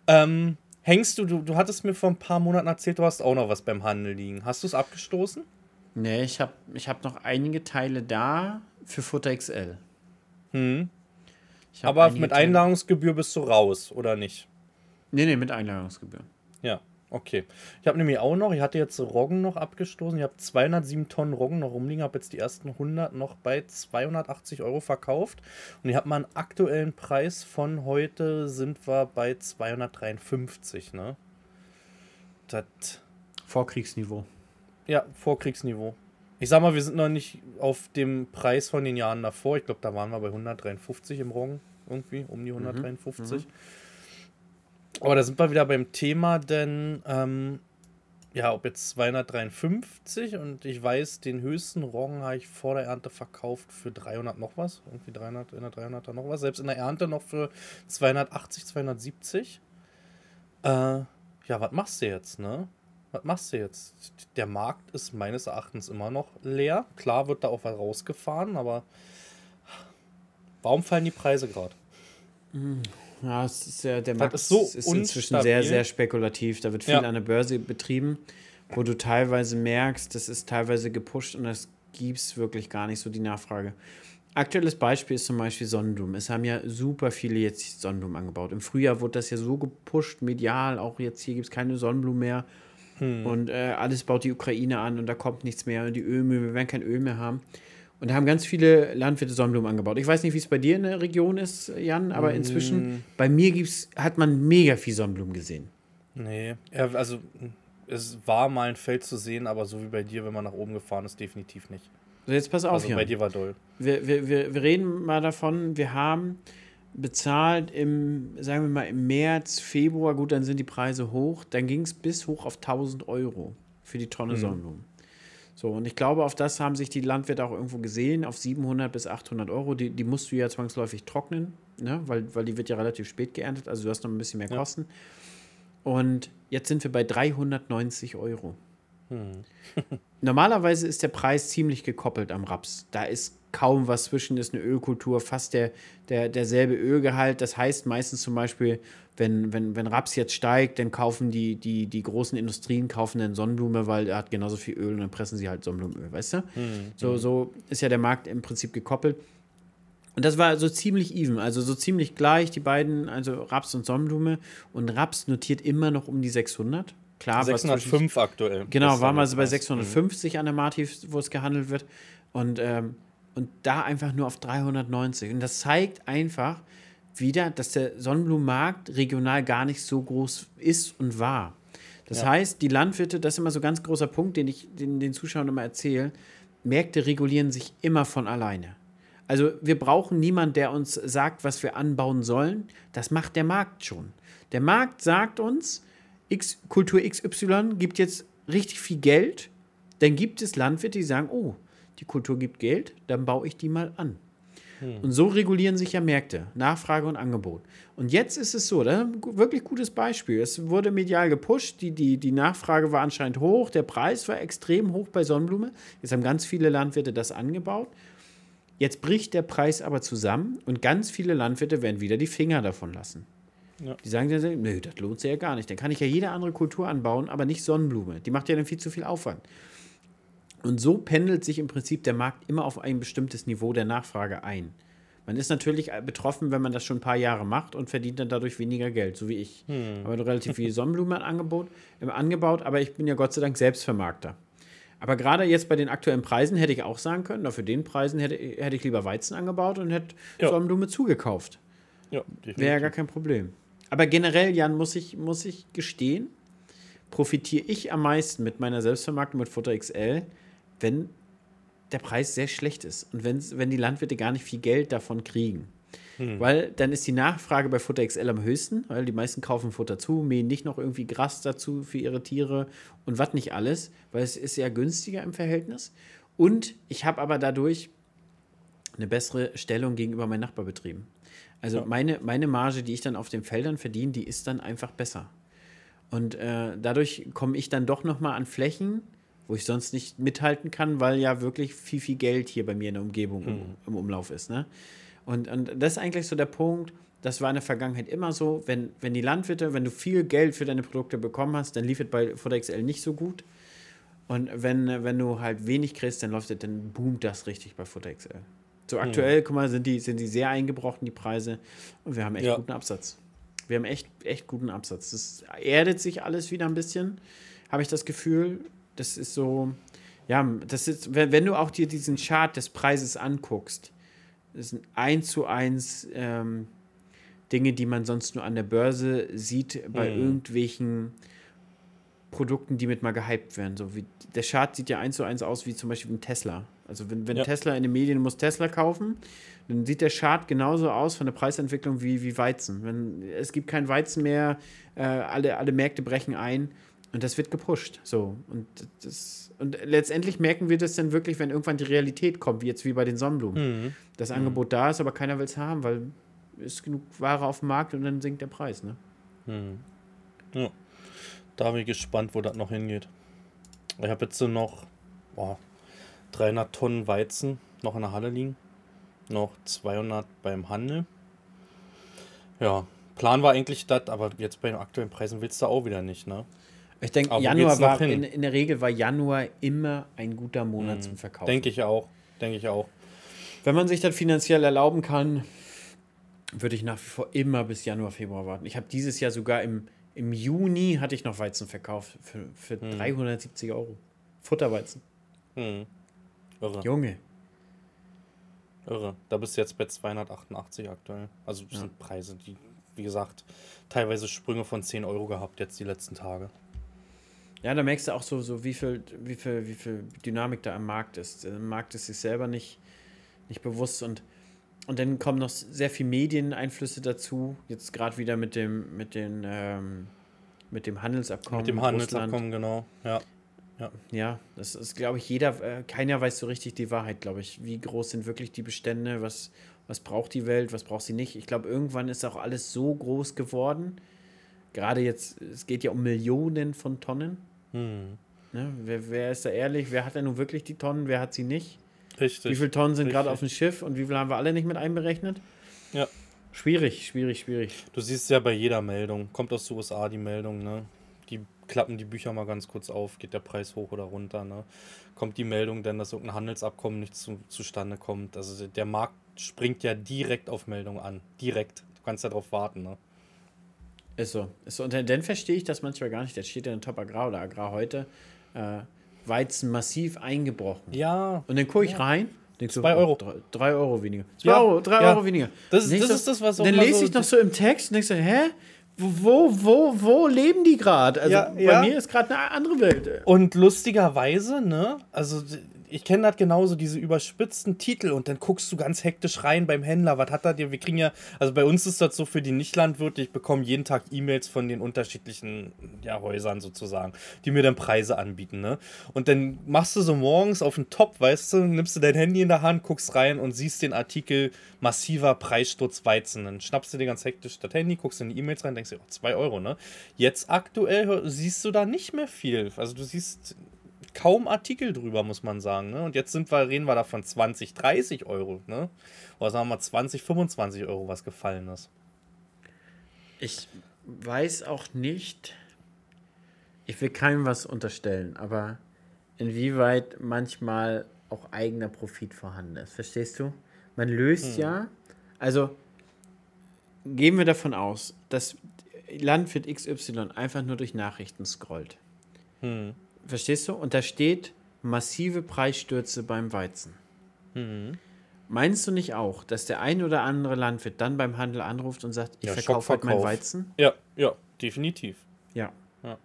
Ähm, hängst du, du, du hattest mir vor ein paar Monaten erzählt, du hast auch noch was beim Handel liegen. Hast du es abgestoßen? Nee, ich habe ich hab noch einige Teile da für Futter XL. Hm. Aber mit Einladungsgebühr bist du raus, oder nicht? Nee, nee, mit Einladungsgebühr. Ja, okay. Ich habe nämlich auch noch, ich hatte jetzt Roggen noch abgestoßen. Ich habe 207 Tonnen Roggen noch rumliegen, habe jetzt die ersten 100 noch bei 280 Euro verkauft. Und ich habe mal einen aktuellen Preis von heute, sind wir bei 253, ne? Das. Vorkriegsniveau. Ja, Vorkriegsniveau. Ich sag mal, wir sind noch nicht auf dem Preis von den Jahren davor. Ich glaube, da waren wir bei 153 im Roggen. Irgendwie, um die 153. Mhm. Aber da sind wir wieder beim Thema, denn ähm, ja, ob jetzt 253 und ich weiß, den höchsten Roggen habe ich vor der Ernte verkauft für 300 noch was. Irgendwie 300, in der 300er noch was. Selbst in der Ernte noch für 280, 270. Äh, ja, was machst du jetzt, ne? was machst du jetzt? Der Markt ist meines Erachtens immer noch leer. Klar wird da auch was rausgefahren, aber warum fallen die Preise gerade? Ja, es ist ja, der Markt ist, so ist inzwischen sehr, sehr spekulativ. Da wird viel ja. an der Börse betrieben, wo du teilweise merkst, das ist teilweise gepusht und das gibt es wirklich gar nicht so die Nachfrage. Aktuelles Beispiel ist zum Beispiel Sonnenblumen. Es haben ja super viele jetzt Sonnenblumen angebaut. Im Frühjahr wurde das ja so gepusht, medial, auch jetzt hier gibt es keine Sonnenblumen mehr. Hm. Und äh, alles baut die Ukraine an und da kommt nichts mehr. Und die Ölmühlen, wir werden kein Öl mehr haben. Und da haben ganz viele Landwirte Sonnenblumen angebaut. Ich weiß nicht, wie es bei dir in der Region ist, Jan, aber inzwischen, hm. bei mir gibt's, hat man mega viel Sonnenblumen gesehen. Nee, ja, also es war mal ein Feld zu sehen, aber so wie bei dir, wenn man nach oben gefahren ist, definitiv nicht. So, jetzt pass auf, also Jan. bei dir war doll. Wir, wir, wir, wir reden mal davon, wir haben bezahlt im, sagen wir mal, im März, Februar, gut, dann sind die Preise hoch, dann ging es bis hoch auf 1000 Euro für die Tonne mhm. Sonnenblumen. So, und ich glaube, auf das haben sich die Landwirte auch irgendwo gesehen, auf 700 bis 800 Euro. Die, die musst du ja zwangsläufig trocknen, ne? weil, weil die wird ja relativ spät geerntet, also du hast noch ein bisschen mehr Kosten. Ja. Und jetzt sind wir bei 390 Euro. Hm. [LAUGHS] Normalerweise ist der Preis ziemlich gekoppelt am Raps. Da ist kaum was zwischen, ist eine Ölkultur, fast der, der, derselbe Ölgehalt. Das heißt meistens zum Beispiel, wenn, wenn, wenn Raps jetzt steigt, dann kaufen die, die, die großen Industrien kaufen dann Sonnenblume, weil er hat genauso viel Öl und dann pressen sie halt Sonnenblumenöl, weißt du? Mhm. So, so ist ja der Markt im Prinzip gekoppelt. Und das war so ziemlich even, also so ziemlich gleich, die beiden, also Raps und Sonnenblume. Und Raps notiert immer noch um die 600. Klar, 605 aktuell. Genau, war mal so bei 650 mhm. an der Marti, wo es gehandelt wird. Und, ähm, und da einfach nur auf 390. Und das zeigt einfach wieder, dass der Sonnenblumenmarkt regional gar nicht so groß ist und war. Das ja. heißt, die Landwirte, das ist immer so ein ganz großer Punkt, den ich den, den Zuschauern immer erzähle, Märkte regulieren sich immer von alleine. Also wir brauchen niemanden, der uns sagt, was wir anbauen sollen. Das macht der Markt schon. Der Markt sagt uns, X, Kultur XY gibt jetzt richtig viel Geld, dann gibt es Landwirte, die sagen, oh, die Kultur gibt Geld, dann baue ich die mal an. Hm. Und so regulieren sich ja Märkte, Nachfrage und Angebot. Und jetzt ist es so, das ist ein wirklich gutes Beispiel. Es wurde medial gepusht, die, die, die Nachfrage war anscheinend hoch, der Preis war extrem hoch bei Sonnenblume. Jetzt haben ganz viele Landwirte das angebaut. Jetzt bricht der Preis aber zusammen und ganz viele Landwirte werden wieder die Finger davon lassen. Ja. Die sagen dann, nö, das lohnt sich ja gar nicht. Dann kann ich ja jede andere Kultur anbauen, aber nicht Sonnenblume. Die macht ja dann viel zu viel Aufwand. Und so pendelt sich im Prinzip der Markt immer auf ein bestimmtes Niveau der Nachfrage ein. Man ist natürlich betroffen, wenn man das schon ein paar Jahre macht und verdient dann dadurch weniger Geld, so wie ich. Hm. Aber relativ viel Sonnenblumen angebaut, äh, angebaut, aber ich bin ja Gott sei Dank Selbstvermarkter. Aber gerade jetzt bei den aktuellen Preisen hätte ich auch sagen können, für den Preisen hätte, hätte ich lieber Weizen angebaut und hätte ja. Sonnenblume zugekauft. Ja, Wäre ja gar kein Problem. Aber generell, Jan, muss ich, muss ich gestehen, profitiere ich am meisten mit meiner Selbstvermarktung mit Futter XL, wenn der Preis sehr schlecht ist und wenn die Landwirte gar nicht viel Geld davon kriegen. Hm. Weil dann ist die Nachfrage bei Futter XL am höchsten, weil die meisten kaufen Futter zu, mähen nicht noch irgendwie Gras dazu für ihre Tiere und was nicht alles, weil es ist ja günstiger im Verhältnis. Und ich habe aber dadurch eine bessere Stellung gegenüber meinen Nachbarbetrieben. Also ja. meine, meine Marge, die ich dann auf den Feldern verdiene, die ist dann einfach besser. Und äh, dadurch komme ich dann doch noch mal an Flächen, wo ich sonst nicht mithalten kann, weil ja wirklich viel, viel Geld hier bei mir in der Umgebung mhm. im, Umlauf ist. Ne? Und, und das ist eigentlich so der Punkt, das war in der Vergangenheit immer so, wenn, wenn die Landwirte, wenn du viel Geld für deine Produkte bekommen hast, dann lief es bei XL nicht so gut. Und wenn, wenn du halt wenig kriegst, dann läuft es, dann boomt das richtig bei XL. So mhm. aktuell, mhm. guck mal, sind die, sind die sehr eingebrochen, die Preise. Und wir haben echt ja. guten Absatz. Wir haben echt, echt guten Absatz. Das erdet sich alles wieder ein bisschen, habe ich das Gefühl. Das ist so, ja, das ist, wenn, wenn du auch dir diesen Chart des Preises anguckst, das sind eins zu eins ähm, Dinge, die man sonst nur an der Börse sieht, bei mhm. irgendwelchen Produkten, die mit mal gehypt werden. So wie der Chart sieht ja eins zu eins aus wie zum Beispiel ein Tesla. Also wenn, wenn ja. Tesla in den Medien muss Tesla kaufen, dann sieht der Chart genauso aus von der Preisentwicklung wie, wie Weizen. Wenn, es gibt kein Weizen mehr, äh, alle, alle Märkte brechen ein und das wird gepusht. So. Und, das, und letztendlich merken wir das dann wirklich, wenn irgendwann die Realität kommt, wie jetzt wie bei den Sonnenblumen. Mhm. Das Angebot mhm. da ist, aber keiner will es haben, weil ist genug Ware auf dem Markt und dann sinkt der Preis. Ne? Mhm. Ja. Da bin ich gespannt, wo das noch hingeht. Ich habe jetzt so noch boah, 300 Tonnen Weizen noch in der Halle liegen. Noch 200 beim Handel. Ja, Plan war eigentlich das, aber jetzt bei den aktuellen Preisen willst du auch wieder nicht, ne? Ich denke, Januar war in, in, der Regel war Januar immer ein guter Monat hm, zum Verkaufen. Denke ich auch. Denke ich auch. Wenn man sich das finanziell erlauben kann, würde ich nach wie vor immer bis Januar, Februar warten. Ich habe dieses Jahr sogar im, im Juni hatte ich noch Weizen verkauft für, für hm. 370 Euro. Futterweizen. Hm. Irre. Junge. Irre. Da bist du jetzt bei 288 aktuell. Also das ja. sind Preise, die, wie gesagt, teilweise Sprünge von 10 Euro gehabt jetzt die letzten Tage. Ja, da merkst du auch so, so wie, viel, wie, viel, wie viel Dynamik da am Markt ist. Der Markt ist sich selber nicht, nicht bewusst und und dann kommen noch sehr viele Medieneinflüsse dazu. Jetzt gerade wieder mit dem, mit den, ähm, mit dem Handelsabkommen. Mit dem Handelsabkommen, genau. Ja. Ja. ja, das ist, glaube ich, jeder, äh, keiner weiß so richtig die Wahrheit, glaube ich. Wie groß sind wirklich die Bestände? Was, was braucht die Welt? Was braucht sie nicht? Ich glaube, irgendwann ist auch alles so groß geworden. Gerade jetzt, es geht ja um Millionen von Tonnen. Hm. Ne? Wer, wer ist da ehrlich? Wer hat denn nun wirklich die Tonnen? Wer hat sie nicht? Richtig. Wie viele Tonnen sind gerade auf dem Schiff und wie viel haben wir alle nicht mit einberechnet? Ja. Schwierig, schwierig, schwierig. Du siehst ja bei jeder Meldung, kommt aus den USA die Meldung, ne? Klappen die Bücher mal ganz kurz auf, geht der Preis hoch oder runter, ne? Kommt die Meldung denn, dass irgendein Handelsabkommen nicht zu, zustande kommt. Also der Markt springt ja direkt auf Meldungen an. Direkt. Du kannst ja darauf warten, ne? Ist so. Ist so. Und dann verstehe ich das manchmal gar nicht. Da steht ja in Top Agrar oder Agrar heute. Äh, Weizen massiv eingebrochen. Ja. Und dann gucke ich ja. rein. Denkst zwei du, Euro. Drei, drei, Euro weniger. Zwei ja. Euro, drei ja. Euro weniger. Das, das ist das, was auch Dann lese so ich noch so im Text und denkst du, hä? Wo, wo, wo leben die gerade? Also ja, bei mir ist gerade eine andere Welt. Und lustigerweise, ne? Also ich kenne das genauso, diese überspitzten Titel und dann guckst du ganz hektisch rein beim Händler, was hat er dir? Wir kriegen ja, also bei uns ist das so für die Nichtlandwirte, ich bekomme jeden Tag E-Mails von den unterschiedlichen ja, Häusern sozusagen, die mir dann Preise anbieten, ne? Und dann machst du so morgens auf den Top, weißt du, nimmst du dein Handy in der Hand, guckst rein und siehst den Artikel massiver Preissturz Weizen. Dann schnappst du dir ganz hektisch das Handy, guckst in die E-Mails rein, denkst dir, oh, 2 Euro, ne? Jetzt aktuell siehst du da nicht mehr viel. Also du siehst kaum Artikel drüber, muss man sagen. Ne? Und jetzt sind wir, reden wir da von 20, 30 Euro. Ne? Oder sagen wir mal 20, 25 Euro, was gefallen ist. Ich weiß auch nicht, ich will keinem was unterstellen, aber inwieweit manchmal auch eigener Profit vorhanden ist. Verstehst du? Man löst hm. ja, also gehen wir davon aus, dass Landwirt XY einfach nur durch Nachrichten scrollt. Hm. Verstehst du? Und da steht massive Preisstürze beim Weizen. Mhm. Meinst du nicht auch, dass der ein oder andere Landwirt dann beim Handel anruft und sagt, ich ja, verkaufe halt mein Weizen? Ja, ja, definitiv. Ja. ja.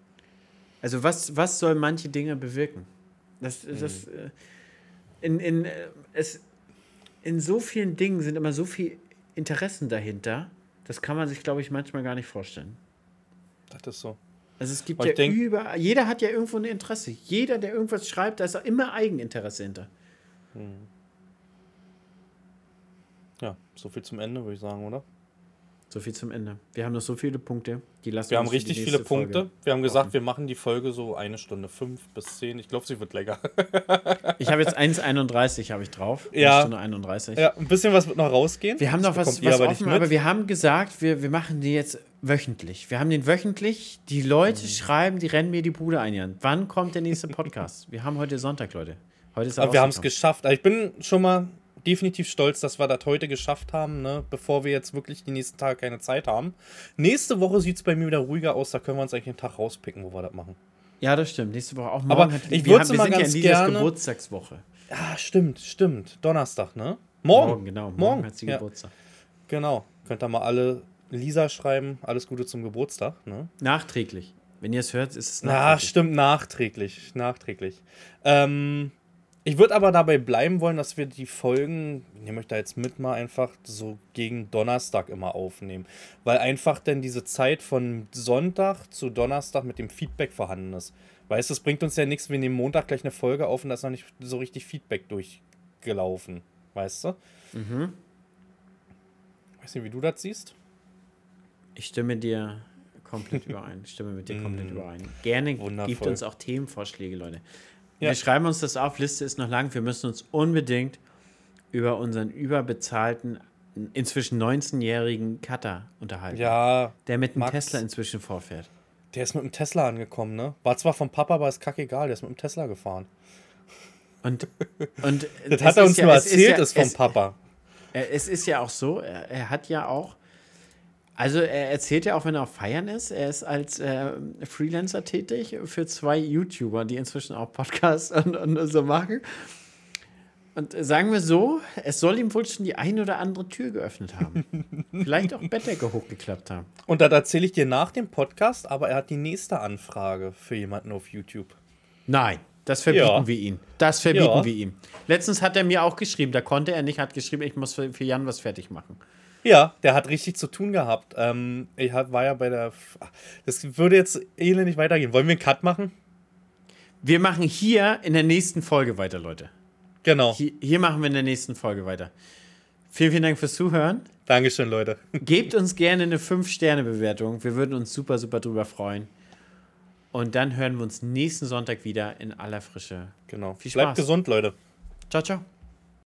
Also was, was soll manche Dinge bewirken? Das, mhm. das, äh, in, in, äh, es, in so vielen Dingen sind immer so viele Interessen dahinter, das kann man sich, glaube ich, manchmal gar nicht vorstellen. Das ist so. Also es gibt ja denk, über, jeder hat ja irgendwo ein Interesse. Jeder, der irgendwas schreibt, da ist auch immer Eigeninteresse hinter. Hm. Ja, so viel zum Ende, würde ich sagen, oder? So viel zum Ende. Wir haben noch so viele Punkte. Die lassen Wir haben richtig viele Punkte. Folge. Wir haben gesagt, wir machen die Folge so eine Stunde fünf bis zehn. Ich glaube, sie wird länger. [LAUGHS] Ich habe jetzt 1,31 habe ich drauf. Ja. Eine Stunde 31. ja, ein bisschen was wird noch rausgehen. Wir haben noch was, was aber offen, aber wir haben gesagt, wir, wir machen die jetzt wöchentlich. Wir haben den wöchentlich. Die Leute Mhm. schreiben, die rennen mir die Bude ein. Jan. Wann kommt der nächste [LAUGHS] Podcast? wir haben heute Sonntag, Leute. Heute ist er Aber wir haben es geschafft. Also ich bin schon mal definitiv stolz, dass wir das heute geschafft haben, ne? bevor wir jetzt wirklich die nächsten Tage keine Zeit haben. Nächste Woche sieht es bei mir wieder ruhiger aus. Da können wir uns eigentlich einen Tag rauspicken, wo wir das machen. Ja, das stimmt. Nächste Woche auch morgen. Aber ich sind ja ganz in Lisas gerne- Geburtstagswoche. Ja, stimmt, stimmt. Donnerstag, ne? Morgen. genau. Morgen, Morgen. hat sie ja, Geburtstag. genau. Könnt ihr mal alle Lisa schreiben. Alles Gute zum Geburtstag, ne? Nachträglich. Wenn ihr es hört, ist es Na, nachträglich. stimmt, nachträglich. Nachträglich. Ähm, ich würde aber dabei bleiben wollen, dass wir die Folgen, ich nehme euch da jetzt mit mal einfach so gegen Donnerstag immer aufnehmen. Weil einfach denn diese Zeit von Sonntag zu Donnerstag mit dem Feedback vorhanden ist. Weißt du, es bringt uns ja nichts, wir nehmen Montag gleich eine Folge auf und da ist noch nicht so richtig Feedback durchgelaufen. Weißt du? Mhm. Weiß nicht, wie du das siehst. Ich stimme dir komplett [LAUGHS] überein. Ich stimme mit dir komplett überein. Gerne Mm. Wundervoll. gibt uns auch Themenvorschläge, Leute. Ja. Wir schreiben uns das auf, Liste ist noch lang. Wir müssen uns unbedingt über unseren überbezahlten, inzwischen 19-jährigen Cutter unterhalten. Ja, Der mit dem Max. Tesla inzwischen vorfährt. der ist mit dem Tesla angekommen, ne? War zwar vom Papa, aber ist kackegal, der ist mit dem Tesla gefahren. Und, [LAUGHS] und Das hat er uns ja- nur es ist erzählt, ja- ist vom es- Papa. Es ist ja auch so, er, er hat ja auch, also er erzählt ja auch, wenn er auf Feiern ist, er ist als äh, Freelancer tätig für zwei YouTuber, die inzwischen auch Podcasts [LAUGHS] und, und so machen. Und sagen wir so, es soll ihm wohl schon die ein oder andere Tür geöffnet haben. [LAUGHS] Vielleicht auch Bettdecke hochgeklappt haben. Und das erzähle ich dir nach dem Podcast, aber er hat die nächste Anfrage für jemanden auf YouTube. Nein, das verbieten Ja. wir ihm. Das verbieten Ja. wir ihm. Letztens hat er mir auch geschrieben, da konnte er nicht, hat geschrieben, ich muss für, für Jan was fertig machen. Ja, der hat richtig zu tun gehabt. Ähm, ich war ja bei der. F- Das würde jetzt elendig weitergehen. Wollen wir einen Cut machen? Wir machen hier in der nächsten Folge weiter, Leute. Genau. Hier, hier machen wir in der nächsten Folge weiter. Vielen, vielen Dank fürs Zuhören. Dankeschön, Leute. [LAUGHS] Gebt uns gerne eine 5-Sterne-Bewertung. Wir würden uns super, super drüber freuen. Und dann hören wir uns nächsten Sonntag wieder in aller Frische. Genau. Viel Bleibt Spaß. gesund, Leute. Ciao, ciao.